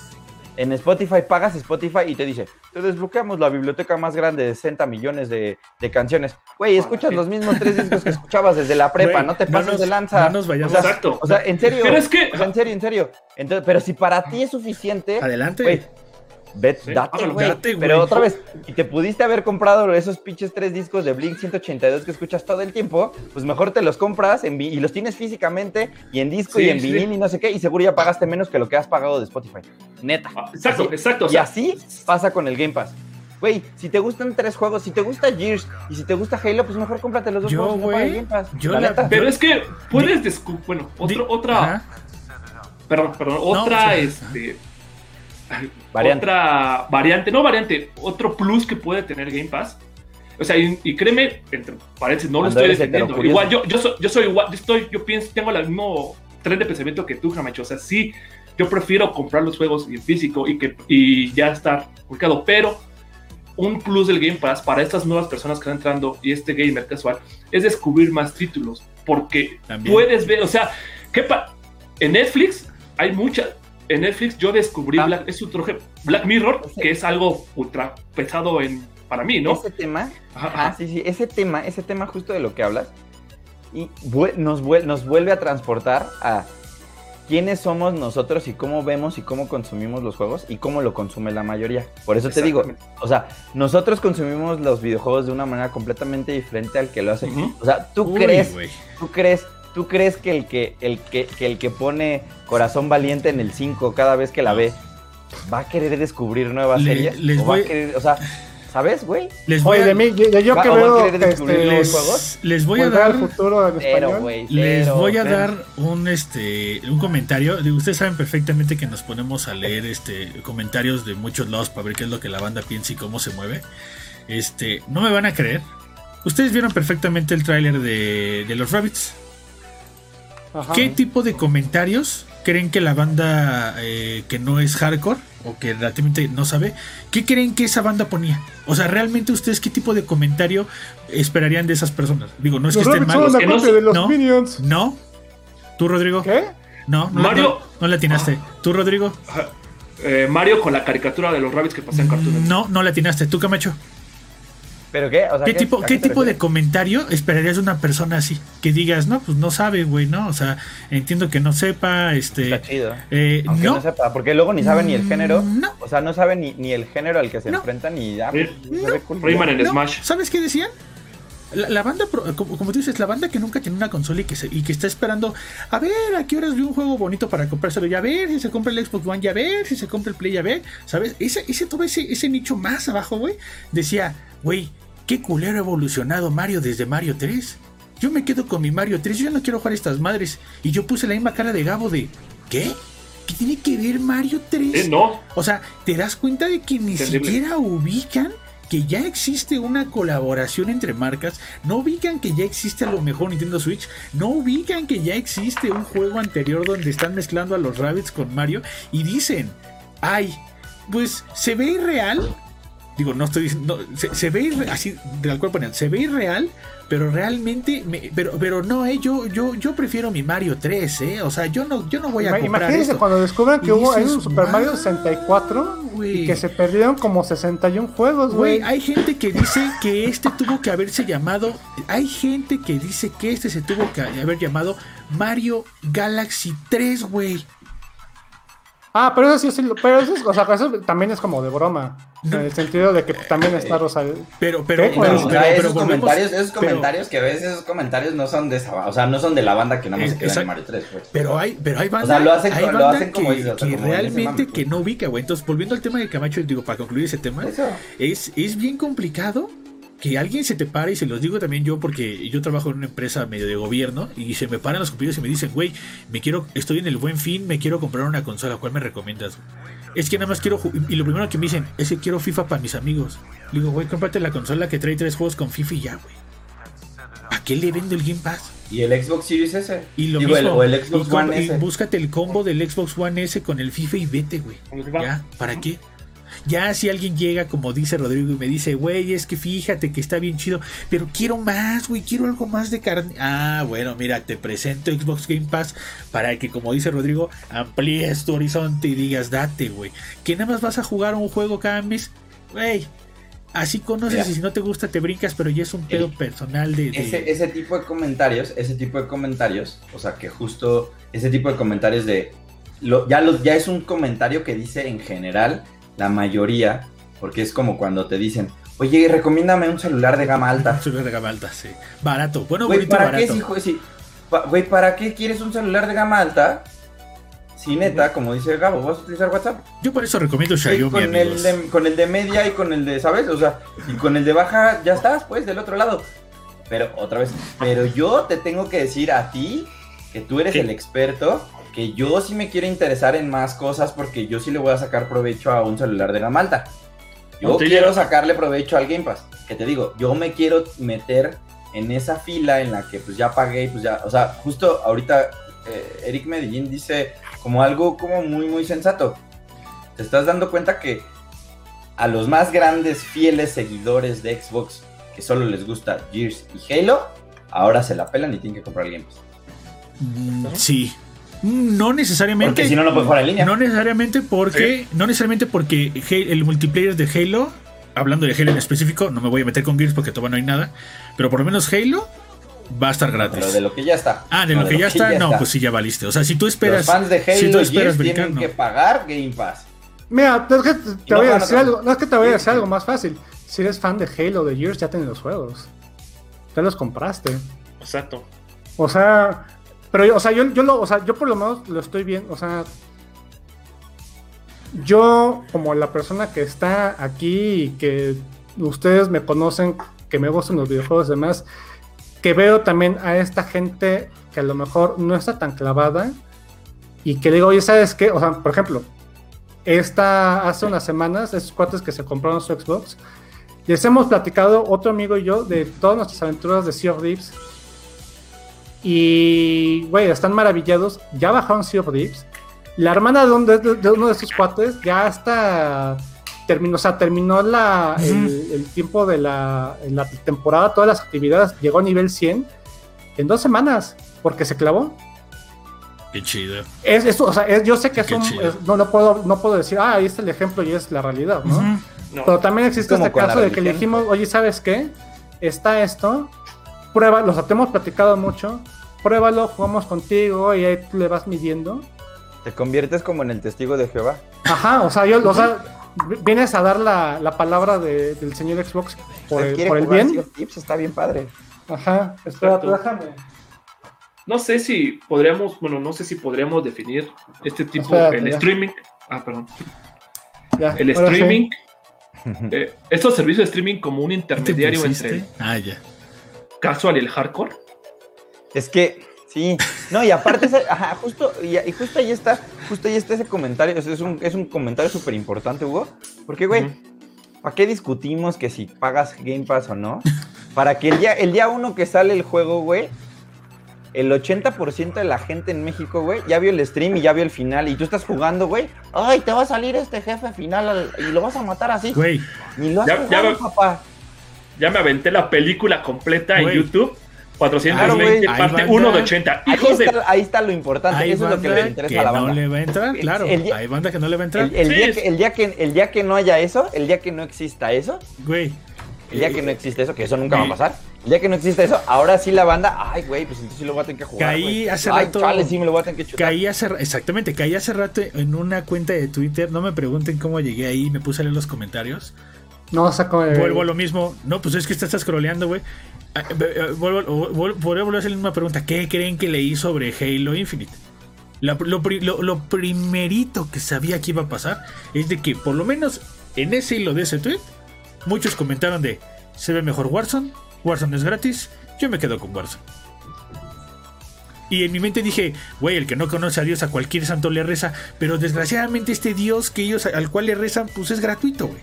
En Spotify pagas Spotify y te dice, te desbloqueamos la biblioteca más grande de 60 millones de, de canciones. Güey, escuchas sí. los mismos tres discos que escuchabas desde la prepa, no te no pases nos- de lanza. no nos vayamos. O sea, Exacto. o sea, en serio. Pero es que- o sea, en serio, en serio. Entonces, pero si para ti es suficiente, Adelante. güey, ve, Sí, date, güey. Pero otra vez, y te pudiste haber comprado esos pinches tres discos de Blink 182 que escuchas todo el tiempo, pues mejor te los compras en y los tienes físicamente y en disco Sí, y en sí. vinil y no sé qué, y seguro ya pagaste menos que lo que has pagado de Spotify. Neta. Ah, Exacto, Así- exacto. O y sea, así pasa con el Game Pass. Güey, si te gustan tres juegos, si te gusta Gears y si te gusta Halo, pues mejor cómprate los dos Yo, juegos y no pagues güey, Game Pass. yo la la- neta. pero es que puedes descubrir. Bueno, otro, otra. Ajá. Perdón, perdón. Otra, sí. este. Variante. Otra variante, no variante, otro plus que puede tener Game Pass. O sea, y, y créeme, entre paréntesis, no lo estoy defendiendo. Igual, yo, yo, soy, yo soy igual, yo estoy, yo pienso, tengo el mismo tren de pensamiento que tú, Jamacho. O sea, sí, Yo prefiero comprar los juegos en físico y, que, y ya estar publicado, pero un plus del Game Pass para estas nuevas personas que están entrando y este gamer casual es descubrir más títulos, porque También. puedes ver, o sea, ¿qué pa- en Netflix hay muchas. En Netflix yo descubrí Ah. Black, es otro ej- Black Mirror, Ese- que es algo ultra pesado en, para mí, ¿no? Ese tema, Ajá, ah, ajá. sí, sí, ese tema, ese tema justo de lo que hablas, y nos, vuel- nos vuelve a transportar a quiénes somos nosotros y cómo vemos y cómo consumimos los juegos y cómo lo consume la mayoría. Por eso te digo, o sea, nosotros consumimos los videojuegos de una manera completamente diferente al que lo hace. Ujú. O sea, tú Uy, crees, güey. tú crees, tú crees que el que, el que, que el que pone corazón valiente en el 5 cada vez que la ve va a querer descubrir nuevas Le- series. les o, va a voy- querer- o sea, ¿sabes, güey? Les voy Oye, a, de mí, yo, Va- que a veo este, les, juegos? les voy a dar futuro español. güey, Les cero, voy a cero. dar un este un comentario. Ustedes saben perfectamente que nos ponemos a leer este comentarios de muchos lados para ver qué es lo que la banda piensa y cómo se mueve. Este, no me van a creer. Ustedes vieron perfectamente el tráiler de, de los Rabbits. Ajá. ¿Qué tipo de comentarios creen que la banda eh, que no es hardcore o que relativamente no sabe, qué creen que esa banda ponía? O sea, realmente ustedes qué tipo de comentario esperarían de esas personas? Digo, no es que estén la que no de los ¿no? Minions. No. ¿Tú, Rodrigo? ¿Qué? No, no, Mario- no, no le atinaste. ¿Tú, Rodrigo? Ajá. Eh, Mario con la caricatura de los rabbits que pasé en Cartoon Network. No, no le atinaste. ¿Tú, Camacho? ¿Pero qué? O sea, ¿Qué tipo, a qué te tipo de comentario esperarías de una persona así? Que digas, no, pues no sabe, güey, ¿no? O sea, entiendo que no sepa, este... Está chido. eh, Aunque no. no, sepa, porque luego ni sabe ni el género. No. O sea, no sabe ni, ni el género al que se No. enfrenta ni ya. Pues, cool. Rayman en no. Smash. ¿Sabes qué decían? La, la banda, como, como tú dices, la banda que nunca tiene una consola y que, se- y que está esperando a ver a qué horas vi un juego bonito para comprárselo, ya ver si se compra el Xbox One, ya ver si se compra el Play, ya ver, ¿sabes? Ese, ese todo ese, ese nicho más abajo, güey, decía, güey, qué culero ha evolucionado Mario desde Mario 3. Yo me quedo con mi Mario 3, yo ya no quiero jugar estas madres. Y yo puse la misma cara de Gabo de, ¿qué? ¿Qué tiene que ver Mario 3? Eh, no, O sea, te das cuenta de que ni siquiera ubican que ya existe una colaboración entre marcas, no ubican que ya existe a lo mejor Nintendo Switch, no ubican que ya existe un juego anterior donde están mezclando a los Rabbits con Mario y dicen, ay, pues se ve irreal. Digo, no estoy diciendo, no, se, se ve irre- así, del cual ponían, se ve irreal, pero realmente, me- pero, pero no, eh, yo, yo, yo prefiero mi Mario 3, eh, o sea, yo no, yo no voy a Ima- comprar Imagínense esto. cuando descubran que hubo un Super Mario "Wow, 64 güey". y que se perdieron como 61 juegos, güey. hay gente que dice que este tuvo que haberse llamado. Hay gente que dice que este se tuvo que haber llamado Mario Galaxy 3, güey. Ah, pero eso sí, sí, lo- pero eso, es- o sea, eso también es como de broma. No. En el sentido de que también está Rosa. Pero, pero, pero, o pero- sea, pero esos comentarios, esos pero- comentarios que ves, esos comentarios no son de esa, o sea, no son de la banda que nada más Es- se queda exacto. en Mario 3, pues. Pero hay, pero hay banda, sea, lo hacen- hay lo hacen como que, o sea, que como realmente que no ubica, güey. Entonces, volviendo al tema de Camacho, digo, para concluir ese tema, Eso. es, es bien complicado que alguien se te pare, y se los digo también yo, porque yo trabajo en una empresa medio de gobierno, y se me paran los compañeros y me dicen, güey, me quiero, estoy en el buen fin, me quiero comprar una consola, ¿cuál me recomiendas? Es que nada más quiero, y lo primero que me dicen, es que quiero FIFA para mis amigos. Le digo, güey, cómprate la consola que trae tres juegos con FIFA y ya, güey. ¿A qué le vendo el Game Pass? Y el Xbox Series S. Y lo Digo, el- mismo, o el Xbox One S. búscate el combo del Xbox One S con el FIFA y vete, güey. ¿Ya? ¿Para qué? Ya si alguien llega, como dice Rodrigo, y me dice, güey, es que fíjate que está bien chido, pero quiero más, güey, quiero algo más de carne. Ah, bueno, mira, te presento Xbox Game Pass para que, como dice Rodrigo, amplíes tu horizonte y digas, date, güey. Que nada más vas a jugar un juego cada mes, güey. Así conoces Mira. y si no te gusta te brincas, pero ya es un pedo personal de... de- Ese, ese tipo de comentarios, ese tipo de comentarios, o sea, que justo ese tipo de comentarios de. Lo, ya, lo, ya es un comentario que dice en general la mayoría, porque es como cuando te dicen, oye, recomiéndame un celular de gama alta. Celular de gama alta, sí. Barato, bueno, Güey, ¿para qué, barato. si, jue- si- pa- güey, ¿para qué quieres un celular de gama alta? Si neta, como dice Gabo, vas a utilizar WhatsApp. Yo por eso recomiendo Xiaomi, con, el de, con el de media y con el de, ¿sabes? O sea, y con el de baja ya estás, pues, del otro lado. Pero otra vez, pero yo te tengo que decir a ti, que tú eres ¿Qué? el experto, que yo sí me quiero interesar en más cosas porque yo sí le voy a sacar provecho a un celular de gama alta. Yo quiero sacarle provecho al Game Pass. Que te digo, yo me quiero meter en esa fila en la que pues ya pagué, pues ya, o sea, justo ahorita eh, Eric Medellín dice como algo como muy, muy sensato. Te estás dando cuenta que a los más grandes, fieles seguidores de Xbox que solo les gusta Gears y Halo, ahora se la pelan y tienen que comprar Game Pass. Mm, Sí. No necesariamente. Porque si no, no puedes jugar en línea. No necesariamente porque. No necesariamente porque el multiplayer de Halo. Hablando de Halo en específico, no me voy a meter con Gears porque todavía no hay nada. Pero por lo menos Halo va a estar gratis. Pero de lo que ya está. Ah, de No, lo que ya está, no, pues sí, ya valiste. O sea, si tú esperas. Los fans de Halo si tú esperas brincar, tienen no. que pagar Game Pass. Mira, es que te, no voy a decir algo. No es que te voy a decir algo más fácil. Si eres fan de Halo, de Gears, ya tienes los juegos. Ya los compraste. Exacto. O sea, pero yo- o sea, yo, yo lo, o sea, yo por lo menos lo estoy viendo, o sea, yo como la persona que está aquí y que ustedes me conocen, que me gustan los videojuegos y demás, que veo también a esta gente que a lo mejor no está tan clavada y que digo, oye, ¿sabes qué? O sea, por ejemplo, esta hace unas semanas, esos cuates que se compraron su Xbox, les hemos platicado otro amigo y yo de todas nuestras aventuras de Sea of Thieves y, güey, están maravillados. Ya bajaron Sea of Thieves. La hermana de, un- de- de uno de esos cuates ya hasta terminó, o sea, terminó la, el, el tiempo de la, en la temporada, todas las actividades, llegó a nivel 100 en dos semanas, porque se clavó. Qué chido. Es, es- o sea, es- yo sé que es Qué un, no, no, puedo, no puedo decir, ah, ahí está el ejemplo y es la realidad, ¿no? No. Pero también existe este caso de que le dijimos, oye, ¿sabes qué? Está esto, prueba, los hemos platicado mucho, pruébalo, jugamos contigo y ahí tú le vas midiendo. Te conviertes como en el testigo de Jehová. Ajá, o sea, yo, o sea, vienes a dar la, la palabra de- del señor Xbox por ¿Usted el, por el bien. Thieves? Está bien padre. Ajá, espérate, Exacto. déjame. No sé si podríamos, bueno, no sé si podríamos definir este tipo, Espérate, el ya. streaming. Ah, perdón. Ya, El sí. streaming. eh, estos servicios de streaming como un ¿Qué te intermediario pusiste? entre Ah, ya. Casual y el hardcore. Es que, sí. No, y aparte, ese- ajá, justo, y, y justo ahí está, justo ahí está ese comentario. Es, un, es un comentario súper importante, Hugo. Porque, güey. ¿para qué discutimos que si pagas Game Pass o no? Para que el día, el día uno que sale el juego, güey, el 80% de la gente en México, güey, ya vio el stream y ya vio el final. Y tú estás jugando, güey. Ay, te va a salir este jefe final al- y lo vas a matar así. Güey, Ni lo has Ya- ya jugado, papá. Ya me aventé la película completa Güey. en YouTube. Claro, 420, güey. parte Ahí 1 de banda. 80. Ahí Hijos de. está, ahí está lo importante. hay Eso es lo que le interesa que a la no banda. le va a entrar, claro. el día- Hay banda que no le va a entrar. El, el Sí, día es- que, el, día que, el día que no haya eso, el día que no exista eso, Güey. el día que no existe eso, que eso nunca va a pasar, el día que no existe eso, ahora sí la banda, ay, güey, pues entonces sí lo voy a tener que jugar. Caí güey. hace ay, rato- chale, sí me lo voy a tener que chutar. Caí hace, exactamente, caí hace rato en una cuenta de Twitter. No me pregunten cómo llegué ahí. Me puse a leer los comentarios. No, saco el... Vuelvo a lo mismo. No, pues es que estás scrolleando, güey. Ah, eh, eh, Vuelvo, a hacer la misma pregunta. ¿Qué creen que leí sobre Halo Infinite? Lo primerito que sabía que iba a pasar es de que, por lo menos en ese hilo de ese tweet, muchos comentaron de: se ve mejor Warzone, Warzone es gratis, yo me quedo con Warzone. Y en mi mente dije, güey, el que no conoce a Dios a cualquier santo le reza, pero desgraciadamente este Dios que ellos al cual le rezan, pues es gratuito, güey.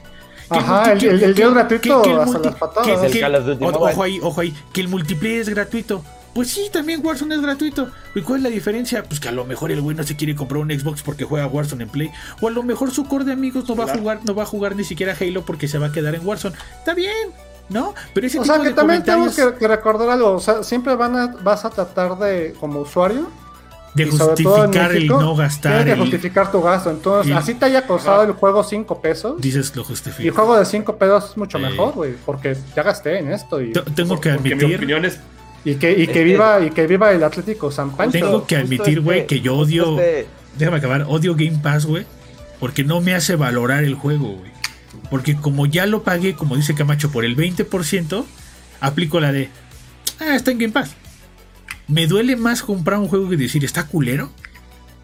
Que Ajá, el, el, el que- Dios que- gratuito que el hasta las patadas. El o- ojo ahí, ojo ahí, que el multiplayer es gratuito. Pues sí, también Warzone es gratuito. ¿Y cuál es la diferencia? Pues que a lo mejor el güey no se quiere comprar un Xbox porque juega Warzone en Play. O a lo mejor su core de amigos no va a jugar, no va a jugar ni siquiera Halo porque se va a quedar en Warzone. Está bien, ¿no? Pero ese O tipo sea, que de también tenemos comentarios que, que recordar algo. O sea, siempre van a, vas a tratar de, como usuario, de y justificar el México, no gastar. tienes que el- justificar tu gasto. Entonces, y- así te haya costado el juego 5 pesos. dices lo Y el juego de 5 pesos es mucho Sí. mejor, güey. Porque ya gasté en esto. Y, Te- Tengo que Porque mi admitir. opinión es. y que, y que Este- viva, y que viva el Atlético San Pancho. Tengo que admitir, güey, este- que yo odio. este- Déjame acabar. Odio Game Pass, güey. Porque no me hace valorar el juego, güey. Porque como ya lo pagué, como dice Camacho, por el 20%, aplico la de. Ah, está en Game Pass. Me duele más comprar un juego que decir, está culero.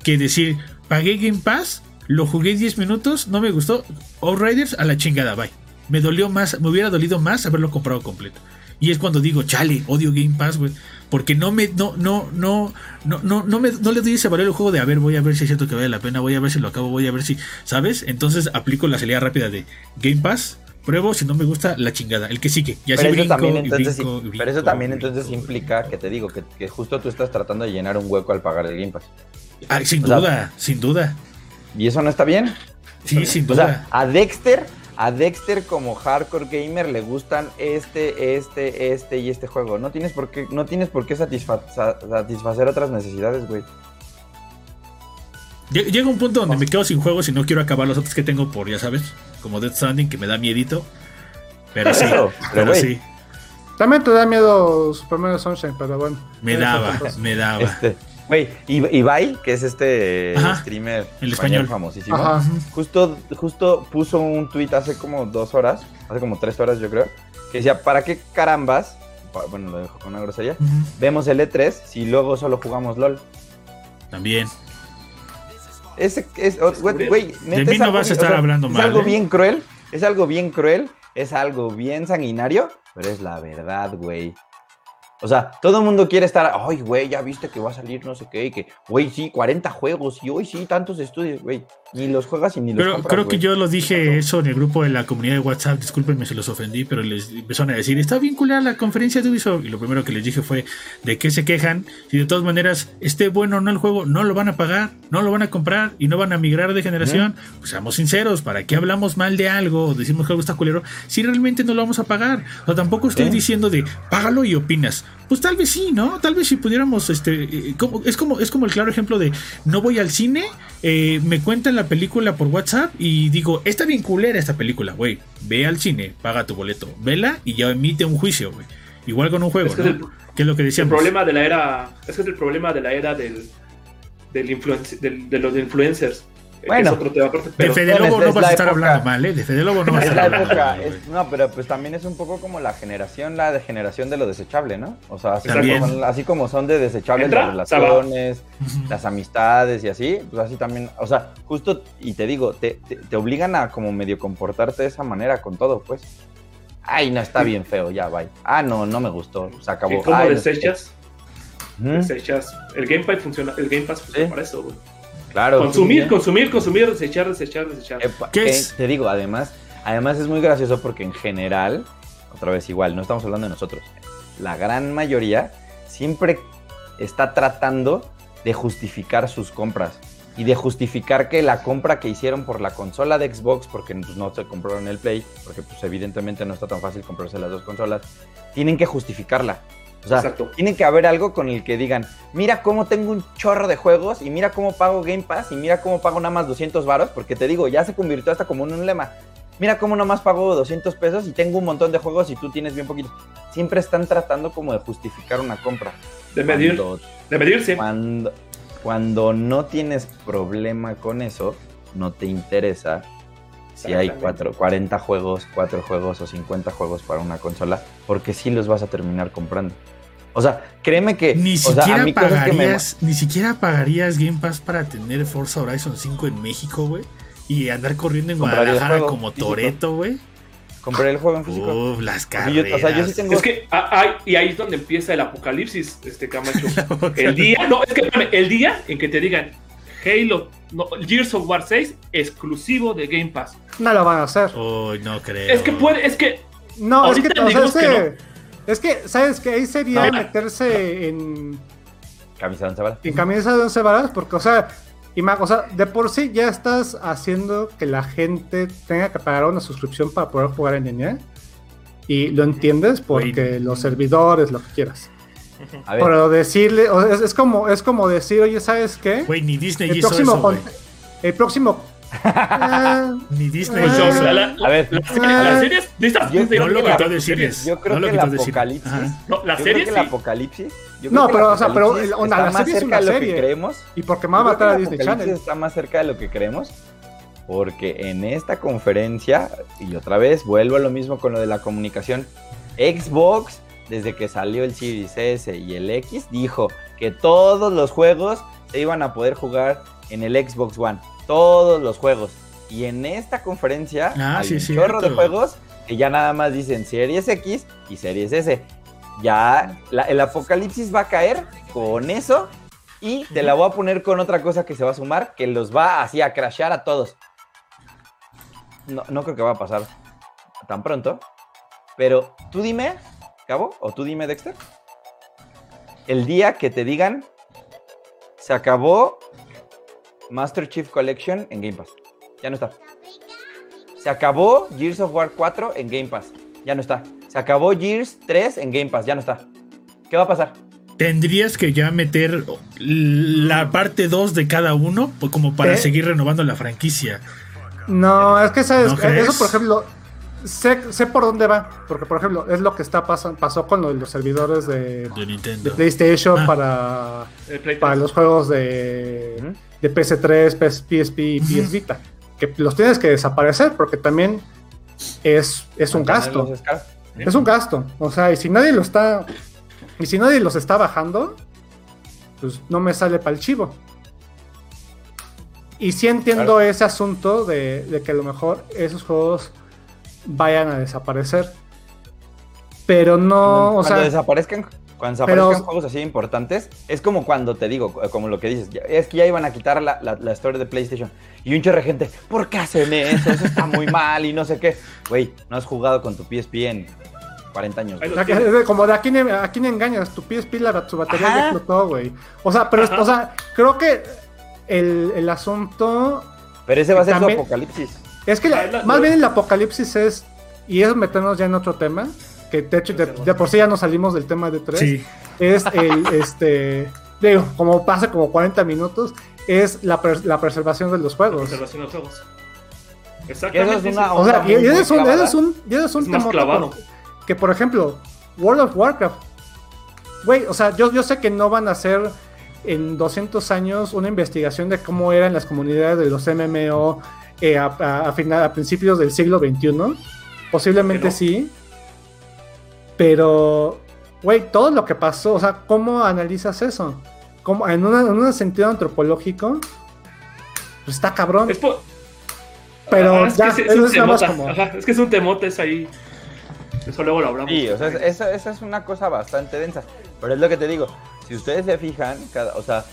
Que decir, pagué Game Pass, lo jugué 10 minutos, no me gustó. Outriders a la chingada, bye. Me dolió más, me hubiera dolido más haberlo comprado completo. Y es cuando digo, chale, odio Game Pass, güey. Porque no me, no, no, no, no, no, no, me, no le doy ese valor al juego de a ver, voy a ver si es cierto que vale la pena, voy a ver si lo acabo, voy a ver si, ¿sabes? Entonces aplico la salida rápida de Game Pass, pruebo, si no me gusta, la chingada, el que sigue. Y así Pero brinco, también, y entonces, brinco, y pero eso también entonces implica que te digo que, que justo tú estás tratando de llenar un hueco al pagar el Game Pass. Sin O sea, duda, sin duda. ¿Y eso no está bien? Sí, sin O duda. sea, a Dexter, a Dexter como hardcore gamer le gustan este, este, este y este juego. No tienes por qué, no tienes por qué satisfa- sa- satisfacer otras necesidades, güey. Lle- Llega un punto donde me quedo sin juegos y no quiero acabar los otros que tengo por, ya sabes, como Death Stranding, que me da miedito. Pero sí, pero sí, También te da miedo Super Mario Sunshine, pero bueno. me daba, me daba. Este, güey, Ib- Ibai, que es este Ajá, streamer el español. famosísimo, Ajá. justo, justo puso un tweet hace como dos horas, hace como tres horas yo creo, que decía, ¿para qué carambas? Bueno, lo dejo con una grosería. Vemos el E3 si luego solo jugamos LOL. También. Ese es, o- güey, neta mí es no algo vas a bien- estar hablando es mal, algo ¿eh? bien cruel, es algo bien cruel, es algo bien sanguinario, pero es la verdad, güey. O sea, todo el mundo quiere estar, ay, güey, ya viste que va a salir no sé qué, y que, güey, sí, 40 juegos, y hoy sí, tantos estudios, güey. Ni los juegas y ni los Pero compras, creo que yo lo dije eso en el grupo de la comunidad de WhatsApp. Discúlpenme si los ofendí, pero les empezaron a decir: Está bien culera la conferencia de Ubisoft. Y lo primero que les dije fue: ¿De qué se quejan? Si de todas maneras esté bueno o no el juego, no lo van a pagar, no lo van a comprar y no van a migrar de generación. Pues seamos sinceros: ¿para qué hablamos mal de algo o decimos que algo está culero si realmente no lo vamos a pagar? O sea, tampoco estoy diciendo de págalo y opinas. Pues tal vez sí, ¿no? Tal vez si pudiéramos, este, eh, como- es como es como el claro ejemplo de no voy al cine, eh, me cuentan la película por WhatsApp y digo, está bien culera esta película, güey. Ve al cine, paga tu boleto, vela y ya emite un juicio, güey. Igual con un juego, Es que ¿no? es el- ¿Qué es lo que El decíamos? problema de la era. Es que es el problema de la era del. del, influenci- del- de los influencers. Bueno. que es otro tema aparte, de Fede Lobo no vas a estar época. hablando mal, ¿eh? De Fede Lobo no vas a Es estar la hablando mal, es- no, pero pues también es un poco como la generación, la de generación de lo desechable, ¿no? O sea, así, como son, así como son de desechables ¿Entra? las relaciones, las amistades y así, pues así también, o sea, justo, y te digo, te, te, te obligan a como medio comportarte de esa manera con todo, pues. Ay, no, está bien feo, ya, bye. Ah, no, no me gustó, se acabó. ¿Y cómo Ay, no sé desechas? Desechas. El Game Pass funciona, el Game Pass funciona para eso, güey. Claro. Consumir, sí, consumir, consumir, desechar, desechar, desechar. Eh, ¿Qué que es? Te digo, además, además es muy gracioso porque en general, otra vez igual, no estamos hablando de nosotros. La gran mayoría siempre está tratando de justificar sus compras y de justificar que la compra que hicieron por la consola de Xbox, porque pues, no se compraron el Play, porque pues evidentemente no está tan fácil comprarse las dos consolas, tienen que justificarla. O sea, Exacto. tiene que haber algo con el que digan, mira cómo tengo un chorro de juegos y mira cómo pago Game Pass y mira cómo pago nada más 200 varos, porque te digo, ya se convirtió hasta como en un lema. Mira cómo nada más pago 200 pesos y tengo un montón de juegos y tú tienes bien poquito. Siempre están tratando como de justificar una compra. De medir, Cuando, de medirse. cuando, cuando no tienes problema con eso, no te interesa si hay cuatro, 40 juegos, 4 juegos o 50 juegos para una consola, porque sí los vas a terminar comprando. O sea, créeme que... Ni sea, siquiera que me- pagarías, ni siquiera pagarías Game Pass para tener Forza Horizon 5 en México, güey. Y andar corriendo en Guadalajara juego como. Toreto, güey. Compré el juego en físico. Uf, las carreras. yo- o sea, yo sí tengo- Es que ah, ay, y ahí es donde empieza el apocalipsis, este Camacho. El día, no, es que el día en que te digan Halo, no, Gears of War 6 exclusivo de Game Pass. No lo van a hacer. Uy, no creo. Es que puede, es que No, es Ahorita que, o sea, es que que, es que, ¿sabes que Ahí sería No. meterse en, Camisa de once varas. en camisa de once varas, porque, o sea, ima- o sea, de por sí ya estás haciendo que la gente tenga que pagar una suscripción para poder jugar en línea. Y lo entiendes porque los servidores, lo que quieras. A ver, Pero decirle, o sea, es, es como, es como decir, oye, ¿sabes qué? Güey, ni Disney El hizo próximo, eso, el próximo. Ah, Ni Disney Ah. hizo o eso. sea, la, A ver. la- la- las series de estas Yo- de- No lo quitó de- series. yo creo no lo que el series. apocalipsis... No, la yo serie creo que sí. el apocalipsis... yo No, creo que pero, el o sea, pero onda, está la más serie es una de lo que serie. creemos. y porque me va a matar a Disney Channel. está más cerca de lo que creemos. Porque en esta conferencia, y otra vez vuelvo a lo mismo con lo de la comunicación, Xbox, desde que salió el Series S y el X, dijo que todos los juegos se iban a poder jugar en el Xbox One. Todos los juegos. Y en esta conferencia Ah, hay sí, un es chorro de juegos que ya nada más dicen Series X y Series S. Ya la- el apocalipsis va a caer con eso y te la voy a poner con otra cosa que se va a sumar, que los va así a crashear a todos. No, no creo que va a pasar tan pronto. Pero tú dime, Cabo, o tú dime, Dexter. El día que te digan, se acabó Master Chief Collection en Game Pass. Ya no está. Se acabó Gears of War 4 en Game Pass. Ya no está. Se acabó Gears 3 en Game Pass. Ya no está. ¿Qué va a pasar? Tendrías que ya meter la parte 2 de cada uno pues, como para ¿Qué? seguir renovando la franquicia. No, es que sabes, ¿No crees? eso por ejemplo, sé, sé por dónde va, porque por ejemplo, es lo que está pasando, pasó con lo de los servidores de, De de Nintendo. PlayStation Ah. para, Play para 3. los juegos de, de PS3, PS, PSP y PS Vita, que los tienes que desaparecer porque también es, es un gasto. Es un gasto. O sea, y si nadie lo está. Y si nadie los está bajando, pues no me sale para el chivo. Y sí entiendo Claro. ese asunto de, de que a lo mejor esos juegos vayan a desaparecer. Pero no, cuando, o cuando sea, desaparezcan, cuando pero- desaparezcan juegos así importantes, es como cuando te digo, eh, como lo que dices, es que ya iban a quitar la, la, la story de PlayStation. Y un chorro de gente, ¿por qué hacen eso? Eso está muy mal y no sé qué. Güey, no has jugado con tu PSP en 40 años. Güey. como de aquí ni, aquí ni engañas, tu PSP la, su batería Ajá. ya explotó, güey. O sea, pero Ajá. o sea, creo que el, el asunto Pero ese va a ser También- su apocalipsis. Es que la- la- más la- bien el apocalipsis es, y es meternos ya en otro tema, que de hecho de, de por sí ya nos salimos del tema de 3, Sí. es el, este, digo, como pasa como 40 minutos, es la, la preservación de los La juegos. conservación de los juegos. Exactamente. eso es una. O sea, y, es un, es un, y es un Es más temota clavado. por- que por ejemplo, World of Warcraft, güey, o sea, yo, yo sé que no van a hacer en 200 años una investigación de cómo eran las comunidades de los MMO eh, a, a- a final- a principios del siglo XXI. Posiblemente no. sí. Pero, güey, todo lo que pasó, o sea, ¿cómo analizas eso? ¿Cómo, en, una- en un sentido antropológico, pues está cabrón. Es por- Pero Ah, es ya, que es, un es nada más temota. como- Ajá, es que es un temote, es ahí. Eso luego lo hablamos. Sí, o sea, es- esa, esa es una cosa bastante densa. Pero es lo que te digo, si ustedes se fijan, cada, o sea,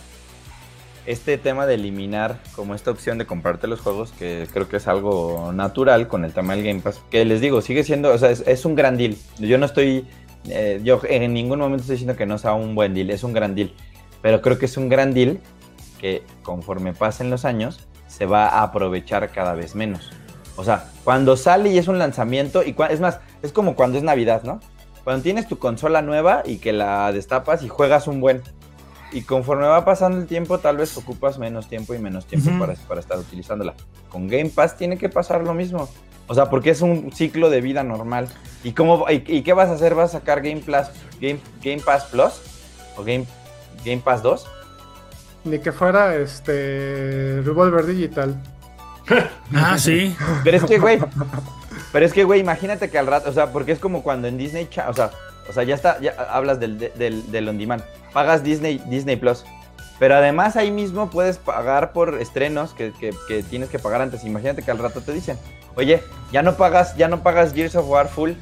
este tema de eliminar como esta opción de comprarte los juegos, que creo que es algo natural con el tema del Game Pass, que les digo, sigue siendo, o sea, es, un gran deal. Yo no estoy, eh, yo en ningún momento estoy diciendo que no sea un buen deal, es un gran deal. Pero creo que es un gran deal que conforme pasen los años se va a aprovechar cada vez menos. O sea, cuando sale y es un lanzamiento, y es más, es como cuando es Navidad, ¿no? Cuando tienes tu consola nueva y que la destapas y juegas un buen. Y conforme va pasando el tiempo, tal vez ocupas menos tiempo y menos tiempo para, para estar utilizándola. Con Game Pass tiene que pasar lo mismo. O sea, porque es un ciclo de vida normal. ¿Y, cómo, y, y qué vas a hacer? ¿Vas a sacar Game, Plus, Game, Game Pass Plus? ¿O Game, Game Pass 2? Ni que fuera este Revolver Digital. Ah, sí. Pero es que, güey. Pero es que, güey, imagínate que al rato, o sea, porque es como cuando en Disney, o sea, o sea, ya está, ya hablas del, del, del on demand. Pagas Disney, Disney Plus. Pero además ahí mismo puedes pagar por estrenos que, que- que tienes que pagar antes. Imagínate que al rato te dicen, oye, ya no pagas, ya no pagas Gears of War full,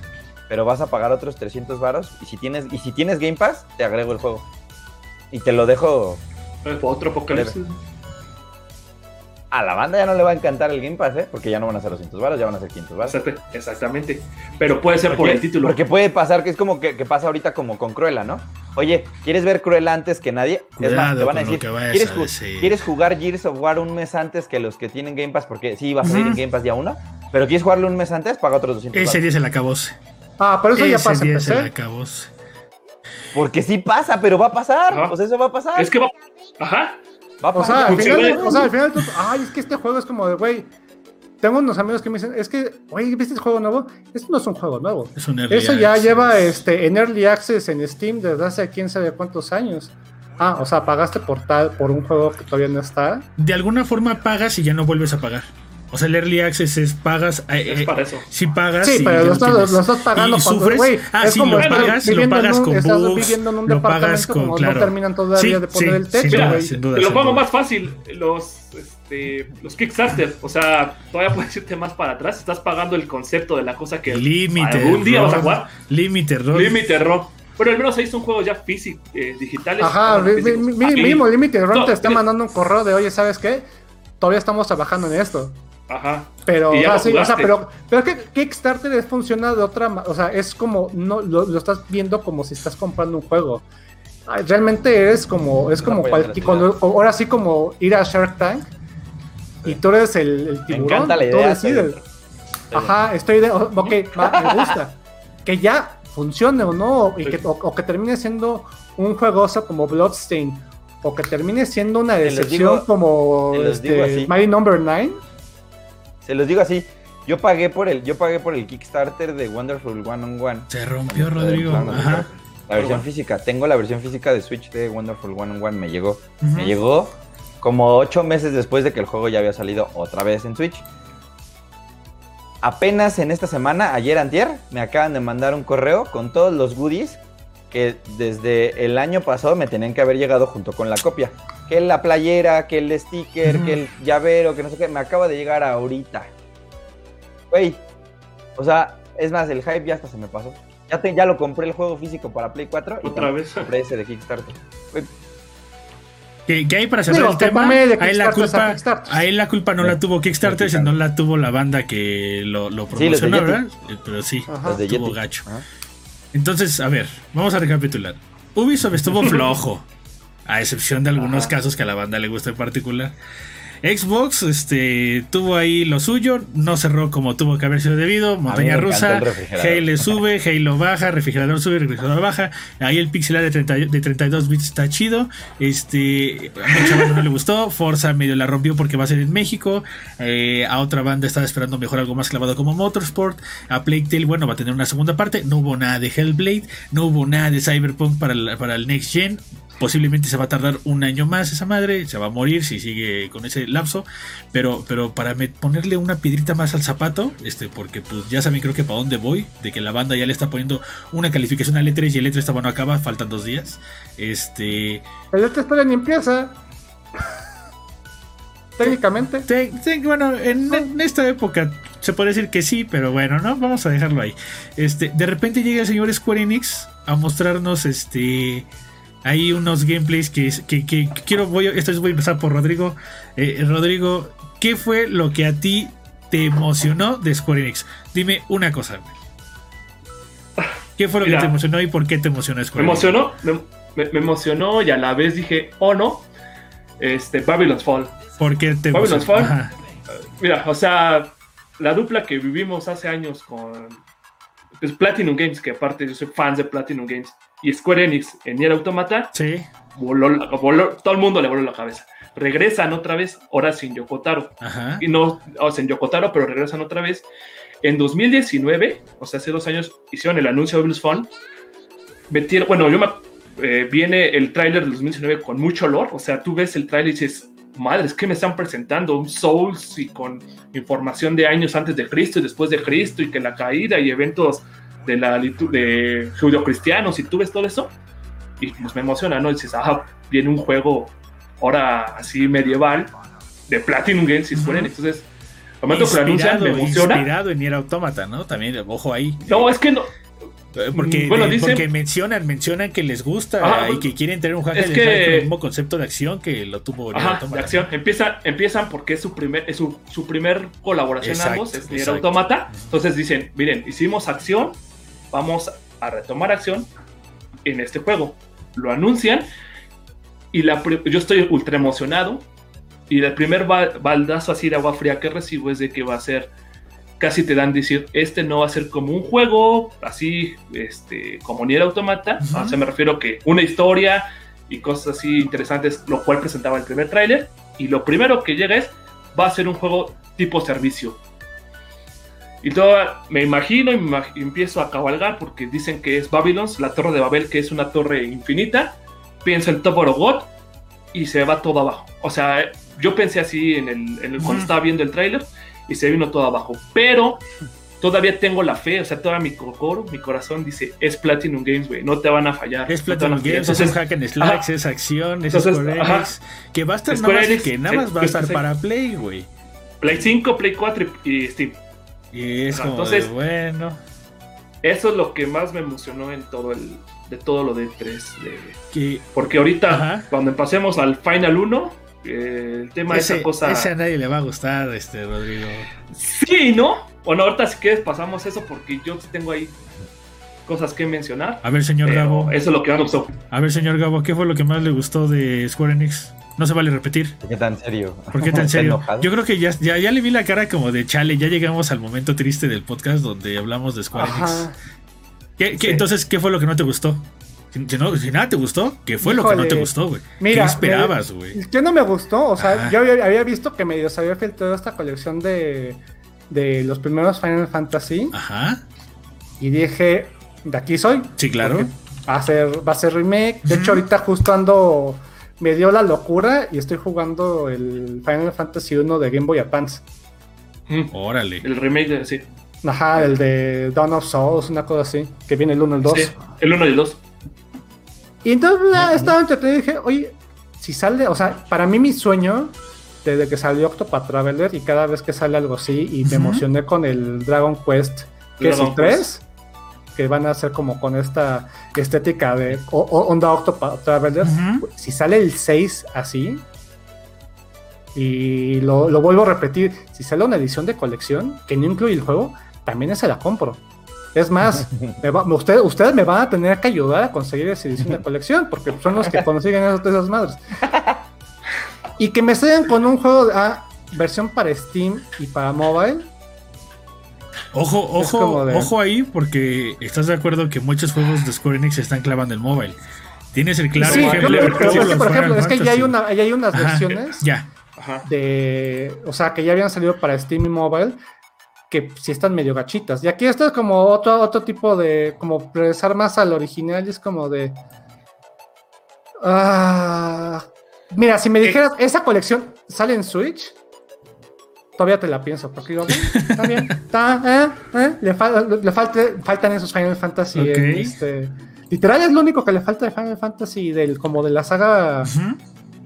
pero vas a pagar otros 300 varos. Y si tienes, y si tienes Game Pass, te agrego el juego. Y te lo dejo. Otro apocalipsis. A la banda ya no le va a encantar el Game Pass, ¿eh? Porque ya no van a ser 200 varos, ya van a ser 500 varos. Exacte- Exactamente. Pero puede ser por el título. Porque puede pasar que es como que, que pasa ahorita como con Cruella, ¿no? Oye, ¿quieres ver Cruella antes que nadie? es más, te van a decir, ¿quieres, a ju- decir". ¿quieres jugar Gears of War un mes antes que los que tienen Game Pass? Porque sí, va a salir en Ujú. Game Pass día uno. Pero ¿quieres jugarlo un mes antes? Paga otros 200 Ese día se la acabose. Ah, pero eso ya pasa día se la PC. acabose. Porque sí pasa, pero va a pasar. Ajá. Sea, eso va a pasar. Es que va. Ajá. Va a O sea, al final, o sea, al final, tú- ay, es que este juego es como de, güey. Tengo unos amigos que me dicen, es que, güey, ¿viste el juego nuevo? Esto no es un juego nuevo. Es un early Eso ya access. lleva este, en Early Access en Steam desde hace quién sabe cuántos años. Ah, o sea, pagaste por tal, por un juego que todavía no está. De alguna forma pagas y ya no vuelves a pagar. O sea, el early access es pagas. eh, Es eh, para eso. Si pagas. Sí, y pero lo estás, lo estás pagando Y cuando, sufres. güey, Ah, es sí, como lo pagas, lo viviendo en pagas un- con estás bugs. viviendo en un lo departamento pagas con. como Claro. no terminan todavía Sí, de poner sí, el techo, duda, duda, Te lo pongo duda. más fácil. Los, este, los Kickstarter. O sea, todavía puedes irte más para atrás. Estás pagando el concepto de la cosa que Límite. algún día vas a jugar. Límite, Rod. Límite Rock. Pero al menos ahí son juegos ya físicos, eh, digitales. Ajá, Aquí- mínimo Limited Run No, te está mira. mandando un correo de, oye, ¿sabes qué? Todavía estamos trabajando en esto. Ajá. Pero, Y o ya sea, lo sí, o sea, jugaste. pero, pero que Kickstarter es- funciona de otra ma- O sea, es como, no, lo, lo estás viendo como si estás comprando un juego. Realmente es como, es como cualquier, cuando- ahora sí como ir a Shark Tank y tú eres el, el Me tiburón. encanta la idea. decides. Ajá, estoy de. Ok, va, me gusta. Que ya funcione o no, y que, o, o que termine siendo un juegoso como Bloodstain, o que termine siendo una decepción digo- como este. Mighty Number 9. Se los digo así. Yo pagué por el, yo pagué por el Kickstarter de Wonderful One on One. Se rompió, Rodrigo. La versión física. Tengo la versión física de Switch de Wonderful One on One. Me llegó. Me llegó como ocho meses después de que el juego ya había salido otra vez en Switch. Apenas en esta semana, ayer antier, me acaban de mandar un correo con todos los goodies que desde el año pasado me tenían que haber llegado junto con la copia. Que la playera, que el sticker, que el llavero, que no sé qué, me acaba de llegar ahorita. Güey, o sea, es más, el hype ya hasta se me pasó. Ya, te, ya lo compré el juego físico para Play 4 y Otra vez. compré ese de Kickstarter. Güey, que ahí para cerrar el tema, ahí la culpa, ahí la culpa no Sí. la tuvo Kickstarter, Sí, sino la tuvo la banda que lo, lo promocionó. Eh, Pero sí, Ajá. Yeti. gacho. Ajá. Entonces, a ver, vamos a recapitular. Ubisoft estuvo flojo, a excepción de algunos Ajá. casos que a la banda le gusta en particular. Xbox este, tuvo ahí lo suyo, no cerró como tuvo que haber sido debido, montaña rusa. Halo sube, Halo baja, refrigerador sube, refrigerador baja, ahí el pixel art de, 30 de 32 bits está chido, este, a mucha banda no le gustó, Forza medio la rompió porque va a ser en México, eh, a otra banda estaba esperando mejor algo más clavado como Motorsport, a Plague Tale, bueno, va a tener una segunda parte, no hubo nada de Hellblade, no hubo nada de Cyberpunk para el, para el Next Gen, posiblemente se va a tardar un año más esa madre, se va a morir si sigue con ese lapso, pero, pero para me- ponerle una piedrita más al zapato, este, porque pues ya saben creo que para dónde voy, de que la banda ya le está poniendo una calificación al E3 y el E3 está bueno acaba, faltan dos días, este, Pero esta historia ni empieza. Técnicamente. te- te- bueno, en, en esta época se puede decir que sí, pero bueno, no, vamos a dejarlo ahí. Este, de repente llega el señor Square Enix a mostrarnos este hay unos gameplays que, que, que- que quiero voy a- esto voy a empezar por Rodrigo. Eh, Rodrigo, ¿qué fue lo que a ti te emocionó de Square Enix? Dime una cosa. ¿Qué fue lo Mira. que te emocionó y por qué te emocionó Square Enix? emocionó, me, me- me emocionó y a la vez dije, oh no, este, Babylon's Fall. ¿Por qué te Babylon's emocionó? Fall. Ajá. Mira, o sea, la dupla que vivimos hace años con es Platinum Games, que aparte yo soy fan de Platinum Games, y Square Enix en Nier Automata, Sí, voló, voló- todo el mundo le voló la cabeza. Regresan otra vez, ahora sin Yokotaro. ajá. Y no, o sea, en Yokotaro, pero regresan otra vez. En 2019, o sea, hace dos años, hicieron el anuncio de Blues Phone. Metieron, bueno, yo me, eh, viene el tráiler del 2019 con mucho olor. O sea, tú ves el tráiler y dices, madre, es que me están presentando un Souls y con información de años antes de Cristo y después de Cristo y que la caída y eventos de la de judio-cristianos y tú ves todo eso y pues me emociona, ¿no? Y dices, ah, viene un juego ahora así medieval de Platinum Games y Square Enix. Entonces, al momento que lo anuncian me emociona. inspirado en Nier Automata, ¿no? También, ojo ahí. No, es que no. Porque, bueno, de- dicen- porque mencionan, mencionan que les gusta Ajá, y que quieren tener un juego es que con el mismo concepto de acción que lo tuvo Nier Ajá, de acción. Empiezan, empiezan porque es su primer, es su, su primer colaboración Exacto, ambos, es Nier exacto. Automata. Entonces dicen, miren, hicimos acción, vamos a retomar acción en este juego. Lo anuncian y la, yo estoy ultra emocionado. Y el primer ba- baldazo así de agua fría que recibo es de que va a ser, casi te dan decir, este no va a ser como un juego, así, este, como Nier Automata. Ujú. O sea, me refiero que una historia y cosas así interesantes, lo cual presentaba el primer tráiler. Y lo primero que llega es, va a ser un juego tipo servicio. Y todo, me imagino y me imag- empiezo a cabalgar porque dicen que es Babylon's, la torre de Babel, que es una torre infinita. Pienso en Tower of God y se va todo abajo. O sea, yo pensé así en el, en el- Ujú. cuando estaba viendo el tráiler y se vino todo abajo. Pero todavía tengo la fe, o sea, toda mi coro, mi corazón dice, es Platinum Games, güey, no te van a fallar. Es Platinum fallar". Games, es Entonces, hack and slash, es acción, es Entonces, Square ajá. Enix, que va a estar Square nada más, Enix, que nada sí, va a estar sí. para Play, güey. Play 5, Play 4 y, y Steam. Y es como entonces- de, bueno, Eso es lo que más me emocionó en todo el de todo lo de 3 de, que porque ahorita Ajá. cuando pasemos al Final 1 eh, el tema de esa cosa ese a nadie le va a gustar, este Rodrigo. sí no bueno ahorita si quieres pasamos eso porque yo tengo ahí cosas que mencionar A ver, señor Gabo, eso es lo que más gustó a ver, señor Gabo, ¿qué fue lo que más le gustó de Square Enix? No se vale repetir. ¿Por qué tan serio? ¿Por qué tan ¿Está serio? Yo creo que ya, ya, ya le vi la cara como de chale. Ya llegamos al momento triste del podcast donde hablamos de Square Enix. Ajá. ¿Qué- qué- Sí. Entonces, ¿qué fue lo que no te gustó? Si, si no- si nada te gustó, ¿qué fue lo que no te gustó, güey? Mira, ¿Qué esperabas, güey? ¿Qué no me gustó? O sea, yo había, había visto que medio se había filtrado esta colección de, de los primeros Final Fantasy Ajá. y dije, de aquí soy. Sí, claro. Va a ser, va a ser remake. De hecho, ahorita justo ando. Me dio la locura y estoy jugando el Final Fantasy 1 de Game Boy Advance. Mm, Órale. El remake de sí. Ajá, el de Dawn of Souls, una cosa así. Que viene el 1 y el 2. Sí, el 1 y el 2. Y entonces ya estaba entretenido y dije, oye, si sale, o sea, para mí mi sueño, desde que salió Octopath Traveler y cada vez que sale algo así, y me emocioné con el Dragon Quest, que es el Dragon 3, que van a ser como con esta estética de o- o- onda Octopath Traveler. Si sale el 6 así, y lo, lo vuelvo a repetir, si sale una edición de colección que no incluye el juego, también se la compro. Es más, me va- usted- ustedes me van a tener que ayudar a conseguir esa edición de colección, porque son los que consiguen esas, esas madres. Y que me salgan con un juego de ah, versión para Steam y para mobile. Ojo, ojo, de- ojo ahí, porque estás de acuerdo que muchos juegos de Square Enix se están clavando en mobile. Tienes el claro sí, ejemplo. pero, de pero es que, los por ejemplo, es que ya hay, Fantasy. una, ya hay unas Ajá, versiones Ya. Ajá. de. O sea, que ya habían salido para Steam y mobile. Que sí están medio gachitas. Y aquí esto es como otro, otro tipo de. Como regresar más al original. Y es como de. Ah, mira, si me dijeras, esa colección sale en Switch. Todavía te la pienso, porque digo, bueno, está bien, está, eh, eh, le, fal- le falte- faltan esos Final Fantasy. en este, literal es lo único que le falta de Final Fantasy del, como de la saga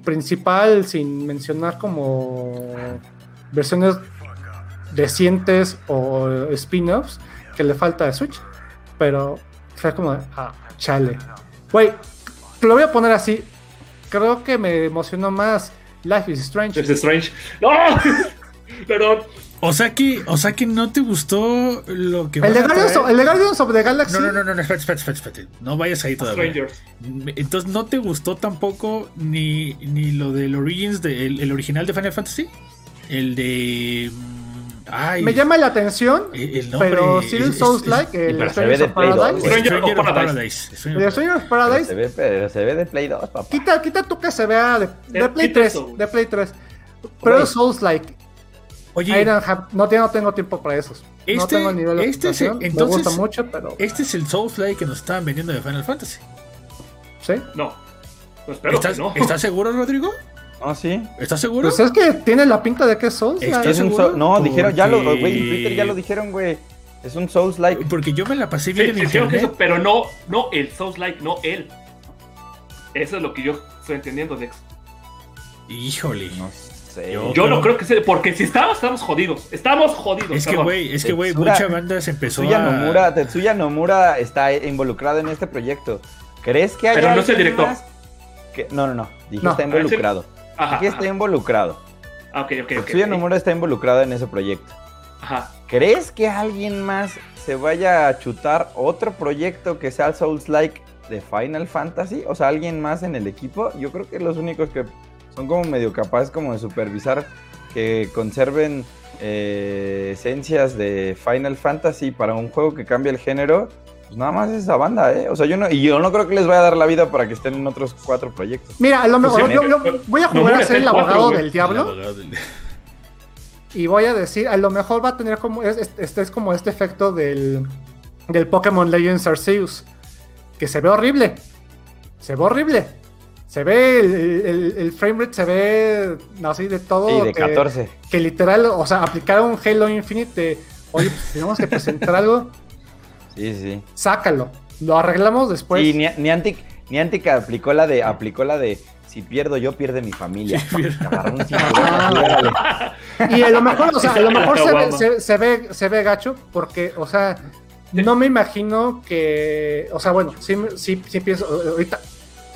principal, sin mencionar como versiones recientes o spin-offs que le falta de Switch. Pero fue como, de, ah, chale. Güey, te lo voy a poner así. Creo que me emocionó más Life is Strange. Es Strange. ¡No! Perdón. O sea que, o sea que no te gustó lo que El de, Guardians of, el de Guardians of the Galaxy. No, no, no, no, no, espérate, espérate, espérate, espérate. No vayas ahí todavía. Strangers. Entonces, ¿no te gustó tampoco ni, ni lo del Origins, de, el, el original de Final Fantasy? El de... Ay, Me llama la atención, el el nombre... pero el es- Souls es- like, el pero of Paradise. güey. Stranger of Stranger Paradise. Paradise. Stranger El de of Pero Paradise. se, ve, pero se ve de Play 2, papá. Quita, quita tú que se vea de, de Eh, Play quita 3. eso, güey. De Play 3. Pero Güey. Souls like. Oye, I don't have- no, ya no tengo tiempo para esos. no Este- tengo nivel de este es- aplicación, entonces- Me gusta mucho, pero. este es el Souls Like que nos estaban vendiendo de Final Fantasy. ¿Sí? No. Espero ¿Estás, que no. ¿Estás seguro, Rodrigo? No, sí. ¿Estás seguro? Pues es que tiene la pinta de que es Souls. ¿Estás like. Es un seguro? so- no, dijeron, ya lo, güey, en Twitter ya lo dijeron, güey. Es un Souls like. Porque yo me la pasé Sí, bien en dijeron que internet. eso, pero no, no el Souls like, no él. Eso es lo que yo estoy entendiendo, Dex. Híjole. No sé. Yo- no creo que sea, porque si estamos, estamos jodidos. Estamos jodidos. Es que, güey, es que, güey, mucha banda se empezó Tetsuya a... Nomura, Tetsuya Nomura está involucrado en este proyecto. ¿Crees que hay Pero no es el director. que- No, no, no. Dije No. está Ah, ¿en involucrado. Ajá, ajá. está involucrado. Ah, ok, ok. Tetsuya. Nomura está involucrado en ese proyecto. Ajá. ¿Crees que alguien más se vaya a chutar otro proyecto que sea el Souls Like de Final Fantasy? O sea, alguien más en el equipo. Yo creo que los únicos que son como medio capaces como de supervisar que conserven eh, esencias de Final Fantasy para un juego que cambie el género. Pues nada más esa banda, ¿eh? O sea, yo no, y yo no creo que les vaya a dar la vida para que estén en otros cuatro proyectos. Mira, a lo mejor Pues sí, yo, voy a jugar no, a ser el cuatro, abogado del diablo. Del- Y voy a decir, a lo mejor va a tener como. es- es- Este es como este efecto del, del Pokémon Legends Arceus. Que se ve horrible. Se ve horrible. Se ve el, el, el frame rate, se ve así de todo. Sí, de que, 14. que literal, o sea, aplicar un Halo Infinite. de, Oye, pues tenemos que presentar algo. Sí, sí. Sácalo. Lo arreglamos después. Sí, Ni- Niantic, Niantic aplicó la de, aplicó la de si pierdo yo, pierde mi familia. Sí, así, órale. Y a lo mejor, o sea, a lo mejor se ve, se, se ve, se ve gacho porque, o sea, no me imagino que, o sea, bueno, sí, sí, sí pienso, ahorita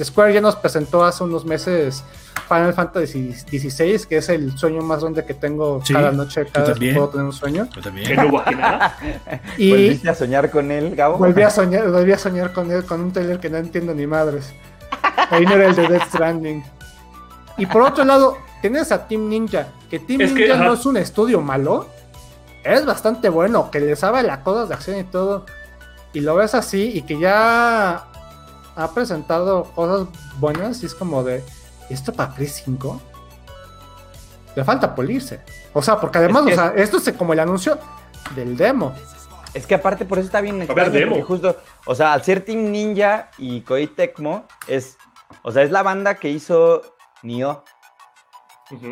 Square ya nos presentó hace unos meses Final Fantasy XVI, que es el sueño más grande que tengo Sí, cada noche, cada vez que puedo tener un sueño. Yo Que también. no hubo aquí nada. Y ¿Volviste a soñar con él, Gabo? volví a soñar, volví a soñar con él, con un trailer que no entiendo ni madres. Ahí no era el de Death Stranding. Y por otro lado, tienes a Team Ninja, que Team Es Ninja no es un estudio malo, es bastante bueno, que le sabe las cosas de acción y todo, y lo ves así, y que ya ha presentado cosas buenas, y es como de, ¿esto para Play 5? Le falta pulirse. O sea, porque además, Es que- o sea, esto es como el anuncio del demo. Es que aparte por eso está bien ver, extraño, demo. porque justo, o sea, al ser Team Ninja y Koei Tecmo es, o sea, es la banda que hizo Nioh.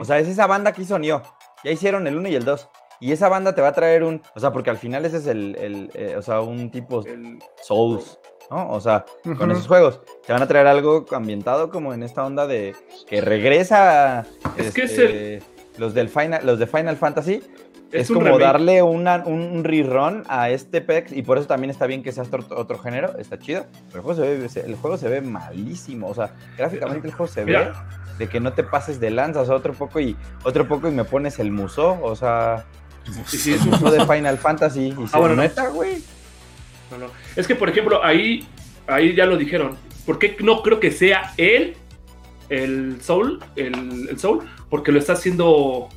O sea, es esa banda que hizo Nioh. Ya hicieron el 1 y el 2. Y esa banda te va a traer un, o sea, porque al final ese es el, el, eh, o sea, un tipo El- Souls, ¿no? O sea, con esos juegos. Te van a traer algo ambientado como en esta onda de que regresa Es que es este, los del Final, los de Final Fantasy. Es, como remake. darle una- un rerun a este PEX y por eso también está bien que sea otro, otro género, está chido. Pero el juego, se ve, se- el juego se ve malísimo, o sea, gráficamente el juego se ve de que no te pases de lanza, o sea, otro poco y otro poco y me pones el muso, o sea, Sí, sí, es el muso de Final Fantasy y se Ah, bueno, no. neta, güey. No, no. Es que, por ejemplo, ahí, ahí ya lo dijeron. ¿Por qué no creo que sea él, el Soul, el, el Soul? Porque lo está haciendo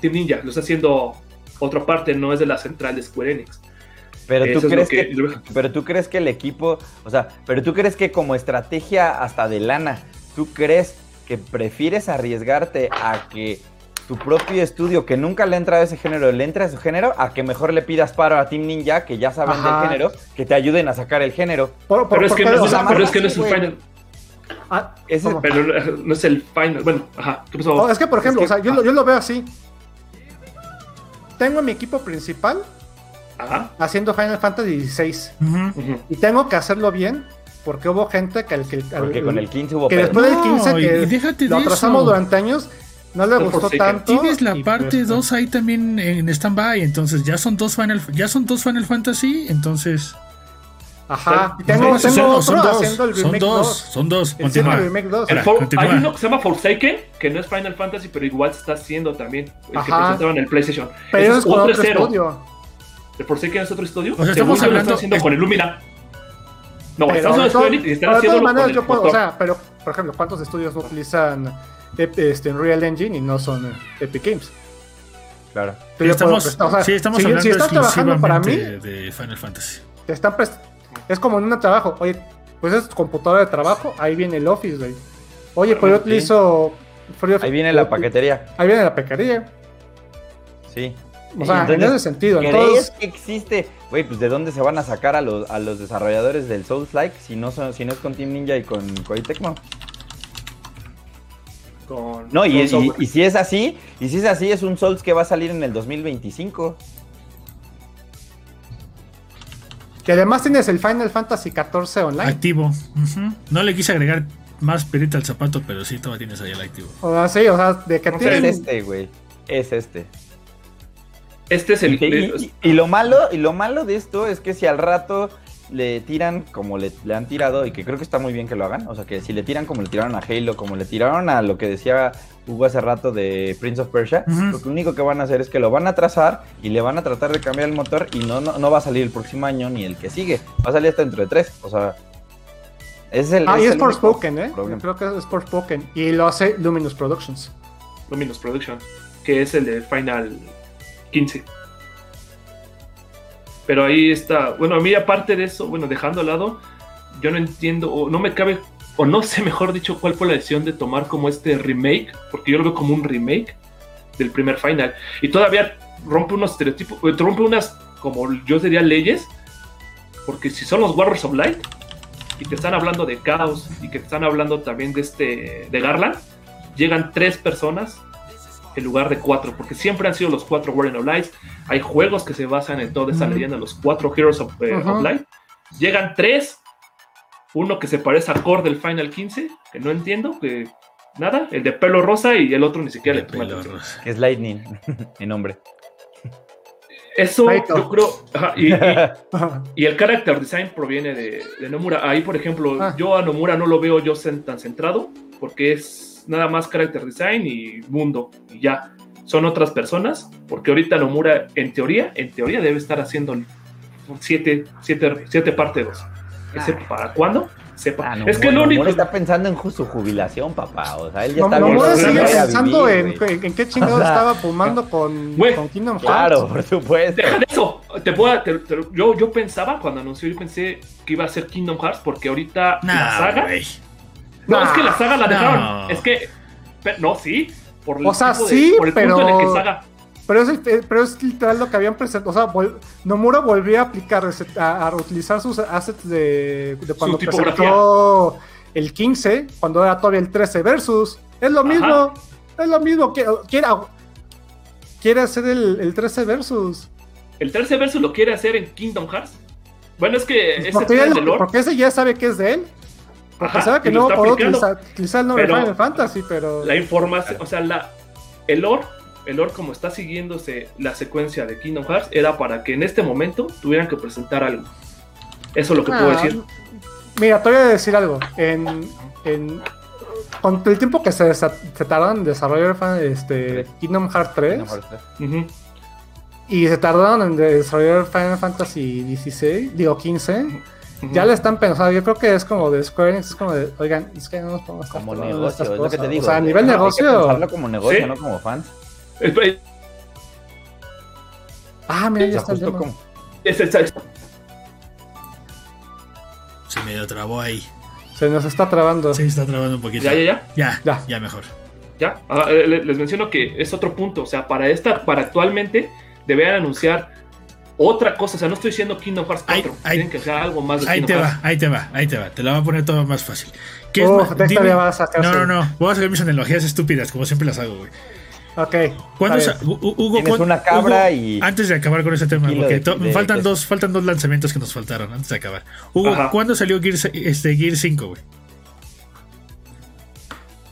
Team Ninja, lo está haciendo otra parte, no es de la central de Square Enix. Pero Eso tú crees que- que, pero tú crees que el equipo, o sea, pero tú crees que como estrategia hasta de lana, tú crees que prefieres arriesgarte a que tu propio estudio que nunca le ha entrado a ese género, le entra a ese género, a que mejor le pidas paro a Team Ninja, que ya saben Ajá. del género, que te ayuden a sacar el género. Pero es, que no, o es, sea, más pero es que no es fácil, el final. ah, Ese- ¿cómo? Pero no es el final. Bueno, ajá. ¿Qué pasó? No, es que, por ejemplo, Es que- o sea, yo, lo, yo lo veo así. Tengo mi equipo principal Ajá. haciendo Final Fantasy XVI y tengo que hacerlo bien porque hubo gente que, Porque con el 15 hubo que pedo. después del No, 15 y- que y déjate lo de atrasamos eso. durante años no le gustó Forsaken. tanto. Tienes la y parte pues, 2 ahí también en stand-by, entonces ya son dos Final, ya son dos Final Fantasy, entonces... Aja. Y tengo, son- tengo son otro dos, haciendo el son remake dos, 2. son dos, El continúa. remake 2. El Espera, For- continúa. hay uno que se llama Forsaken, que no es Final Fantasy, pero igual se está haciendo también. El que Ajá. presentaban en el PlayStation. Pero Ese es con otro estudio. ¿El Forsaken es otro estudio? O sea, estamos hablando- están haciendo es- con el Lumina. No, Pero están de, haciendo Enix y están con maneras el yo puedo, o sea, pero por ejemplo, ¿cuántos estudios no utilizan este, Unreal Engine y no son eh, Epic Games? Claro. Yo le estamos, puedo prestar, o sea, sí, estamos si, hablando si estás trabajando para mí, de Final Fantasy. te están es como en un trabajo. Oye, pues es tu computadora de trabajo, ahí viene el Office, güey. Oye, pues yo Sí. utilizo. Ahí viene la paquetería. Ahí viene la pecaría. Sí. O sea, Entonces, en ese sentido. ¿Crees Entonces, que existe? Güey, pues de dónde se van a sacar a los, a los desarrolladores del Souls Like si no son, si no es con Team Ninja y con Koei Tecmo? Con- No, y, con y- software. y si es así, y si es así, es un Souls que va a salir en el 2025. que además tienes el Final Fantasy XIV online. Activo. No le quise agregar más perita al zapato, pero sí, todavía tienes ahí el activo. O sea, sí, o sea, de que No tienen. Es este, güey. Es este. Este es el. Y, y- y lo malo, y lo malo de esto es que si al rato le tiran como le, le han tirado, y que creo que está muy bien que lo hagan, o sea que si le tiran como le tiraron a Halo, como le tiraron a lo que decía Hugo hace rato de Prince of Persia, Ujú. lo que único que van a hacer es que lo van a trazar y le van a tratar de cambiar el motor y no, no, no va a salir el próximo año ni el que sigue, va a salir hasta dentro de tres, o sea... Es el, Ah, y es por Spoken, ¿eh? problema. Creo que es por Spoken. Y lo hace Luminous Productions. Luminous Production, que es el de Final 15. Pero ahí está, bueno, a mí aparte de eso, bueno, dejando al lado, yo no entiendo, o no me cabe, o no sé mejor dicho cuál fue la decisión de tomar como este remake, porque yo lo veo como un remake del primer Final, y todavía rompe unos estereotipos, eh, rompe unas, como yo diría, leyes, porque si son los Warriors of Light, y te están hablando de Chaos, y que te están hablando también de este, de Garland, llegan tres personas en lugar de cuatro, porque siempre han sido los cuatro Warriors of Light. Hay juegos que se basan en toda esa leyenda, los cuatro Heroes of, eh, of Light. Llegan tres, uno que se parece a Core del Final 15, que no entiendo, que nada, el de pelo rosa y el otro ni siquiera le De toma es Lightning, mi nombre. Eso yo creo, ajá, y, y- y el character design proviene de, de Nomura. Ahí, por ejemplo, Ah. yo a Nomura no lo veo yo tan centrado, porque es nada más character design y mundo, y ya. Son otras personas, porque ahorita Nomura, en teoría, en teoría debe estar haciendo 7 siete, siete, siete parte 2. ¿Ese para cuándo? sepa. Ah, no, es que bueno, lo único. Nomura está pensando en su jubilación, papá. O sea, él ya No, está no, sigue pensando vivir, en, en- en qué chingados O sea, estaba fumando con, Güey, con Kingdom Hearts. Claro, por supuesto. Deja de eso. Te puedo- te- te- yo, yo pensaba, cuando anunció, yo pensé que iba a ser Kingdom Hearts, porque ahorita la saga. güey. No, Nah. es que la saga la No. dejaron. Es que. pe- No, sí. Por el O sea, de- sí, por el punto en el pero- que saga. Pero es, el- pero es literal lo que habían presentado. O sea, vol- Nomura volvió a aplicar, a, a reutilizar sus assets de, de cuando presentó el 15, cuando era todavía el 13 versus. Es lo Ajá. mismo, es lo mismo. Quiere, quiere hacer el, el 13 versus. El tercer verso lo quiere hacer en Kingdom Hearts. Bueno, es que ese Porque, es lore. porque ese ya sabe que es de él. Porque Ajá, sabe que no puedo utilizar, utilizar el nombre Pero- de Final Fantasy, pero. La información, o sea, la, el lore, el lore como está siguiéndose la secuencia de Kingdom Hearts, era para que en este momento tuvieran que presentar algo. Eso es lo que puedo Ah, decir. Mira, te voy a decir algo. En, en- con el tiempo que se, se tardaron en desarrollar este, Kingdom Hearts 3 Ujú. y se tardaron en desarrollar Final Fantasy 16, digo 15, Ya le están pensando. Yo creo que es como de Square Enix, es como de, oigan, es que no nos podemos estar Como negocio, estas es lo que te cosas". digo. O sea, a nivel Hay que negocio. pensarlo como negocio, Sí. no como fans. Espera, Ah, mira, ya está el demo. como- es- es- Se medio trabó ahí. Se nos está trabando. Sí, está trabando un poquito. ya, ya, ya. Ya, Ya. ya mejor. Ya, Ah, le- les menciono que es otro punto. O sea, para esta, para actualmente, deberían anunciar otra cosa. O sea, no estoy diciendo Kingdom Hearts Ahí- 4. ahí- Tienen que hacer algo más de Ahí te va, ahí te va, ahí te va. Te la voy a poner todo más fácil. ¿Qué es Uf, más? de esta Dime- ya vas a sacar No, no, no. Voy a sacar mis analogías estúpidas, como siempre las hago, güey. Ok. ¿Cuándo Hugo, Tienes una cabra Hugo, y- Antes de acabar con ese tema, porque de- faltan, dos, faltan dos lanzamientos que nos faltaron antes de acabar. Hugo, Ajá. ¿cuándo salió Gear, este, Gear 5, güey?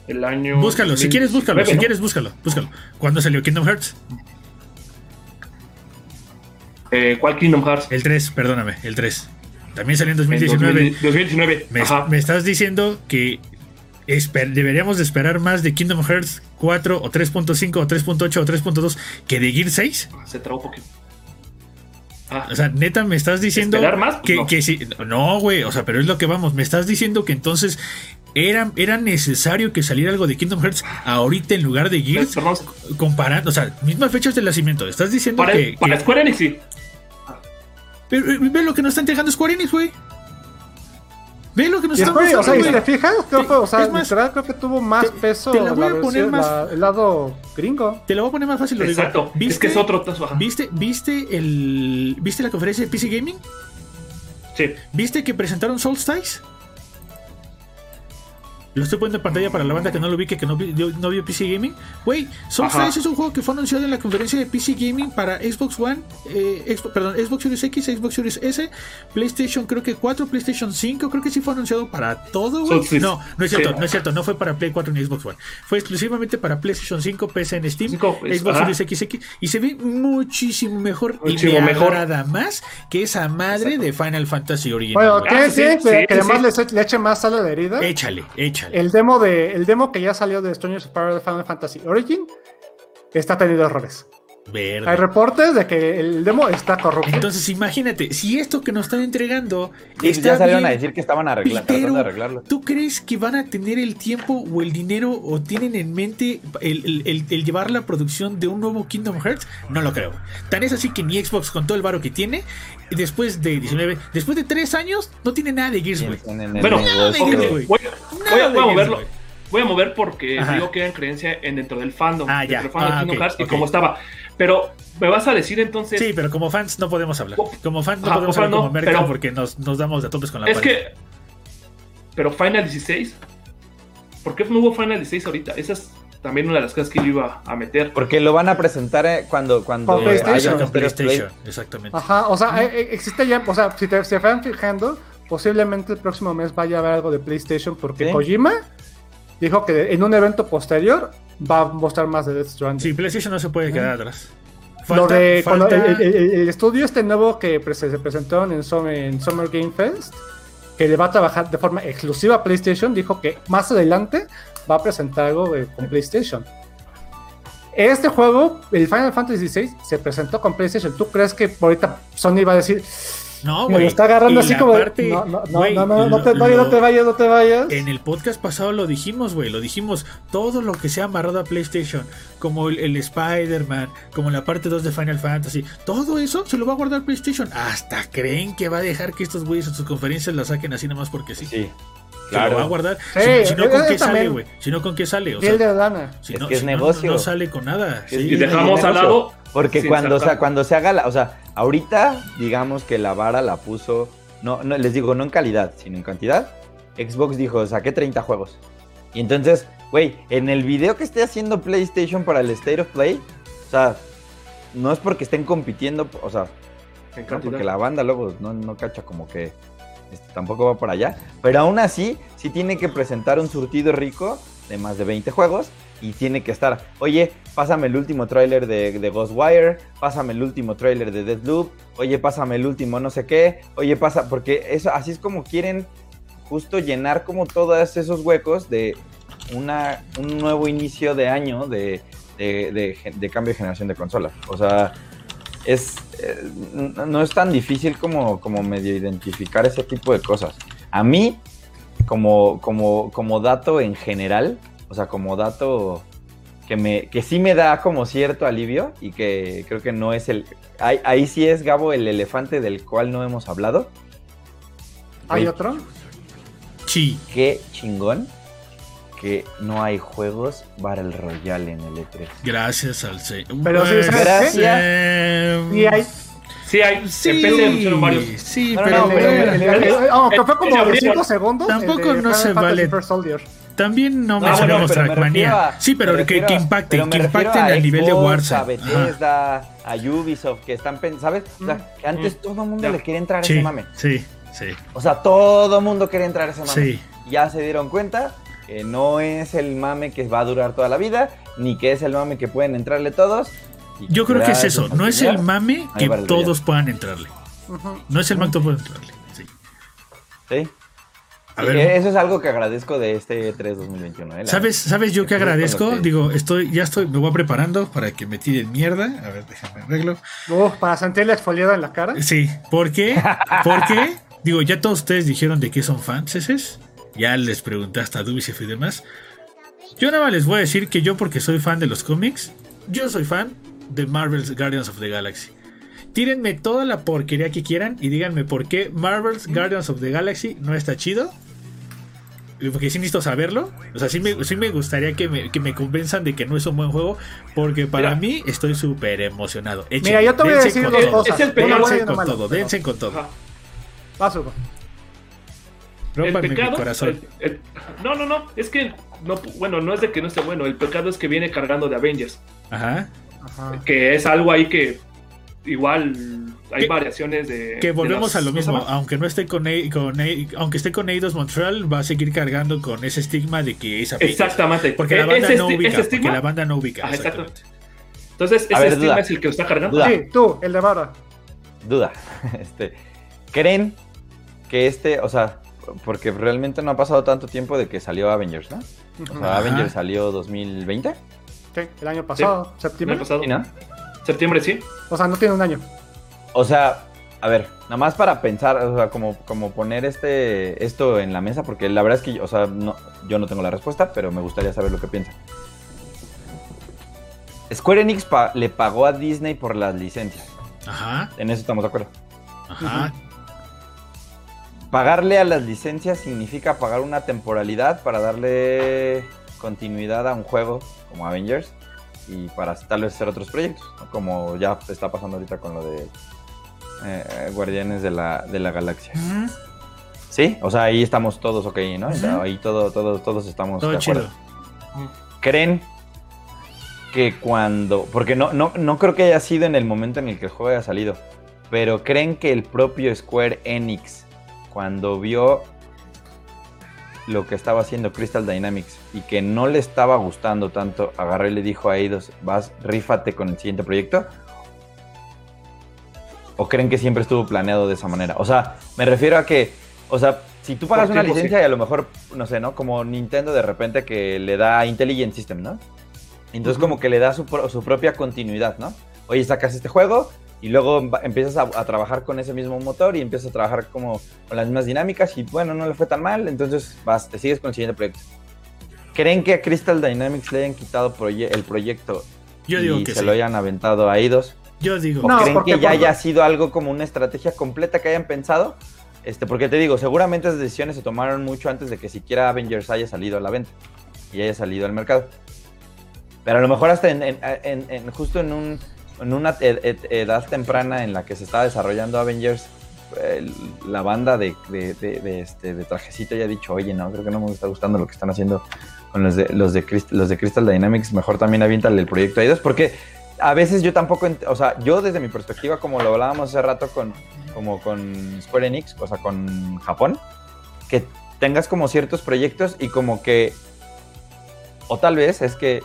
El año. Búscalo, si quieres, búscalo. 2019, Si quieres, búscalo. Búscalo. ¿Cuándo salió Kingdom Hearts? Eh, ¿Cuál Kingdom Hearts? El 3, perdóname, el 3. También salió en En 2019. 2019. Me, Ajá. me estás diciendo que esper- deberíamos de esperar más de Kingdom Hearts 4 o 3.5 o 3.8 o 3.2 que de Gear 6. Se trabó un poquito. Ah, O sea, neta, me estás diciendo ¿Esperar más? Pues que, no. que sí. No, güey, o sea, pero es lo que vamos. Me estás diciendo que entonces era, era necesario que saliera algo de Kingdom Hearts ahorita en lugar de Gears, perdón, comparando, o sea, mismas fechas de nacimiento. Estás diciendo para, que. para que- Square Enix sí. Pero, eh, ve lo que nos está entregando Square Enix, güey. Ve lo que nos está después, o sea, y si te fijas, creo, que, o sea, es más, literal, creo que tuvo más te- peso te la voy a poner versión- más- la- el lado gringo. Te lo voy a poner más fácil, lo digo. Exacto. Es que es otro tazo. ¿Viste, viste, el, ¿Viste la conferencia de PC Gaming? Sí. ¿Viste que presentaron Solstice? Lo estoy poniendo en pantalla para la banda que no lo vi, que no, vi- no vio PC Gaming. Güey, Solstice Ajá. es un juego que fue anunciado en la conferencia de PC Gaming para Xbox One, eh, Xbox- perdón, Xbox Series X, Xbox Series S, PlayStation creo que 4, PlayStation 5, creo que sí fue anunciado para todo, güey. No, no es cierto, Sí. no es cierto, no fue para Play 4 ni Xbox One. Fue exclusivamente para PlayStation 5, PC en Steam, pues, Xbox ajá. Series XX y se ve muchísimo mejor Muchísimo y me mejor. agrada más que esa madre de Final Fantasy original. Bueno, güey. ¿qué Ah, sí, tiene que, sí, que sí, además sí. le, le eche más sal a la herida? Échale, échale. El demo de el demo que ya salió de Stranger Spiral de Final Fantasy Origin está teniendo errores. Verde. Hay reportes de que el demo está corrupto. Entonces, imagínate, si esto que nos están entregando Sí, está ya salieron bien, a decir que estaban arregla- tratando pero de arreglarlo. ¿tú crees que van a tener el tiempo o el dinero o tienen en mente el, el- el- el llevar la producción de un nuevo Kingdom Hearts? No lo creo. Tan es así que ni Xbox con todo el varo que tiene, después de 19, después de 3 años, no tiene nada de Gears, güey. En Bueno, güey. voy, a, voy moverlo. Voy a mover porque Ajá. digo que era creencia en dentro del fandom. Ah, dentro ya. del fandom de Ah, Kingdom Hearts y ok. cómo estaba. Pero me vas a decir entonces. Sí, pero como fans no podemos hablar. Como fans no podemos hablar fan como no, mercado pero- porque nos, nos damos de topes con la es pared. que. Pero Final 16. ¿Por qué no hubo Final 16 ahorita? Esa es también una de las cosas que yo iba a meter. Porque lo van a presentar eh, cuando, cuando Con PlayStation. haya Con un Stereo Play. PlayStation, exactamente. Ajá, o sea, eh, eh, existe ya, o sea, si te se van fijando, posiblemente el próximo mes vaya a haber algo de PlayStation porque Sí. Kojima dijo que en un evento posterior va a mostrar más de Death Stranding. Sí, PlayStation no se puede quedar atrás. Lo de falta- el, el- el- el estudio este nuevo que se presentaron en Summer, en Summer Game Fest, que le va a trabajar de forma exclusiva a PlayStation, dijo que más adelante va a presentar algo eh, con PlayStation. Este juego, el Final Fantasy XVI, se presentó con PlayStation. ¿Tú crees que ahorita Sony va a decir, No, Me güey. lo está agarrando Y así la como. parte- no, no, no, no, no, no lo- te vayas, lo- no te vayas, no te vayas. En el podcast pasado lo dijimos, güey, lo dijimos. Todo lo que sea amarrado a PlayStation, como el, el Spider-Man, como la parte 2 de Final Fantasy, todo eso se lo va a guardar PlayStation. Hasta creen que va a dejar que estos güeyes en sus conferencias la saquen así nomás porque sí. Sí, Lo va a claro. guardar. Sí, si, si no, ¿con qué sale, güey? Si no, ¿con qué sale? O sea, de lana. si Es no, que es si negocio. No, sale con nada. Sí. Y dejamos al lado. Porque cuando, o sea, cuando se haga la, o sea, ahorita digamos que la vara la puso, no, no, les digo, no en calidad, sino en cantidad. Xbox dijo, saqué 30 juegos. Y entonces, güey, en el video que esté haciendo PlayStation para el State of Play, o sea, no es porque estén compitiendo, o sea, no, porque la banda luego no, no cacha como que este, tampoco va para allá. Pero aún así, sí tiene que presentar un surtido rico de más de 20 juegos. Y tiene que estar, oye, pásame el último tráiler de, Ghostwire, pásame el último tráiler de Deathloop, oye, pásame el último no sé qué, oye, pasa, porque eso, así es como quieren justo llenar como todos esos huecos de una, un nuevo inicio de año de, de- de cambio de generación de consolas. O sea, es, eh, no es tan difícil como, como medio identificar ese tipo de cosas. A mí, como, como, como dato en general, o sea, como dato que, me, que sí me da como cierto alivio y que creo que no es el... Ahí, ahí sí es, Gabo, el elefante del cual no hemos hablado. ¿Hay otro? Sí. Qué chingón que no hay juegos Battle Royale en el E E3. Gracias al señor. Pero sí, Pues, ¿sabes qué? eh, Y hay. Sí, hay. Sí, En varios. sí, pero aunque fue como de 5 segundos. Tampoco de no se vale. También no No, mencionamos bueno, pero me Trackmania. Sí, pero me que, impacten, que impacten a al nivel de Warzone. A Ajá. Bethesda, a Ubisoft, que están pensando, ¿sabes? O sea, Mm. que antes todo el mundo Ya. le quería entrar a Sí, ese mame. sí, sí, O sea, todo el mundo quería entrar a ese mame. sí. Ya se dieron cuenta que no es el mame que va a durar toda la vida, ni que es el mame que pueden entrarle todos. Yo creo que es eso. No es el mame que todos puedan entrarle. No es el mame que todos puedan entrarle. Sí. Sí. A Sí, ver, eso es algo que agradezco de este 3 2021. ¿eh? La- ¿Sabes, ¿Sabes yo que agradezco? que- Digo, estoy, ya estoy, me voy preparando para que me tiren mierda. A ver, déjame arreglo. Uf, para sentirle exfoliada en la cara. Sí, ¿por qué? ¿Por qué? Digo, ya todos ustedes dijeron de qué son fans esos. Ya les pregunté hasta Ubisoft y demás. Yo nada más les voy a decir que yo, porque soy fan de los cómics, yo soy fan de Marvel's Guardians of the Galaxy. Tírenme toda la porquería que quieran y díganme por qué Marvel's Guardians of the Galaxy no está chido. Porque sí necesito saberlo. O sea, sí me, sí me gustaría que me, que me convenzan de que no es un buen juego. Porque para Mira. mí estoy súper emocionado. Mira, yo te voy a decir con dos cosas. Es el Dense con todo, dense con todo. Ajá. El Rómpanme mi pecado. corazón. el- el- no, no, no. Es que. No, bueno, no es de que no esté bueno. El pecado es que viene cargando de Avengers. Ajá. Ajá. Que es algo ahí que. Igual hay Que- variaciones de. Que de volvemos las- a lo ¿cómo mismo, aunque no esté con, A- con A- aunque esté con Eidos Montreal, va a seguir cargando con ese estigma de que es Avengers. Exactamente. Porque la E- banda no ubica, porque la banda no ubica. Ajá, exacto. exactamente. Entonces, ese ver, estigma duda. es el que lo está cargando. Duda. Sí, tú, el de Vara. duda. Este, ¿Creen que este, o sea, porque realmente no ha pasado tanto tiempo de que salió Avengers, ¿no? O sea, Ajá. Avengers salió 2020, Sí, el año pasado, ¿Me ha septiembre. pasado? ¿sí, no? Septiembre, sí. O sea, no tiene un año. O sea, a ver, nada más para pensar, o sea, como, como poner este, esto en la mesa, porque la verdad es que, o sea, no, yo no tengo la respuesta, pero me gustaría saber lo que piensan. Square Enix pa- le pagó a Disney por las licencias. Ajá, En eso estamos de acuerdo. ajá. Pagarle a las licencias significa pagar una temporalidad para darle continuidad a un juego como Avengers y para tal vez hacer otros proyectos, ¿no? como ya está pasando ahorita con lo de eh, Guardianes de la, de la Galaxia. Sí, o sea, ahí estamos todos ok, ¿no? Ahí todo, todo, todos estamos Todo de acuerdo. ¿Creen que cuando... Porque no, no, no creo que haya sido en el momento en el que el juego haya salido, pero ¿creen que el propio Square Enix, cuando vio lo que estaba haciendo Crystal Dynamics y que no le estaba gustando tanto, agarró y le dijo a Eidos, vas, rífate con el siguiente proyecto? ¿O creen que siempre estuvo planeado de esa manera? O sea, me refiero a que, o sea, si tú pagas una licencia sí. y a lo mejor, no sé, ¿no? Como Nintendo de repente que le da Intelligent System, ¿no? Entonces como que le da su, pro- su propia continuidad, ¿no? Oye, sacas este juego, y luego empiezas a, a trabajar con ese mismo motor y empiezas a trabajar como con las mismas dinámicas y bueno, no le fue tan mal, entonces vas, te sigues con el siguiente proyecto. ¿Creen que a Crystal Dynamics le hayan quitado proye- el proyecto Yo digo y que se sí. lo hayan aventado a IDOS? Yo digo. ¿O No, creen porque que ya haya sido algo como una estrategia completa que hayan pensado? Este, porque te digo, seguramente esas decisiones se tomaron mucho antes de que siquiera Avengers haya salido a la venta y haya salido al mercado. Pero a lo mejor hasta en, en- en- en- justo en, un, en una ed- ed- edad temprana en la que se estaba desarrollando Avengers, la banda de, de- de- de este, de trajecito ya ha dicho, oye, no, creo que no me está gustando lo que están haciendo con los de, los de, Crist- los de Crystal Dynamics, mejor también aviéntale el proyecto a ellos, porque a veces yo tampoco, o sea, yo desde mi perspectiva, como lo hablábamos hace rato con, como con Square Enix, o sea, con Japón, que tengas como ciertos proyectos y como que, o tal vez es que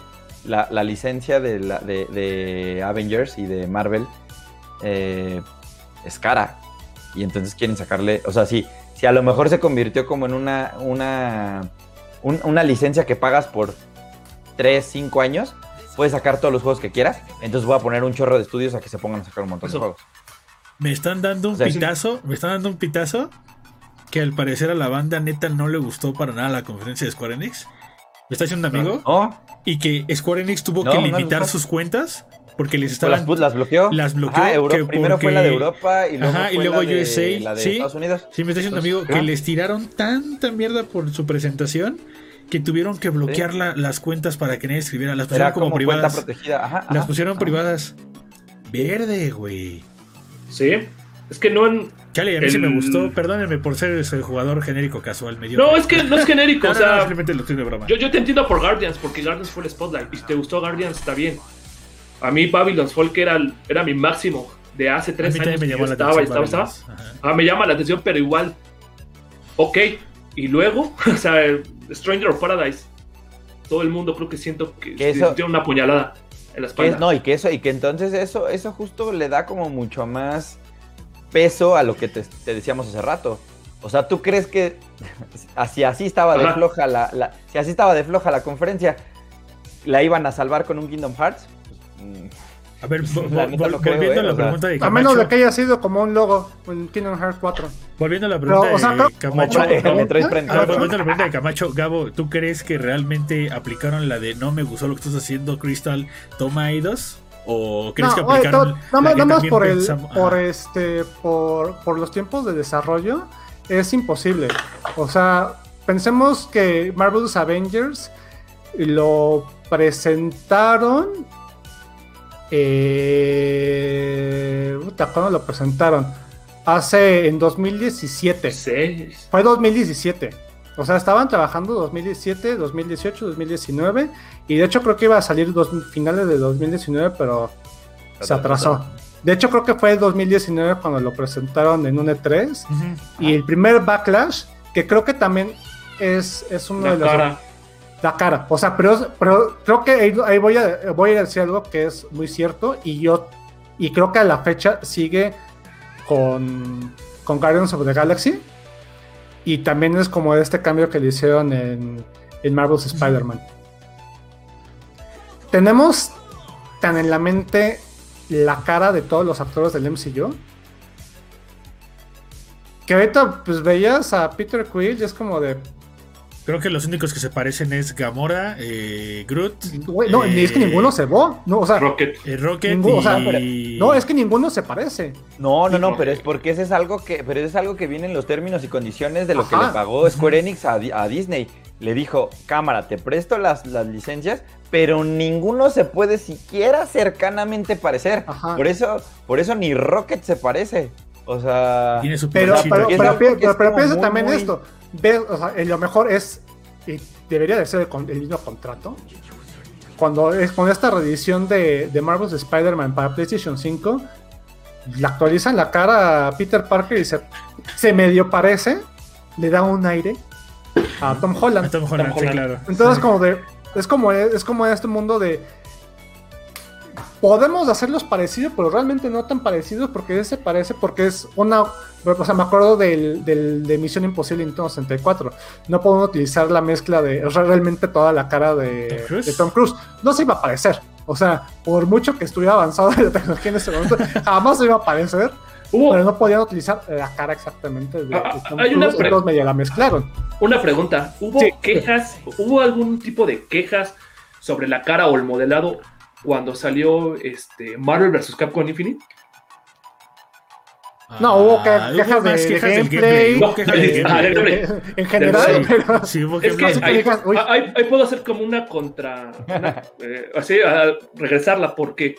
la, la licencia de, la- de- de Avengers y de Marvel eh, es cara y entonces quieren sacarle, o sea, si, si a lo mejor se convirtió como en una, una, un- una licencia que pagas por 3, 5 años, puedes sacar todos los juegos que quieras, entonces voy a poner un chorro de estudios a que se pongan a sacar un montón Eso. de juegos. Me están dando un O sea, sí. pitazo, me están dando un pitazo que al parecer a la banda neta no le gustó para nada la conferencia de Square Enix. Me está diciendo un amigo ¿No? y que Square Enix tuvo No, que limitar sus cuentas porque les Pues estaban las, las bloqueó. las bloqueó, Ajá, Euro- que primero fue la de Europa y luego, Ajá, y fue luego la de, USA, la de sí. Estados Unidos. Sí, me está diciendo un amigo que les tiraron tanta mierda por su presentación que tuvieron que bloquear la- las cuentas para que nadie escribiera. Las pusieron Era como, privadas. protegida. Ajá, Las ajá. pusieron privadas. Verde, güey. Sí. Es que no han. Chale, a mí sí me El- gustó. Perdónenme por ser ese jugador genérico casual. medio No, es que no es genérico. No, o no, sea, simplemente lo estoy de broma. yo, yo te entiendo por Guardians, porque Guardians fue el spotlight. Y si te gustó Guardians, está bien. A mí, Babylon's Fall, que era, el- era mi máximo de hace a tres mí años. también me llamó la estaba, y atención. estaba, estaba. Ah, me llama la atención, pero igual. Ok. Y luego, o sea, Stranger of Paradise. Todo el mundo creo que siento que, Que se eso- dio una puñalada en la espalda. es- no, y que eso, y que entonces eso, eso justo le da como mucho más peso a lo que te, te decíamos hace rato. O sea, ¿tú crees que si así estaba de floja la, la- si así estaba de floja la conferencia, la iban a salvar con un Kingdom Hearts? Pues, A ver, La creo, volviendo eh, a la o sea, pregunta de A Camacho. menos de que haya sido como un logo en Kingdom Hearts 4. Volviendo a la pregunta Pero, o sea, de Camacho. A volviendo a la pregunta de Camacho, Gabo, ¿tú crees que realmente aplicaron la de no me gustó lo que estás haciendo, Crystal, toma I2? ¿O crees que No, oye, aplicaron nada la más, que más por, el, pensamos- por, Ajá. este, por, por los tiempos de desarrollo es imposible. O sea, pensemos que Marvel's Avengers lo presentaron. Eh, ¿Cuándo lo presentaron? Hace en 2017. Sí. Fue 2017. O sea, estaban trabajando 2017, 2018, 2019. Y de hecho creo que iba a salir dos, finales de 2019, pero se atrasó. De hecho creo que fue el 2019 cuando lo presentaron en un E3. Ujú. Y el primer backlash, que creo que también es, es uno La de los... cara. La cara. O sea, pero, pero creo que ahí, ahí voy, a, voy a decir algo que es muy cierto. Y yo... Y creo que a la fecha sigue con, con Guardians of the Galaxy. Y también es como este cambio que le hicieron en, en Marvel's Spider-Man. Tenemos tan en la mente la cara de todos los actores del MCU. Que ahorita pues veías a Peter Quill y es como de... Creo que los únicos que se parecen es Gamora, eh, Groot, no, Eh, es que ninguno se va. No, o sea, Rocket. eh, Rocket Ninguno, o sea, y... no, es que ninguno se parece. No, no, no, pero es porque ese es algo que, pero es algo que viene en los términos y condiciones de lo que le pagó Square Enix a, Di- a Disney. Le dijo, cámara, te presto las, las licencias, pero ninguno se puede siquiera cercanamente parecer. Ajá. Por eso, por eso ni Rocket se parece. O sea, Tiene su Pero, pero, piensa también muy- esto. Ve, o sea, lo mejor es, y debería de ser el, mismo contrato. Cuando es con esta reedición de, de Marvel's Spider-Man para PlayStation 5, le actualizan la cara a Peter Parker y se, se medio parece, le da un aire a Tom Holland. Tom Holland, Tom sí, Holland. claro. Entonces Sí. como de es como es como este mundo de podemos hacerlos parecidos, pero realmente no tan parecidos porque ese parece porque es una o sea, me acuerdo del, del- de Misión Imposible Nintendo 64. No podemos utilizar la mezcla de realmente toda la cara de ¿Tom Cruise? de Tom Cruise. No se iba a parecer. O sea, por mucho que estuviera avanzada la tecnología en ese momento, jamás iba a aparecer. Hubo Pero no podían utilizar la cara exactamente de, Ah, de Tom hay una Cruise, medio la mezclaron. una pregunta. ¿Hubo Sí. quejas? ¿Hubo algún tipo de quejas sobre la cara o el modelado cuando salió este Marvel vs. Capcom Infinite? No, hubo que- Ah, quejas de quejas del gameplay. Ah, en general, Sí. pero Sí, Es que quejas- ahí puedo hacer como una contra. una, eh, así, a regresarla, porque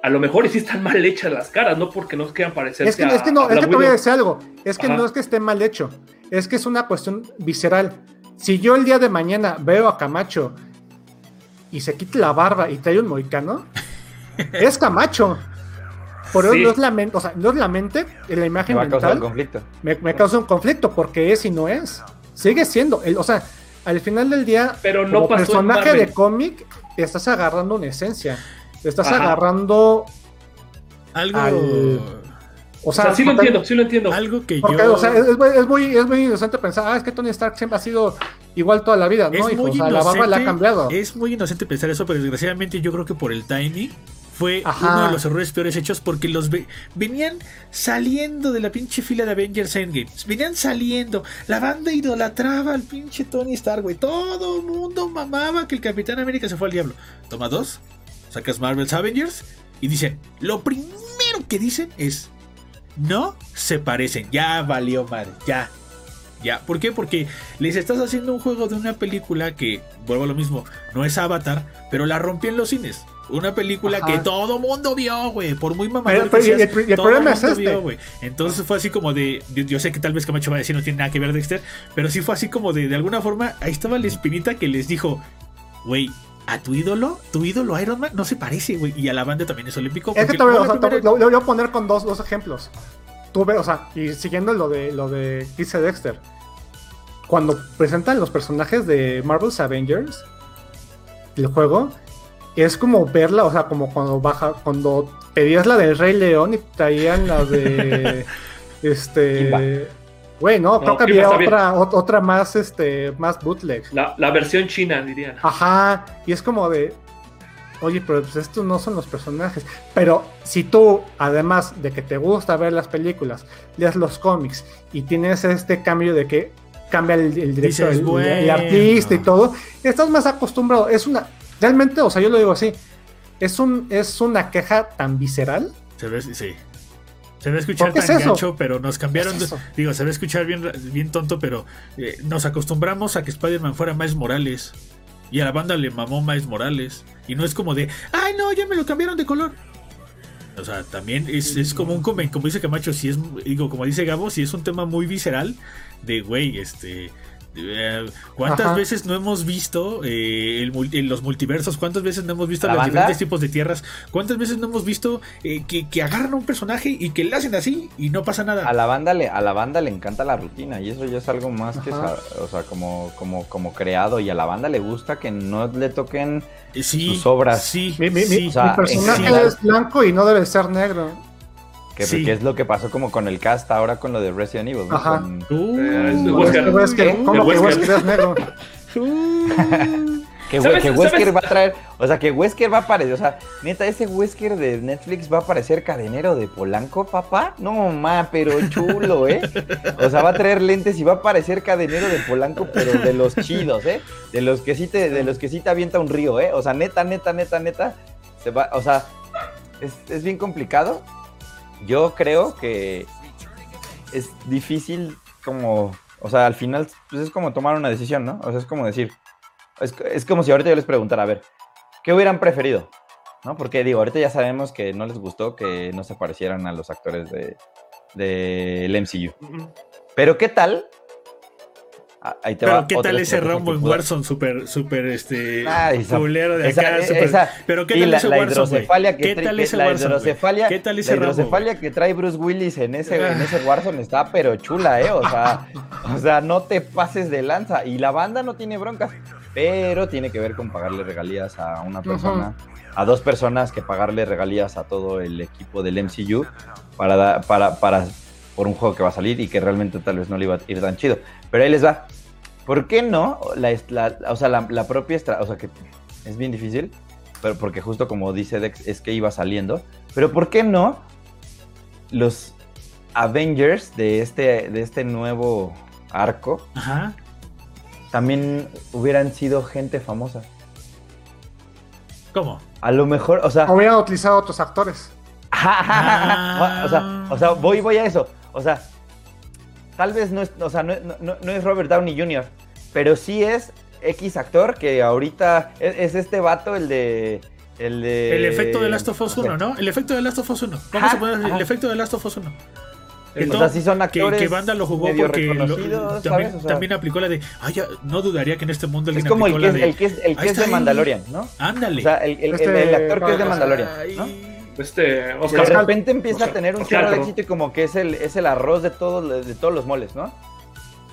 a lo mejor sí están mal hechas las caras, no porque no quieran parecerse es que, es que no, es que te voy a decir algo. Es que Ajá. no es que esté mal hecho. Es que es una cuestión visceral. Si yo el día de mañana veo a Camacho y se quita la barba y trae un moicano, es Camacho. Por eso Sí. no es la mente, o sea, no es la mente, la Me imagen va a causar un mental conflicto. me, me causa un conflicto porque es y no es. Sigue siendo, el, o sea, al final del día, Pero no como pasó en personaje de cómic, estás agarrando una esencia. Estás Ajá. agarrando, Algo, al- o O sea, sí lo entiendo, sí lo entiendo. algo que Porque, yo... o sea, es, es muy- es muy, es muy inocente pensar, ah, es que Tony Stark siempre ha sido igual toda la vida, ¿no? es muy o sea, la barba la ha cambiado. Es muy inocente pensar eso, pero desgraciadamente yo creo que por el timing fue Ajá. uno de los errores peores hechos porque los ve- venían saliendo de la pinche fila de Avengers Endgame. Venían saliendo. La banda idolatraba al pinche Tony Stark, güey. Todo el mundo mamaba que el Capitán América se fue al diablo. Toma dos, sacas Marvel's Avengers y dicen, lo primero que dicen es, no se parecen. Ya valió madre, ya. Ya, ¿por qué? Porque les estás haciendo un juego de una película que, vuelvo a lo mismo, no es Avatar, pero la rompió en los cines. Una película Ajá. que todo mundo vio, güey, por muy mamador Pero- pero- que y el, el todo problema es este. vio, güey. Entonces fue así como de, yo, yo sé que tal vez Camacho va a decir no tiene nada que ver Dexter, pero sí fue así como de, de alguna forma, ahí estaba la espinita que les dijo, güey, a tu ídolo, tu ídolo Iron Man no se parece, güey, y a la banda también es olímpico. Es que te voy, fue o la sea, te- primera- lo, lo voy a poner con dos, dos ejemplos. Tuve, o sea, y siguiendo lo de lo de dice Dexter. Cuando presentan los personajes de Marvel's Avengers, el juego, es como verla, o sea, como cuando baja, cuando pedías la del Rey León y traían la de este güey, no, creo que había otra, ot- otra más, este, más bootleg. La, la versión china, dirían. Ajá, y es como de, oye, pero pues estos no son los personajes. Pero si tú, además de que te gusta ver las películas, lees los cómics y tienes este cambio de que cambia el, el director, Dices, el, artista y todo, estás más acostumbrado. Es una, realmente, o sea, yo lo digo así, es, un, es una queja tan visceral. Se ve, sí. Se va a escuchar ¿Por qué tan es gancho, pero nos cambiaron. Digo, se va a escuchar bien, bien tonto, pero eh, nos acostumbramos a que Spider-Man fuera Miles Morales. Y a la banda le mamó Miles Morales. Y no es como de, ay, no, ya me lo cambiaron de color. O sea, también es, es como un como dice Camacho, si es, digo, como dice Gabo, si es un tema muy visceral de, güey, este. ¿Cuántas Ajá. veces no hemos visto eh, el en los multiversos? ¿Cuántas veces no hemos visto ¿La los banda? diferentes tipos de tierras? ¿Cuántas veces no hemos visto eh, que, que agarran a un personaje y que le hacen así y no pasa nada? A la banda le, a la banda le encanta la rutina y eso ya es algo más que, Ajá. o sea, como, como, como creado y a la banda le gusta que no le toquen Eh, sí, sus obras. Sí, Mi, mi- mi- sí. o sea, mi personaje sí. es blanco y no debe ser negro. Que, Sí. que es lo que pasó como con el cast ahora con lo de Resident Evil. ¿no? Ajá. Con- Uh, Eh, ¿Cómo Wesker. que Wesker- ¿Cómo El que Wesker. Wesker es negro? Que, ¿Sabes- que Wesker sabes? va a traer, o sea, que Wesker va a aparecer, o sea, neta, ese Wesker de Netflix va a aparecer cadenero de Polanco, papá. No, ma, pero chulo, ¿eh? O sea, va a traer lentes y va a aparecer cadenero de Polanco, pero de los chidos, ¿eh? De los que sí te, de los que sí te avienta un río, ¿eh? O sea, neta, neta, neta, neta, se va, o sea, es, es bien complicado. Yo creo que es difícil como, o sea, al final pues es como tomar una decisión, ¿no? O sea, es como decir, es, es como si ahorita yo les preguntara, a ver, ¿qué hubieran preferido? ¿No? Porque digo, ahorita ya sabemos que no les gustó que no se parecieran a los actores de del MCU. Pero ¿qué tal? Ah, Ahí te Pero va ¿qué otra tal ese Rambo en Warzone super, super, este, culero de esa- acá? super- esa- Pero ¿qué tal la, ese la Warzone, que, ¿Qué trae- tal ese la Warzone, hidrocefalia, ¿Qué tal ese la Rambo, hidrocefalia que trae Bruce Willis en ese, en ese Warzone está pero chula, ¿eh? O sea, o sea, no te pases de lanza. Y la banda no tiene broncas, pero tiene que ver con pagarle regalías a una persona, a dos personas que pagarle regalías a todo el equipo del MCU para, da- para, para, por un juego que va a salir y que realmente tal vez no le iba a ir tan chido. Pero ahí les va. ¿Por qué no? La, o sea, la, la propia, estra- o sea, que es bien difícil. pero porque justo como dice Dex, es que iba saliendo. Pero ¿por qué no los Avengers de este, de este nuevo arco Ajá. también hubieran sido gente famosa? ¿Cómo? A lo mejor, o sea, Hubieran utilizado otros actores. O, sea, o sea, voy, voy a eso. O sea, tal vez no es, o sea, no, no- no es Robert Downey Jr., pero sí es X actor que ahorita es, es este vato, el de. El, de, El efecto de Last of Us o sea, 1, ¿no? El efecto de Last of Us 1. Vamos Ajá, a poner el efecto de Last of Us 1. Que, O sea, sí son que, actores. que Banda lo jugó porque lo- también. O sea, también aplicó la de. Ay, ya, no dudaría que en este mundo es alguien como el aplicó que la es, de. el que es, el que es de. Mandalorian, ¿no? Ándale. O sea, el, el- el- Este, el actor que es de Mandalorian, ¿no? Este, De repente empieza a tener un cierto ¿no? éxito y como que es el, es el arroz de todos, de todos los moles, ¿no?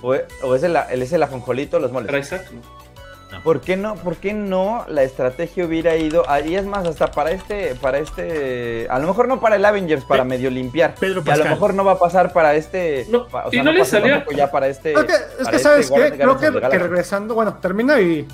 O, o es, el, el- es el ajonjolito de los moles. Isaac, ¿no? ¿Por qué no, por qué no la estrategia hubiera ido? ahí es más, hasta para este, para este, a lo mejor no para el Avengers, para Pe- medio limpiar. Pedro y a lo Pascal. mejor no va a pasar para este. No, pa- y no le pasa salía- tampoco ya para este. Es que, es para que este ¿sabes qué? Creo que, regresando, bueno, termina y...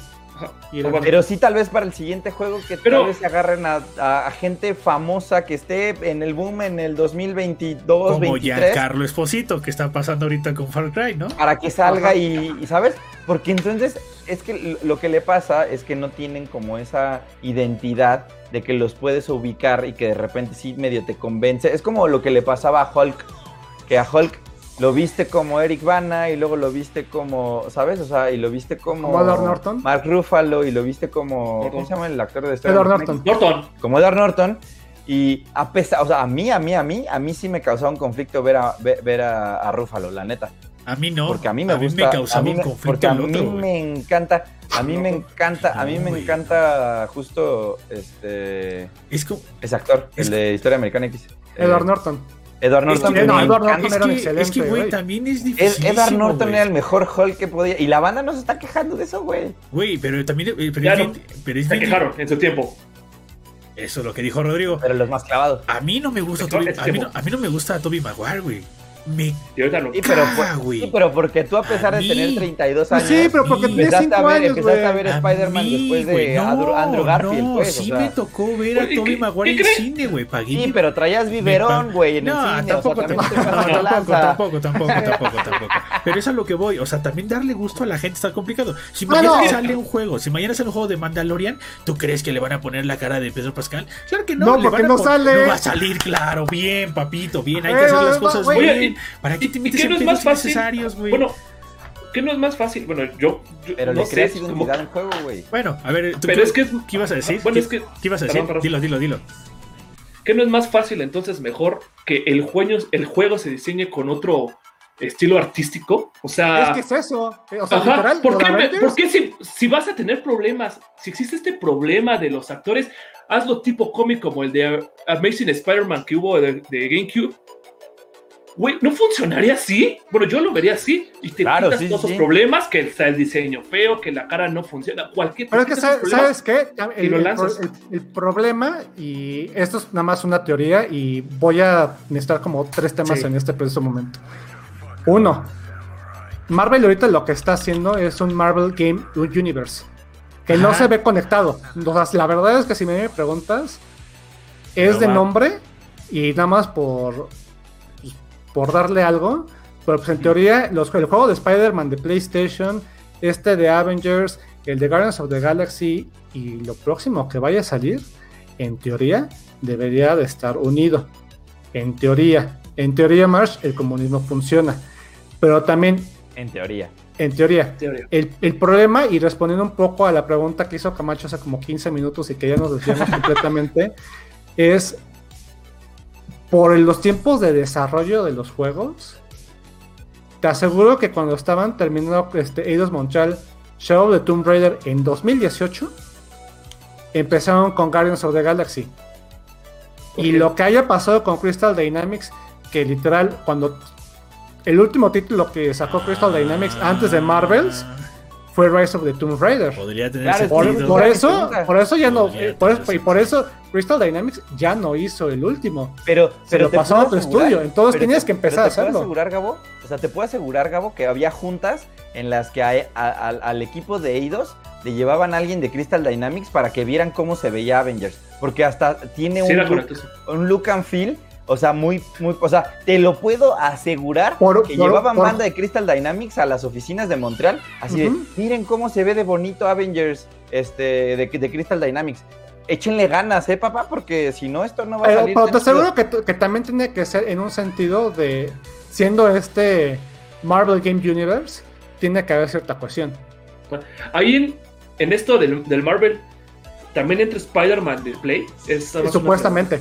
Pero sí, tal vez para el siguiente juego que Pero- tal vez se agarren a, a- a gente famosa que esté en el boom en el 2022, Como 23. Giancarlo Esposito, que está pasando ahorita con Far Cry, ¿no? para que salga y, y, ¿sabes? Porque entonces es que lo que le pasa es que no tienen como esa identidad de que los puedes ubicar y que de repente sí medio te convence. Es como lo que le pasaba a Hulk, que a Hulk lo viste como Eric Bana y luego lo viste como, ¿sabes? O sea, y lo viste como ¿Como Edward Norton? Mark Ruffalo y lo viste como ¿cómo se llama el actor de Stranger Edward? Norton. Norton. como Edward Norton. Y a pesar, o sea, a mí, a mí, a mí, a mí sí me causaba un conflicto ver a, ver, ver a, a Ruffalo, la neta. A mí no. Porque a mí me gusta. causaba a mí un me- conflicto porque a mí otro, me encanta. A mí me encanta. A mí No, me encanta justo este. Es como. Ese actor, Es el de Historia Americana X. Eh, Edward Norton. Es que- no, Edward. Norton era un que, excelente, es que, güey, también es difícil. Edward Norton era el mejor Hulk que podía. Y la banda no se está quejando de eso, güey. Güey, pero también. eh, Pero Ya es no. bien- pero es Se bien- quejaron en su tiempo. Eso es lo que dijo Rodrigo. Pero los más clavados. A mí no me gusta Toby, que- a mí no, a mí no me gusta Toby Maguire, güey. Me Y ahorita no. Sí, pero, por- sí, pero porque tú, a pesar A de tener mí. 32 Pues años. sí, pero porque Empezaste a 5 ver, años, empezaste a ver Spider-Man después de no, Andrew, Garfield, no, pues. sí o sea. me tocó ver a ¿qué- Maguire en cine, güey. pagué Sí, pero traías biberón, güey, en el No, cine. o sea, tampoco, también tampoco, tampoco, tampoco, tampoco, tampoco, tampoco. Pero eso es a lo que voy. O sea, también darle gusto a la gente está complicado. Si mañana sale un juego, si mañana sale un juego de Mandalorian, ¿tú crees que le van a poner la cara de Pedro Pascal? Claro que no. No, porque a no sale. No va a salir, claro, bien, papito, bien. Hay que hacer las cosas güey. bien. ¿Para qué te ¿Y metes qué en no es más fácil? güey? Bueno, ¿qué no es más fácil? Bueno, yo. yo Pero no le sé, creas es como- identidad al juego, güey. Bueno, a ver, ¿tú Pero qué, es que- ¿qué ibas a decir? Bueno, ¿Qué, es que- ¿qué ibas a decir? perdón. Dilo, dilo, dilo. ¿Qué no es más fácil entonces mejor que el juego, el juego se diseñe con otro estilo artístico? O sea. Es que es eso. eh, O sea, Ajá, literal, ¿Por qué, me- por qué si, si vas a tener problemas, si existe este problema de los actores, hazlo tipo cómic como el de Amazing Spider-Man que hubo de, de GameCube? Güey, ¿no funcionaría así? Bueno, yo lo vería así. Y te Claro, quitas sí, todos sí, esos sí. problemas, que está el diseño feo, que la cara no funciona, cualquier Pero es que, ¿sabes, esos problemas. ¿sabes qué? El, y lo el el- el problema, y esto es nada más una teoría, y voy a necesitar como tres temas Sí. en este preciso momento. Uno, Marvel ahorita lo que está haciendo es un Marvel Game Universe, que no se ve conectado. O sea, la verdad es que si me preguntas, es de va. nombre y nada más por, por darle algo. Pero pues en teoría, los, el juego de Spider-Man de PlayStation, este de Avengers, el de Guardians of the Galaxy y lo próximo que vaya a salir, en teoría, debería de estar unido. En teoría. En teoría, Marsh, el comunismo funciona. Pero también, En teoría. en teoría, Teoría. el, el problema, y respondiendo un poco a la pregunta que hizo Camacho hace como 15 minutos y que ya nos desviamos completamente, es por los tiempos de desarrollo de los juegos. Te aseguro que cuando estaban terminando este, Eidos Montreal Shadow of the Tomb Raider en 2018, empezaron con Guardians of the Galaxy. Y lo que haya pasado con Crystal Dynamics, que literal, cuando el último título que sacó Crystal Dynamics antes de Marvels fue Rise of the Tomb Raider. Podría tener Claro, Por, por eso, por eso ya no, Podría eh, por eso- y por eso Crystal Dynamics ya no hizo el último. Pero, Se pero lo pasó a tu asegurar- estudio, entonces tenías te- que empezar a te puedo hacerlo. asegurar, Gabo? O sea, te puedo asegurar, Gabo, que había juntas en las que a- a- al- al equipo de Eidos le llevaban a alguien de Crystal Dynamics para que vieran cómo se veía Avengers. Porque hasta tiene Sí, look, un look and feel. O sea, muy, muy, o sea, te lo puedo asegurar Por- que por- llevaban por- banda de Crystal Dynamics a las oficinas de Montreal, así de, miren cómo se ve de bonito Avengers este, de, de Crystal Dynamics. Échenle ganas, eh, papá, porque si no, esto no va a salir. pero te tan chido". aseguro que, que también tiene que ser en un sentido de, siendo este Marvel Game Universe, tiene que haber cierta cohesión. Ahí en, en esto del, del Marvel, también entra Spider-Man de Play. Es una Supuestamente.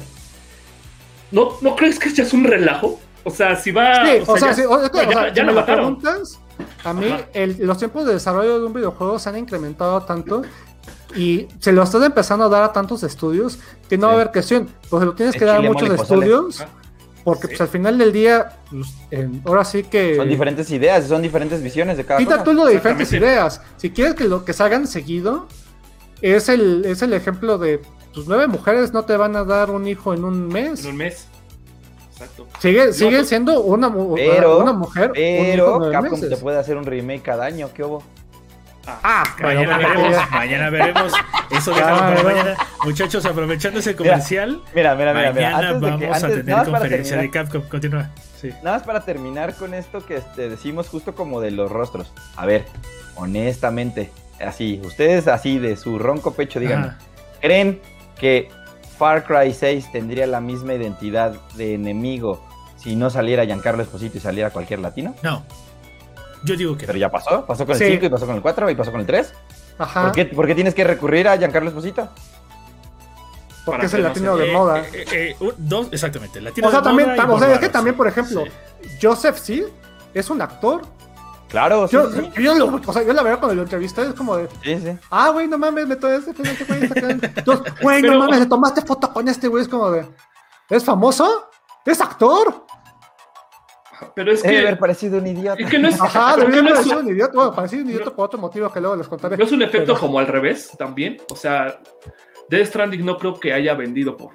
¿No, ¿No crees que ya es un relajo? O sea, si va. Sí, o sea, ya- me lo mataron. preguntas, a mí el- los tiempos de desarrollo de un videojuego se han incrementado tanto y se lo están empezando a dar a tantos estudios que no va a haber cuestión. Pues lo tienes Es que dar a muchos estudios Ah, porque sí. pues, al final del día, pues, ahora sí que... Son diferentes ideas, son diferentes visiones de cada Quita tú lo de diferentes ideas. Si quieres que lo que salgan seguido, es el, es el ejemplo de tus nueve mujeres no te van a dar un hijo en un mes. En un mes. Exacto. Sigue, No, sigue pues- siendo una, Pero- una mujer. un hijo en Pero nueve Capcom meses. te puede hacer un remake cada año, ¿qué hubo? Ah, bueno, Mañana veremos, ya. mañana veremos. Eso Ya, déjalo para mañana. Muchachos, aprovechando ese comercial, Mira, mira, mira, mira. mañana Antes de vamos que, a tener conferencia de Capcom. Continúa. Sí. nada más para terminar con esto que este, decimos justo como de los rostros. A ver, honestamente, así, ustedes así de su ronco pecho, díganme, Ajá. ¿creen que Far Cry 6 tendría la misma identidad de enemigo si no saliera Giancarlo Esposito y saliera cualquier latino? No. Yo digo que Pero ya pasó, pasó con Sí. el 5 y pasó con el 4 y pasó con el 3. Ajá. ¿Por qué, por qué tienes que recurrir a Giancarlo Esposito? Porque Para es el no latino se- de Eh, moda. eh, eh, dos, exactamente. Latino o sea, de también, moda o sea, es que también, por ejemplo, Sí. Joseph Seed es un actor. Claro, sí, Yo, sí. yo, lo- o sea, yo la verdad cuando lo entrevisté es como de, sí, sí. ah, güey, no mames, me tomé este, este güey no mames, le tomaste foto con este güey, es como de, ¿es famoso? ¿Es actor? Pero es Debe haber que. parecido un idiota. Es que no es. Ajá, no haber es sido un- idiota. Bueno, parecía un idiota por otro motivo que luego les contaré. ¿No es un efecto Pero- como al revés también? O sea, Death Stranding no creo que haya vendido por,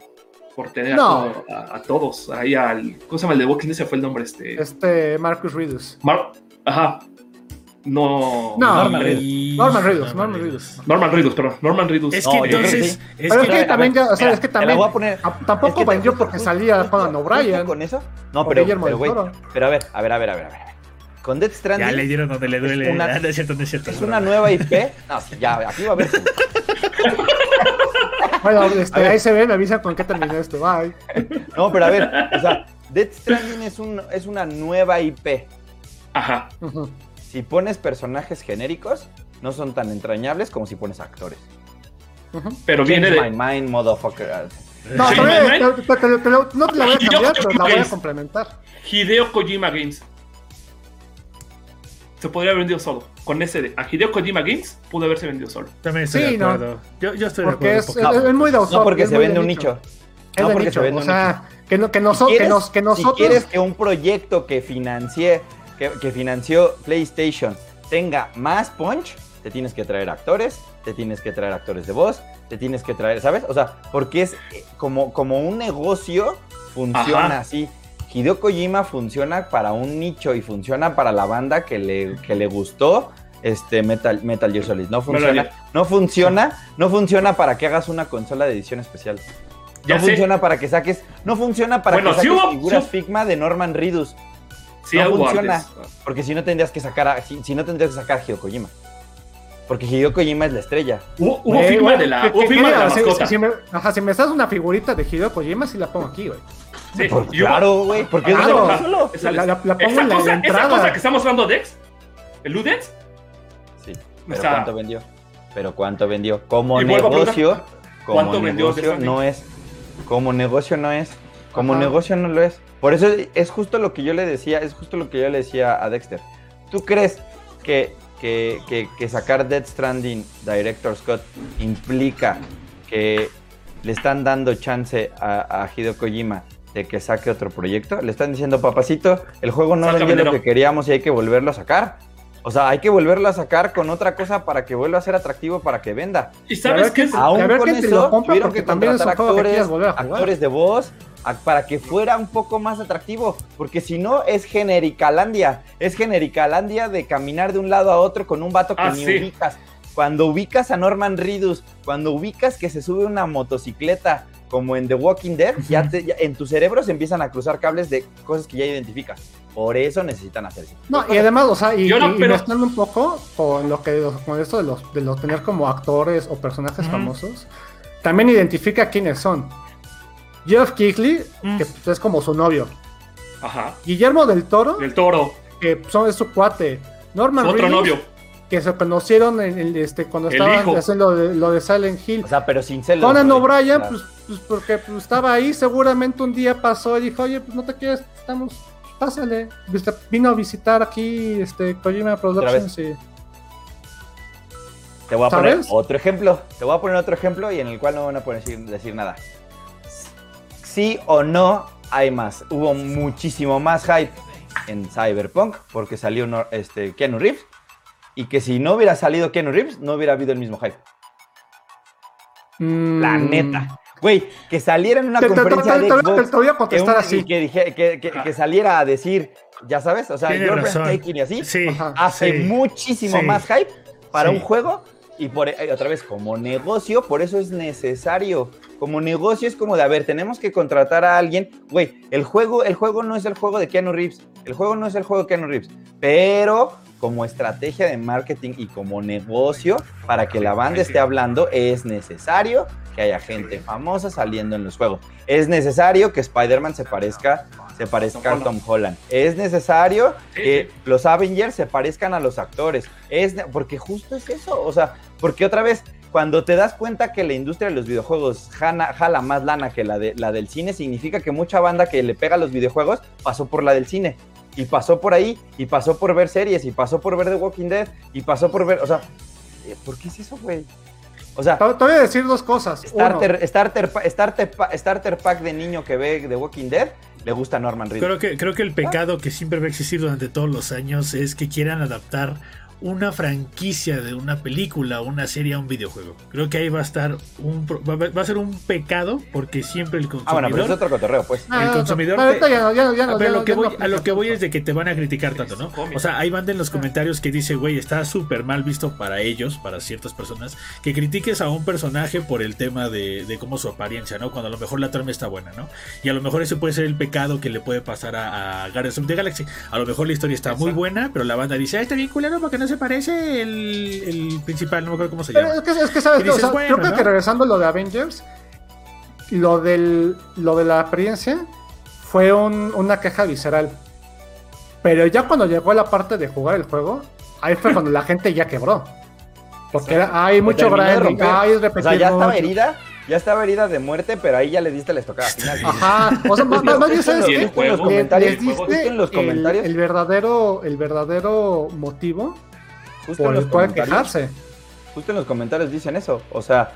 por tener No. a, todo- a- a todos. Ahí al. ¿Cómo se llama el de Walking? Ese fue el nombre. Este. Este, Marcus Reedus. Mar- Ajá. No. No, Norman Reedus. Norman Reedus, Norman Reedus. Norman Reedus, perdón. Norman Reedus. Es que entonces. sí. Es Pero es que, también ya, o sea, Mira, es que también voy a poner- a- tampoco Es que vendió porque salía Conan O'Brien. con eso? No, pero, pero, a ver, a ver, a ver, a ver, a ver. Con Death Stranding ya le dieron donde le duele. una- Ah, no es cierto, no es cierto. es una nueva IP. No, ya, aquí va a haber. Bueno, este, A ver. ahí se ve, me avisan con qué terminó esto. Bye. No, pero a ver, o sea, Death Stranding es, un, es una nueva IP. Ajá. Si pones personajes genéricos, no son tan entrañables como si pones actores. Pero viene de. my mind, motherfucker. No, Sí, te no te la voy a Yo cambiar, creo pero la que voy a es- complementar. Hideo Kojima Games. Se podría haber vendido solo. Con ese de. A Hideo Kojima Games pudo haberse vendido solo. También estoy Sí, de no. acuerdo. Yo, yo estoy Porque de es, acuerdo. es- es muy de. No porque es se vende un nicho. Es No de porque nicho, se vende o un sea, que, no, que, noso- Si que, quieres- nos, que Si nosotros... quieres que un proyecto que financie, que, que financió PlayStation tenga más punch, te tienes que traer actores, te tienes que traer actores de voz, te tienes que traer, ¿sabes? O sea, porque es eh, como, como un negocio funciona Ajá. así. Hideo Kojima funciona para un nicho y funciona para la banda que le, que le gustó este Metal, Metal Gear Solid. No funciona, no funciona, no funciona para que hagas una consola de edición especial. Ya no sé. funciona para que saques, no funciona para Bueno, que sí saques hubo- figuras sí- Figma de Norman Reedus. Sí, No funciona. Porque si no tendrías que sacar a, si, si no tendrías que sacar a Hideo Kojima. Porque Hideo Kojima es la estrella. Hubo, hubo Eh, firma de la, hubo firma de la si- mascota. Si, me, ajá, si me das una figurita de Hideo Kojima, sí la pongo aquí, güey. Sí, Por- claro, güey. Porque Claro. es solo. Esa, La- la- la pongo esa en la- cosa, la esa entrada. cosa que está mostrando Dex, el Ludens, Sí. O Pero sea- ¿cuánto vendió? Pero ¿cuánto vendió? Como negocio, como ¿cuánto vendió negocio no es. Como negocio no es. Como Ajá. negocio no lo es. Por eso es justo lo que yo le decía, es justo lo que yo le decía a Dexter. ¿Tú crees que, que, que- que sacar Dead Stranding Director Scott implica que le están dando chance a, a Hideo Kojima de que saque otro proyecto? Le están diciendo, papacito, el juego no vendió lo dinero". que queríamos y hay que volverlo a sacar. O sea, hay que volverlo a sacar con otra cosa para que vuelva a ser atractivo para que venda. ¿Y sabes qué? es? Aún con eso, lo tuvieron porque que también es un contratar que actores, actores de voz a- para que fuera un poco más atractivo, porque si no es genericalandia, es genericalandia de caminar de un lado a otro con un vato que Ah, ni sí. ubicas. Cuando ubicas a Norman Reedus, cuando ubicas que se sube una motocicleta como en The Walking Dead, ya, te- ya en tu cerebro se empiezan a cruzar cables de cosas que ya identificas. Por eso necesitan hacer eso. No, y además, o sea, y, Yo no, y- y pero- mezclando un poco con lo que con esto de los de los tener como actores o personajes famosos, también identifica quiénes son. Jeff Kigley, Mm. que pues, es como su novio. Ajá. Guillermo del Toro, Del toro. que son es su cuate. Norman Otro Reedus, novio. que se conocieron en, el, este cuando El estaban hijo. haciendo lo de, lo de Silent Hill. O sea, pero sin celos. Conan ¿no? O'Brien, Claro. pues, pues porque pues, estaba ahí, seguramente un día pasó y dijo, oye, pues no te quieres, estamos, pásale. Vino a visitar aquí este Kojima Productions y... Te voy a poner otro ejemplo. Te voy a poner otro ejemplo y en el cual no van a poder decir, decir nada. Sí o no hay más. Hubo muchísimo más hype en Cyberpunk porque salió este, Keanu Reeves. Y que si no hubiera salido Keanu Reeves, no hubiera habido el mismo hype. La Mm. neta. Güey, que saliera en una Te, te- te- conferencia te- de Xbox, te voy a que, contestar un- así. y que, dije- que- que- que saliera a decir, ya sabes, o sea, breathtaking y así, Sí, hace sí. muchísimo Sí. más hype para Sí. un juego y por eh, otra vez como negocio, por eso es necesario. Como negocio es como de, a ver, tenemos que contratar a alguien, güey, el juego el juego no es el juego de Keanu Reeves, el juego no es el juego de Keanu Reeves, pero como estrategia de marketing y como negocio para que la banda esté hablando es necesario que haya gente famosa saliendo en los juegos. Es necesario que Spider-Man se parezca se parezca a Tom Holland. Es necesario que los Avengers se parezcan a los actores. Es porque justo es eso. O sea, porque otra vez, cuando te das cuenta que la industria de los videojuegos jana- jala más lana que la, de, la del cine, significa que mucha banda que le pega a los videojuegos pasó por la del cine. Y pasó por ahí, y pasó por ver series, y pasó por ver The Walking Dead, y pasó por ver. O sea, eh, ¿por qué es eso, güey? O sea, Te, voy a decir dos cosas. starter, starter, pa- starter, pa- starter pack de niño que ve The Walking Dead, le gusta Norman Reedus. Creo que, creo que el pecado que siempre va a existir durante todos los años es que quieran adaptar una franquicia de una película una serie un videojuego. Creo que ahí va a estar un va, a- ser un pecado porque siempre el consumidor Ah, bueno, pero es otro cotorreo, pues. Ah, el consumidor pero ahorita te- ya no- ya no- ya no- A lo que voy, a lo que voy es de que te van a criticar tanto, ¿no? O sea, hay banda en los comentarios que dice, güey, está súper mal visto para ellos, para ciertas personas, que critiques a un personaje por el tema de, de cómo su apariencia, ¿no? Cuando a lo mejor la trama está buena, ¿no? Y a lo mejor ese puede ser el pecado que le puede pasar a, a Guardians of the Galaxy. A lo mejor la historia está muy buena, pero la banda dice, ah, está bien culero porque no se parece el, el principal, no me acuerdo cómo se Pero llama. es que, es que sabes, o dices, sea, bueno, creo ¿no? que regresando a lo de Avengers, lo del lo de la apariencia fue un- una queja visceral. Pero ya cuando llegó la parte de jugar el juego, ahí fue cuando la gente ya quebró. Porque era- hay mucho terminó de branding, romper. hay O repetir sea, ya estaba herida, ya estaba herida de muerte, pero ahí ya le diste la estocada final. Ajá, o sea, más, más- más bien, ¿sabes? Justo en los el- comentarios, El, verdadero, el verdadero motivo justo en los cual quejarse. justo en los comentarios dicen eso. O sea,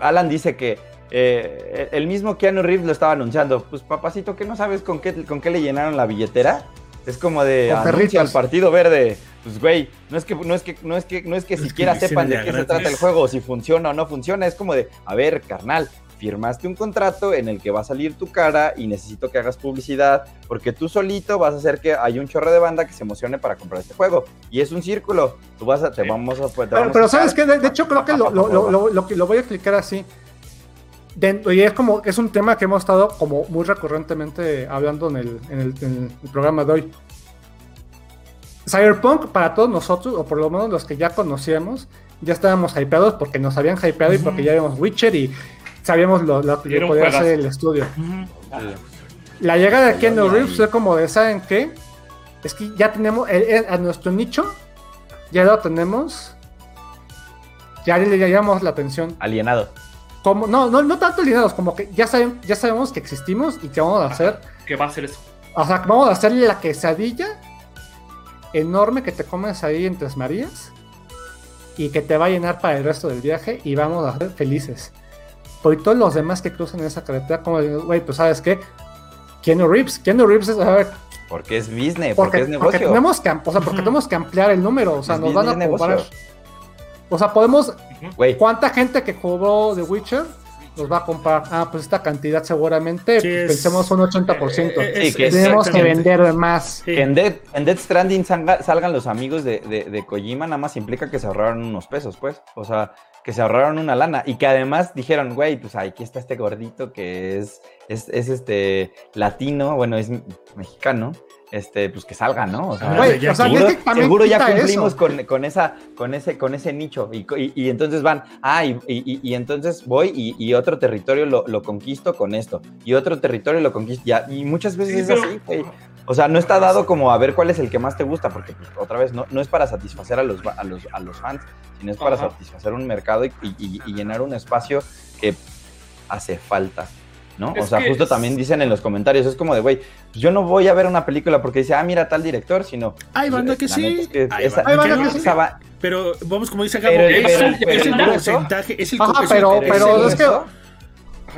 Alan dice que eh, el mismo Keanu Reeves lo estaba anunciando. Pues papacito, ¿qué no sabes con qué, con qué le llenaron la billetera? Es como de anuncia al partido verde. Pues güey, no es que no es que no es que no es que Es siquiera sepan de qué se trata el juego, si funciona o no funciona, es como de, a ver, carnal, firmaste un contrato en el que va a salir tu cara y necesito que hagas publicidad porque tú solito vas a hacer que hay un chorro de banda que se emocione para comprar este juego y es un círculo. Tú vas a te Sí. vamos a te Pero, vamos pero a sabes qué, de, de hecho creo que lo, lo- lo- lo- lo que lo voy a explicar así. Dentro- y es como, es un tema que hemos estado como muy recurrentemente hablando en el, en el- en el programa de hoy. Cyberpunk para todos nosotros, o por lo menos los que ya conocíamos, ya estábamos hypeados porque nos habían hypeado y porque ya vimos Witcher y sabíamos lo, lo que podía hacer el estudio. La llegada de Keanu Reeves fue como de, ¿saben qué? Es que ya tenemos, eh, eh, a nuestro nicho, ya lo tenemos, ya le llamamos la atención. alienado. Como, no, no, no tanto alineados, como que ya, saben, ya sabemos que existimos y que vamos a hacer, ¿Qué va a hacer eso? o sea, que vamos a hacer la quesadilla enorme que te comes ahí en Tres Marías y que te va a llenar para el resto del viaje y vamos a ser felices. Por todos los demás que cruzan esa carretera, como güey, pues sabes qué, Keanu Reeves, Keanu Reeves es, a ver, Porque es business, porque, Porque, es porque negocio. tenemos que, o sea, porque tenemos que ampliar el número, o sea, Es nos van a cobrar. negocio. O sea, podemos, Güey, ¿cuánta gente que cobró The Witcher nos va a comprar? Ah, pues esta cantidad seguramente, Sí, pues, es- pensemos un 80%. Eh, Sí, es- que es tenemos que vender más. Sí. que en Dead, en Death Stranding salga- salgan los amigos de, de, de Kojima, nada más implica que se ahorraron unos pesos, pues. O sea, que se ahorraron una lana. Y que además dijeron, güey, pues aquí está este gordito que es, es, es este latino, bueno, es mexicano. Este, pues que salga, ¿no? O sea, Ah, Güey, ya o sea, y seguro, es que también seguro ya cumplimos con, con esa, con ese, con ese nicho. Y, y- y entonces van, ah, y, y- y entonces voy y, y otro territorio lo, lo conquisto con esto. Y otro territorio lo conquisto. Ya, y muchas veces Sí, es pero- así, güey. O sea, no está dado como a ver cuál es el que más te gusta, porque pues, otra vez no, no es para satisfacer a los, a los, a los fans, sino es para Ajá. satisfacer un mercado y, y- y llenar un espacio que hace falta. ¿No? Es o sea, justo es- también dicen en los comentarios, es como de, güey, pues yo no voy a ver una película porque dice, ah, mira tal director, sino... Hay banda que la sí. neta es que hay esa- banda que sí. Pero vamos, como dice Gabo, Pero- es, pero- el- pero es el porcentaje. Es el, Ajá, pero- pero es que-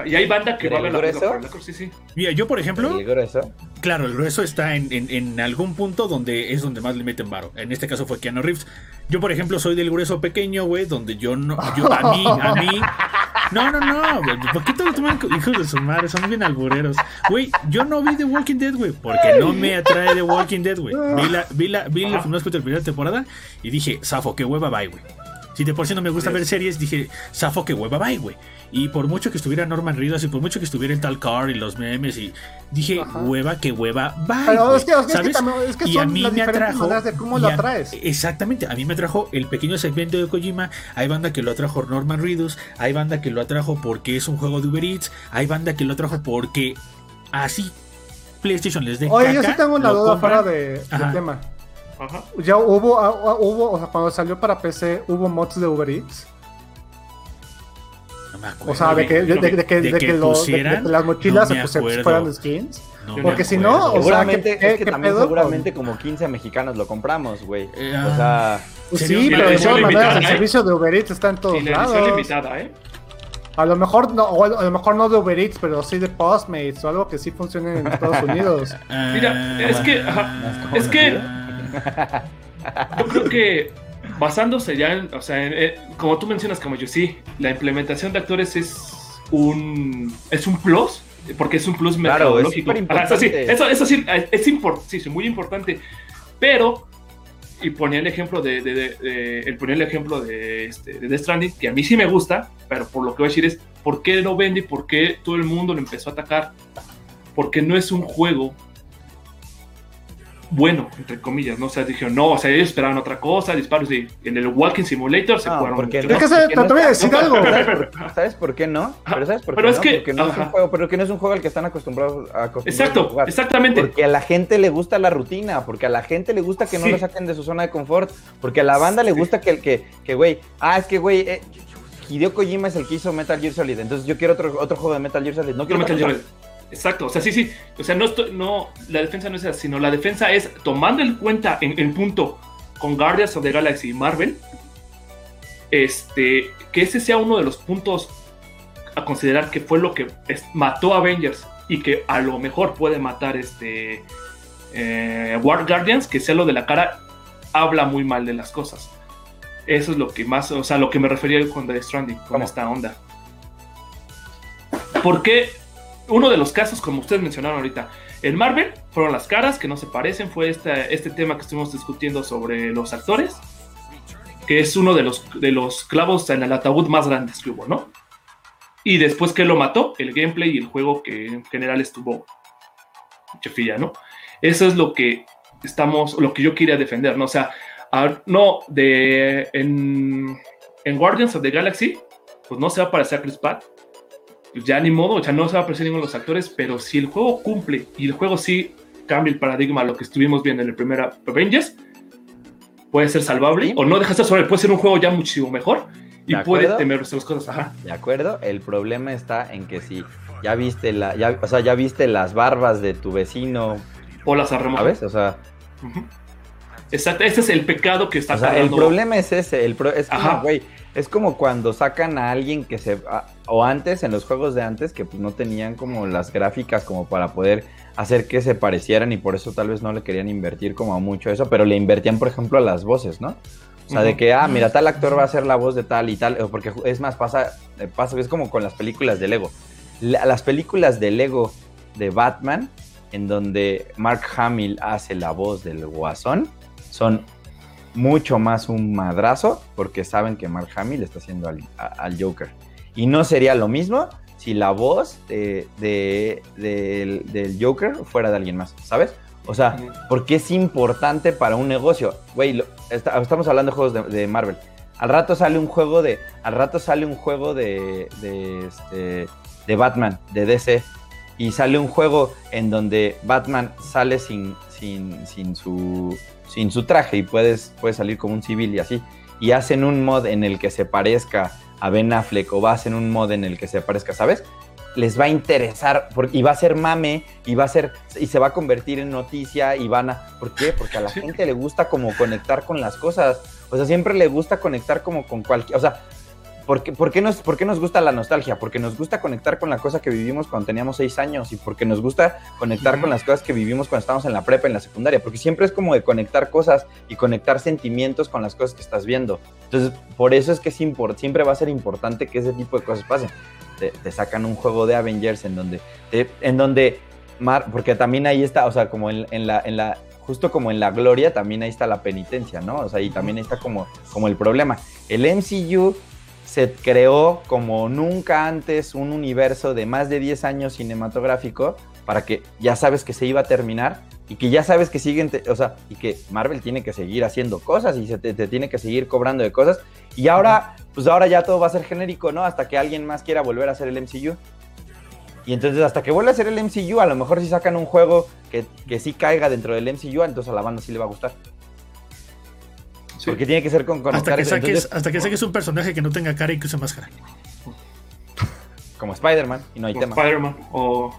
Ajá, Y hay banda que ¿Pero vale el la pena por cosa, sí, sí. Mira, yo, por ejemplo, el grueso. Claro, el grueso está en, en- en algún punto donde es donde más le meten varo. En este caso fue Keanu Reeves. Yo, por ejemplo, soy del grueso pequeño, güey, donde yo no, yo a mí, a mí. No, no, no, güey. ¿Por qué te lo toman hijos de su madre? Son bien albureros. Güey, yo no vi The Walking Dead, güey, porque no me atrae The Walking Dead, güey. Vi la, vi la, vi la, no escuché la primera temporada y dije, Safo, qué hueva, bye, güey. Si de por sí no me gusta ver series, dije, Safo, qué hueva, bye, güey. Y por mucho que estuviera Norman Reedus y por mucho que estuviera el tal Car y los memes y dije, Ajá. hueva, qué hueva, bye. Pero güey", es que, es que ¿sabes? también- es que y a son mí las me atrajo. de cómo lo atraes. Exactamente, a mí me atrajo el pequeño segmento de Kojima. Hay banda que lo atrajo Norman Reedus. Hay banda que lo atrajo porque es un juego de Uber Eats. Hay banda que lo atrajo porque así PlayStation les dé Oye, yo sí tengo una duda fuera de, del tema. Ajá. Ya hubo, ah, ah, hubo, o sea, cuando salió para PC, hubo mods de Uber Eats. No me acuerdo. O sea, de que, de, de- de que, De de que que lo- de- de pusieran, que las mochilas no se fueran skins. No porque si no, o sea, Seguramente, ¿qué- es que qué también pedo seguramente como 15 mexicanos lo compramos, güey. Eh, O sea, Pues sí, pero de todas maneras el ¿eh? servicio de Uber Eats está en todos la edición lados. limitada, ¿eh? A lo mejor no, o a lo mejor no de Uber Eats, pero sí de Postmates o algo que sí funcione en Estados Unidos. ah, Mira, es que, ajá, es que yo creo que basándose ya en, o sea, en- eh, como tú mencionas, como yo sí, la implementación de actores es un es un plus, porque es un plus Claro, es mercadológico. súper Ajá, eso sí, eso, eso sí, eh, es sí, muy importante, pero y ponía el ejemplo de, de- de- de- él ponía el ejemplo de, este, de Death Stranding, que a mí sí me gusta, pero por lo que voy a decir es, ¿por qué no vende y por qué todo el mundo lo empezó a atacar? Porque no es un juego bueno, entre comillas, ¿no? O sea, dijeron, no, o sea, ellos esperaban otra cosa, disparos de, en el Walking Simulator se No, jugaron. porque Es que se- te no voy a decir algo. ¿Sabes por, qué no? Pero ¿sabes por Pero qué es no? que- porque no es un juego, pero que no es un juego al que están acostumbrados a acostumbrados a Exacto, jugar. exactamente. Porque a la gente le gusta la rutina, porque a la gente le gusta que no lo saquen de su zona de confort, porque a la banda le gusta que, que, que, güey, ah, es que, güey, eh, Hideo Kojima es el que hizo Metal Gear Solid, entonces yo quiero otro, otro juego de Metal Gear Solid. No quiero Metal Gear. Exacto, o sea, sí, sí. O sea, no, estoy, no, la defensa no es esa, sino la defensa es tomando en cuenta en el punto con Guardians of the Galaxy y Marvel, este, que ese sea uno de los puntos a considerar que fue lo que es- mató a Avengers y que a lo mejor puede matar este eh, War Guardians, que sea lo de la cara, habla muy mal de las cosas. Eso es lo que más, o sea, lo que me refería con The Stranding, con ¿Cómo? esta onda. Porque uno de los casos, como ustedes mencionaron ahorita, en Marvel fueron las caras que no se parecen, fue este, este tema que estuvimos discutiendo sobre los actores, que es uno de los, de los clavos en el ataúd más grandes que hubo, ¿no? Y después que lo mató, el gameplay y el juego que en general estuvo chefilla, ¿no? Eso es lo que estamos, lo que yo quería defender, ¿no? O sea, no, de, en, en Guardians of the Galaxy, pues no se va a parecer Chris Pratt, ya ni modo, o sea, no se va a aparecer ninguno de los actores, pero si el juego cumple y el juego sí cambia el paradigma a lo que estuvimos viendo en el primer Avengers, puede ser salvable Sí. o no deja de ser salvable, puede ser un juego ya muchísimo mejor y ¿De puede temer otras cosas. Ajá. ¿De acuerdo? El problema está en que si ya viste la, ya, o sea, ya viste las barbas de tu vecino, O las arremojas. O sea, Ujú. Exacto, ese es el pecado que está o sea, el problema es ese, el pro- es Ajá. güey, es como cuando sacan a alguien que se... a- o antes, en los juegos de antes, que pues no tenían como las gráficas como para poder hacer que se parecieran y por eso tal vez no le querían invertir como a mucho eso, pero le invertían, por ejemplo, a las voces, ¿no? O sea, de que, ah, mira, tal actor va a ser la voz de tal y tal, o porque es más, pasa, eh, pasa, es como con las películas de Lego. La- las películas de Lego de Batman, en donde Mark Hamill hace la voz del guasón, son mucho más un madrazo, porque saben que Mark Hamill está haciendo al, a- al Joker. Y no sería lo mismo si la voz de, de- del, del Joker fuera de alguien más, ¿sabes? O sea, porque es importante para un negocio. Güey, está- estamos hablando de juegos de, de Marvel. Al rato sale un juego de. Al rato sale un juego de. de, este, de Batman, de DC. Y sale un juego en donde Batman sale sin, sin, sin, su, sin su traje y puedes, puede salir como un civil y así. Y hacen un mod en el que se parezca a Ben Affleck o hacen un mod en el que se parezca, ¿sabes? Les va a interesar por- y va a ser mame y va a ser y se va a convertir en noticia y van a ¿por qué? Porque a la gente le gusta como conectar con las cosas. O sea, siempre le gusta conectar como con cualquier, o sea, ¿Por qué, por qué nos, por qué nos gusta la nostalgia? Porque nos gusta conectar con la cosa que vivimos cuando teníamos seis años y porque nos gusta conectar con las cosas que vivimos cuando estábamos en la prepa, en la secundaria, porque siempre es como de conectar cosas y conectar sentimientos con las cosas que estás viendo. Entonces, por eso es que es import- siempre va a ser importante que ese tipo de cosas pasen. Te, te sacan un juego de Avengers en donde, te- en donde, Mar- porque también ahí está, o sea, como en, en la, en la, justo como en la gloria, también ahí está la penitencia, ¿no? O sea, y también ahí está como, como el problema. El MCU se creó como nunca antes un universo de más de 10 años cinematográfico para que ya sabes que se iba a terminar y que ya sabes que siguen, o sea, y que Marvel tiene que seguir haciendo cosas y se te, te tiene que seguir cobrando de cosas. Y ahora, pues ahora ya todo va a ser genérico, ¿no? Hasta que alguien más quiera volver a hacer el MCU. Y entonces hasta que vuelva a ser el MCU, a lo mejor si sacan un juego que, que sí caiga dentro del MCU, entonces a la banda sí le va a gustar. Sí. Porque tiene que ser con Hasta conectar que, saques, Entonces, hasta que saques un personaje que no tenga cara y que use máscara. como Spider-Man, y no hay o tema. Spider-Man. O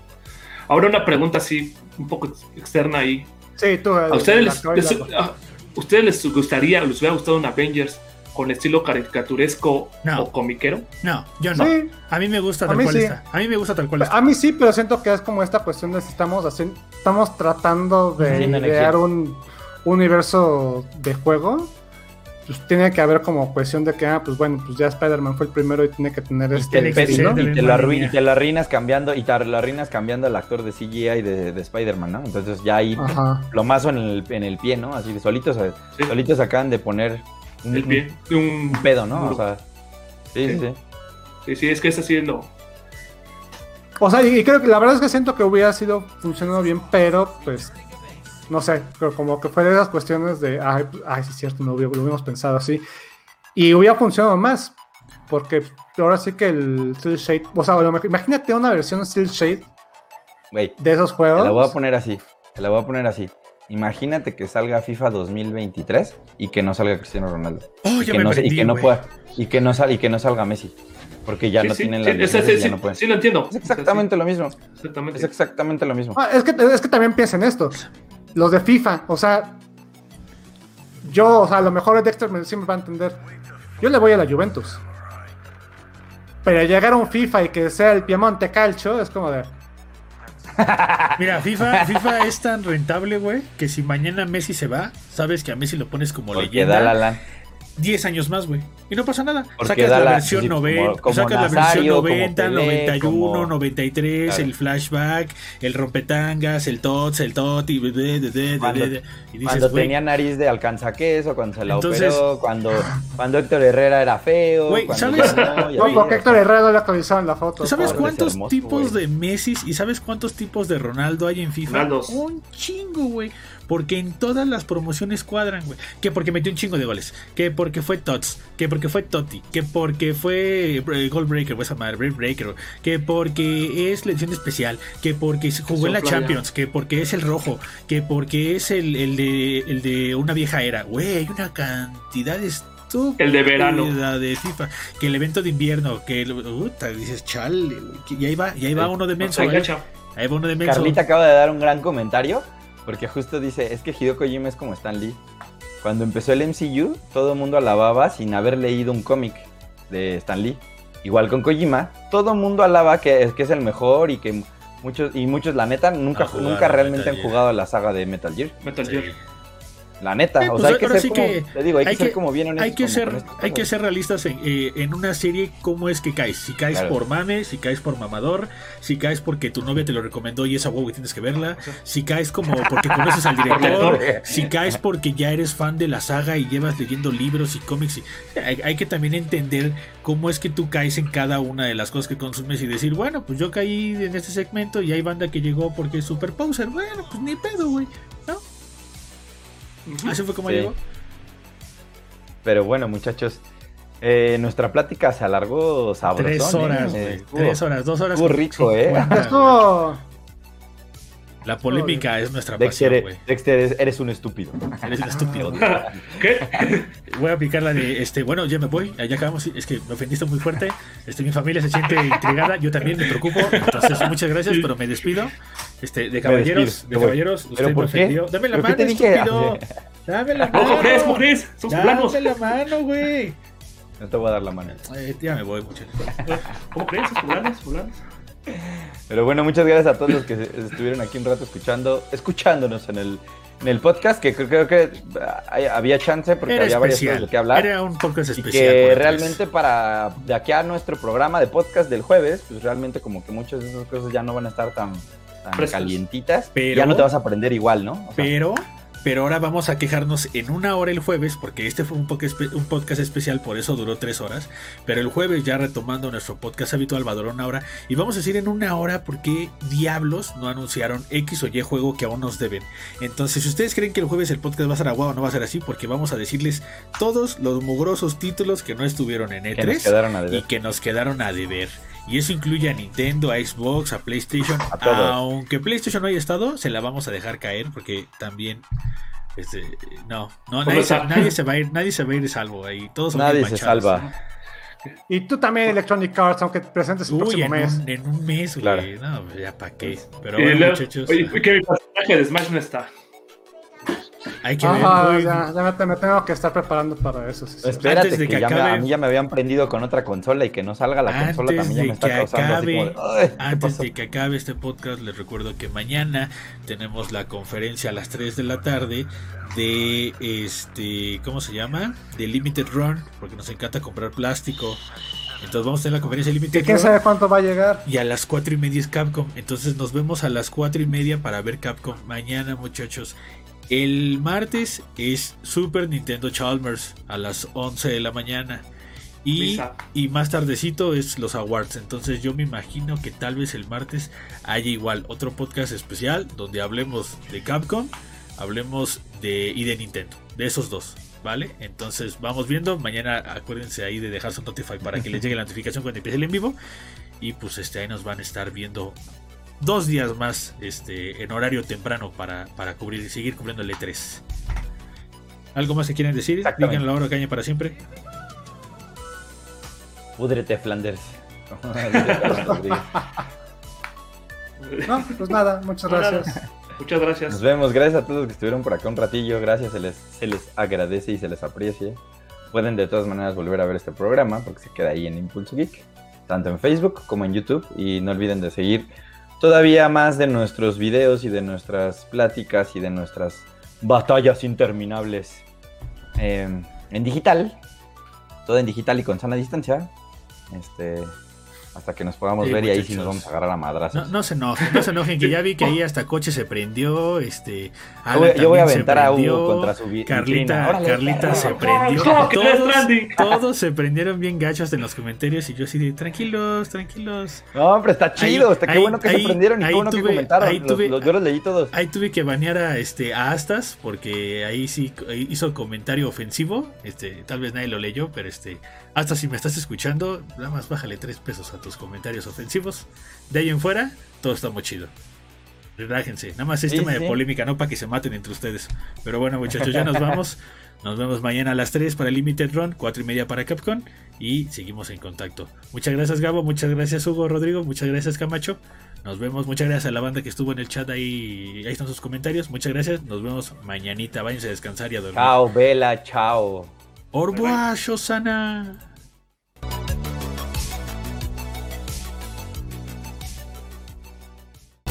ahora una pregunta así, un poco ex- externa ahí. Sí, tú. ¿A ustedes les, les- a ustedes les gustaría, les hubiera gustado un Avengers con estilo caricaturesco No. o comiquero? No, yo no. Sí, A mí me gusta A tal mí cual sí. está. A mí me gusta tal cual está. a mí sí, pero siento que es como esta cuestión de si estamos haciendo, estamos tratando de energía. un universo de juego. Pues tiene que haber como cuestión de que, ah, pues bueno, pues ya Spider-Man fue el primero y tiene que tener Y este te, y te lo línea. y te lo arruinas cambiando y te lo arruinas cambiando al actor de CGI de, de Spider-Man, ¿no? Entonces ya ahí Ajá. plomazo en el, en el pie, ¿no? Así de solitos, eh, Sí. solitos acaban de poner un, El pie. Un, un pedo, ¿no? O sea, sí, sí, Sí. sí. Sí, es que es así lo. O sea, y, y creo que la verdad es que siento que hubiera sido funcionado bien, pero pues no sé, pero como que fue de esas cuestiones de, ay, ay sí es cierto, no hubiera- lo hubiéramos pensado así. Y hubiera funcionado más, porque ahora sí que el Steel Shade, o sea, imagínate una versión Steel Shade de esos te juegos. la voy a poner así, te la voy a poner así. Imagínate que salga FIFA 2023 y que no salga Cristiano Ronaldo. Oh, y, que me no, y que no pueda y que no sal, y que no salga Messi, porque ya sí, no sí, tienen sí, la sí, ya no pueden. sí lo entiendo. Es exactamente lo mismo. Exactamente. Es exactamente lo mismo. Ah, es, que, es que también piensen esto, los de FIFA, o sea, yo, o sea, a lo mejor Dexter me, sí me va a entender, yo le voy a la Juventus. Pero llegar a un FIFA y que sea el Piemonte Calcio es como de... Mira, FIFA, FIFA es tan rentable, güey, que si mañana Messi se va, sabes que a Messi lo pones como Porque leyenda. da la lan. 10 años más, güey. Y no pasa nada. Porque Sacas la la- versión sí, como- 90, como sacas la versión Nazario, como 90, Pelé, 91, como- 93, Claro. el flashback, el rompetangas, el tots, el toti, de, de, de, de, Cuando- de, de. y dices, Cuando tenía nariz de alcanzaqueso, cuando se la Entonces- operó, cuando, cuando Héctor Herrera era feo. Güey, cuando ¿sabes? no, ya No, ves, porque Héctor Herrera le actualizaron la foto. ¿Sabes cuántos hermoso, tipos de Messi y sabes cuántos tipos de Ronaldo hay en FIFA? Ronaldos. Un chingo, güey. Porque en todas las promociones cuadran, güey. Que porque metió un chingo de goles. Que porque fue Tots. Que porque fue Totti. Que porque fue eh, Goal Breaker, o esa madre, Break Breaker. Que porque es lección especial. Que porque se jugó en la playa. Champions. Que porque es el rojo. Que porque es el, el de, el de una vieja era. Güey, hay una cantidad de estúpida El de verano. de FIFA. Que el evento de invierno. Que el- puta, dices, chale, güey. que- Y ahí va, y ahí va uno de menso. Ahí. Ahí va uno de menso. Carlita acaba de dar un gran comentario, porque justo dice, es que Hideo Kojima es como Stan Lee. Cuando empezó el MCU, todo el mundo alababa sin haber leído un cómic. de Stan Lee. Igual con Kojima, todo mundo alaba que, es- que es el mejor y que muchos, y muchos la neta, nunca, No nunca realmente han Gear. jugado a la saga de Metal Gear. Metal Sí. La neta, Eh, o pues sea, hay que ser sí como, que- te digo, hay, hay que ser como bien honestos Hay que, ser, hay que ser realistas en, eh, en una serie, cómo es que caes. Si caes Claro. por mame, si caes por mamador, si caes porque tu novia te lo recomendó y esa huevo que tienes que verla, si caes como porque conoces al director, si caes porque ya eres fan de la saga y llevas leyendo libros y cómics. y- hay, hay que también entender cómo es que tú caes en cada una de las cosas que consumes y decir, bueno, pues yo caí en este segmento y hay banda que llegó porque es super poser. Bueno, pues ni pedo, güey. Así fue como Sí. llegó. Pero bueno, muchachos, eh, nuestra plática se alargó sabrosón. Tres horas, ¿eh? güey. Estuvo- Tres horas, dos horas. con rico, ¿eh? 50, güey. Estuvo. La polémica es nuestra Dexter, pasión, güey. Dexter, eres, eres un estúpido. Eres un estúpido. ¿Qué? Voy a aplicar la de, este, bueno, ya me voy, ya acabamos, es que me ofendiste muy fuerte, este, mi familia se siente intrigada, yo también me preocupo, entonces muchas gracias, pero me despido. Este, de caballeros, despido, de me voy. caballeros, usted ¿Pero me por qué? ofendió. Dame la ¿Pero qué mano, estúpido. Dame la No, ¿cómo crees? ¿Cómo mano. crees? Somos poblanos. Dame la mano, güey. No te voy a dar la mano. Eh, ya me voy, muchachos. ¿Cómo crees? ¿Somos poblanos? ¿Poblanos? Pero bueno, muchas gracias a todos los que estuvieron aquí un rato escuchando, escuchándonos en el, en el podcast, que creo, creo que había chance porque Era había varias cosas de qué hablar. era un podcast Y especial. que por el realmente para de aquí a nuestro programa de podcast del jueves, pues realmente como que muchas de esas cosas ya no van a estar tan, tan calientitas. Pero- ya no te vas a aprender igual, ¿no? O sea, Pero, pero ahora vamos a quejarnos en una hora el jueves, porque este fue un, podcast especial, por eso duró tres horas. Pero el jueves, ya retomando nuestro podcast habitual, va a durar una hora. Y vamos a decir en una hora por qué diablos no anunciaron X o Y juego que aún nos deben. Entonces, si ustedes creen que el jueves el podcast va a ser aguado, no va a ser así, porque vamos a decirles todos los mugrosos títulos que no estuvieron en que nos E3 quedaron a y que nos quedaron a deber. Y eso incluye a Nintendo, a Xbox, a PlayStation. A. Aunque PlayStation no haya estado, se la vamos a dejar caer porque también. Este, no, no nadie, se, está? nadie se va a ir, nadie se va a ir salvo ahí. Todos son Nadie se salva. Y tú también, Electronic Arts, aunque te presentes el Uy, próximo en mes. un, en un mes, güey. Claro. No, ya para qué. Pero Y bueno, luego- muchachos, Oye, que mi personaje de Smash no está. Hay que ver, Ah, güey. ya, ya me, me tengo que estar preparando para eso. sí. Espérate, Antes de que, que ya me- acabe- a mí ya me habían prendido con otra consola y que no salga la consola Antes también ya de me está así como de, "Ay, ¿qué Antes pasó?". de que acabe este podcast, les recuerdo que mañana tenemos la conferencia a las 3 de la tarde de este, ¿cómo se llama? De Limited Run, porque nos encanta comprar plástico. Entonces vamos a tener la conferencia Limited quién Run. sabe cuánto va a llegar. Y a las 4 y media es Capcom. Entonces nos vemos a las 4 y media para ver Capcom mañana, muchachos. El martes es Super Nintendo Chalmers a las 11 de la mañana. Y, y más tardecito es los awards. Entonces yo me imagino que tal vez el martes haya igual otro podcast especial donde hablemos de Capcom, hablemos de y de Nintendo, de esos dos. ¿Vale? Entonces vamos viendo. Mañana acuérdense ahí de dejar su Notify para que les llegue la notificación cuando empiece el en vivo. Y pues este ahí nos van a estar viendo dos días más este, en horario temprano para, para cubrir seguir cubriendo el E3. ¿Algo más que quieren decir? Digan la hora caña para siempre. Púdrete, Flanders. No, pues nada, muchas gracias. Muchas gracias. Nos vemos, gracias a todos los que estuvieron por acá un ratillo, gracias, se les, se les agradece y se les aprecia. Pueden de todas maneras volver a ver este programa porque se queda ahí en Impulso Geek, tanto en Facebook como en YouTube. Y no olviden de seguir todavía más de nuestros videos y de nuestras pláticas y de nuestras batallas interminables eh, en digital, todo en digital y con sana distancia. Este, hasta que nos podamos Sí, ver y ahí sí nos vamos a agarrar a madrazos. No, no se enojen, no se enojen, que ya vi que ahí hasta coche se prendió. Este, Yo voy, Alan yo voy a aventar a Hugo contra su vi- vitrina. Carlita, Órale, Carlita se prendió. ¿Cómo que Death Todos, se prendieron bien gachos en los comentarios y yo así de tranquilos, tranquilos. No, pero está chido, Ahí- está qué ahí- bueno que ahí- se prendieron y qué bueno tuve- que comentaron. ahí Los- tuve- los- yo los leí todos. Ahí tuve que banear a este a Astas porque ahí sí hizo comentario ofensivo. Este, tal vez nadie lo leyó, pero este, Astas si me estás escuchando, nada más bájale tres pesos a tus comentarios ofensivos. De ahí en fuera, todo está muy chido. Relájense, nada más es Sí, tema sí. de polémica, no para que se maten entre ustedes. Pero bueno, muchachos, ya nos vamos. Nos vemos mañana a las 3 para Limited Run, 4 y media para Capcom y seguimos en contacto. Muchas gracias Gabo, muchas gracias Hugo Rodrigo, muchas gracias Camacho. Nos vemos, muchas gracias a la banda que estuvo en el chat ahí, ahí están sus comentarios. Muchas gracias, nos vemos mañanita, váyanse a descansar y a dormir. Chao, Vela, chao. Orboa, Shosana.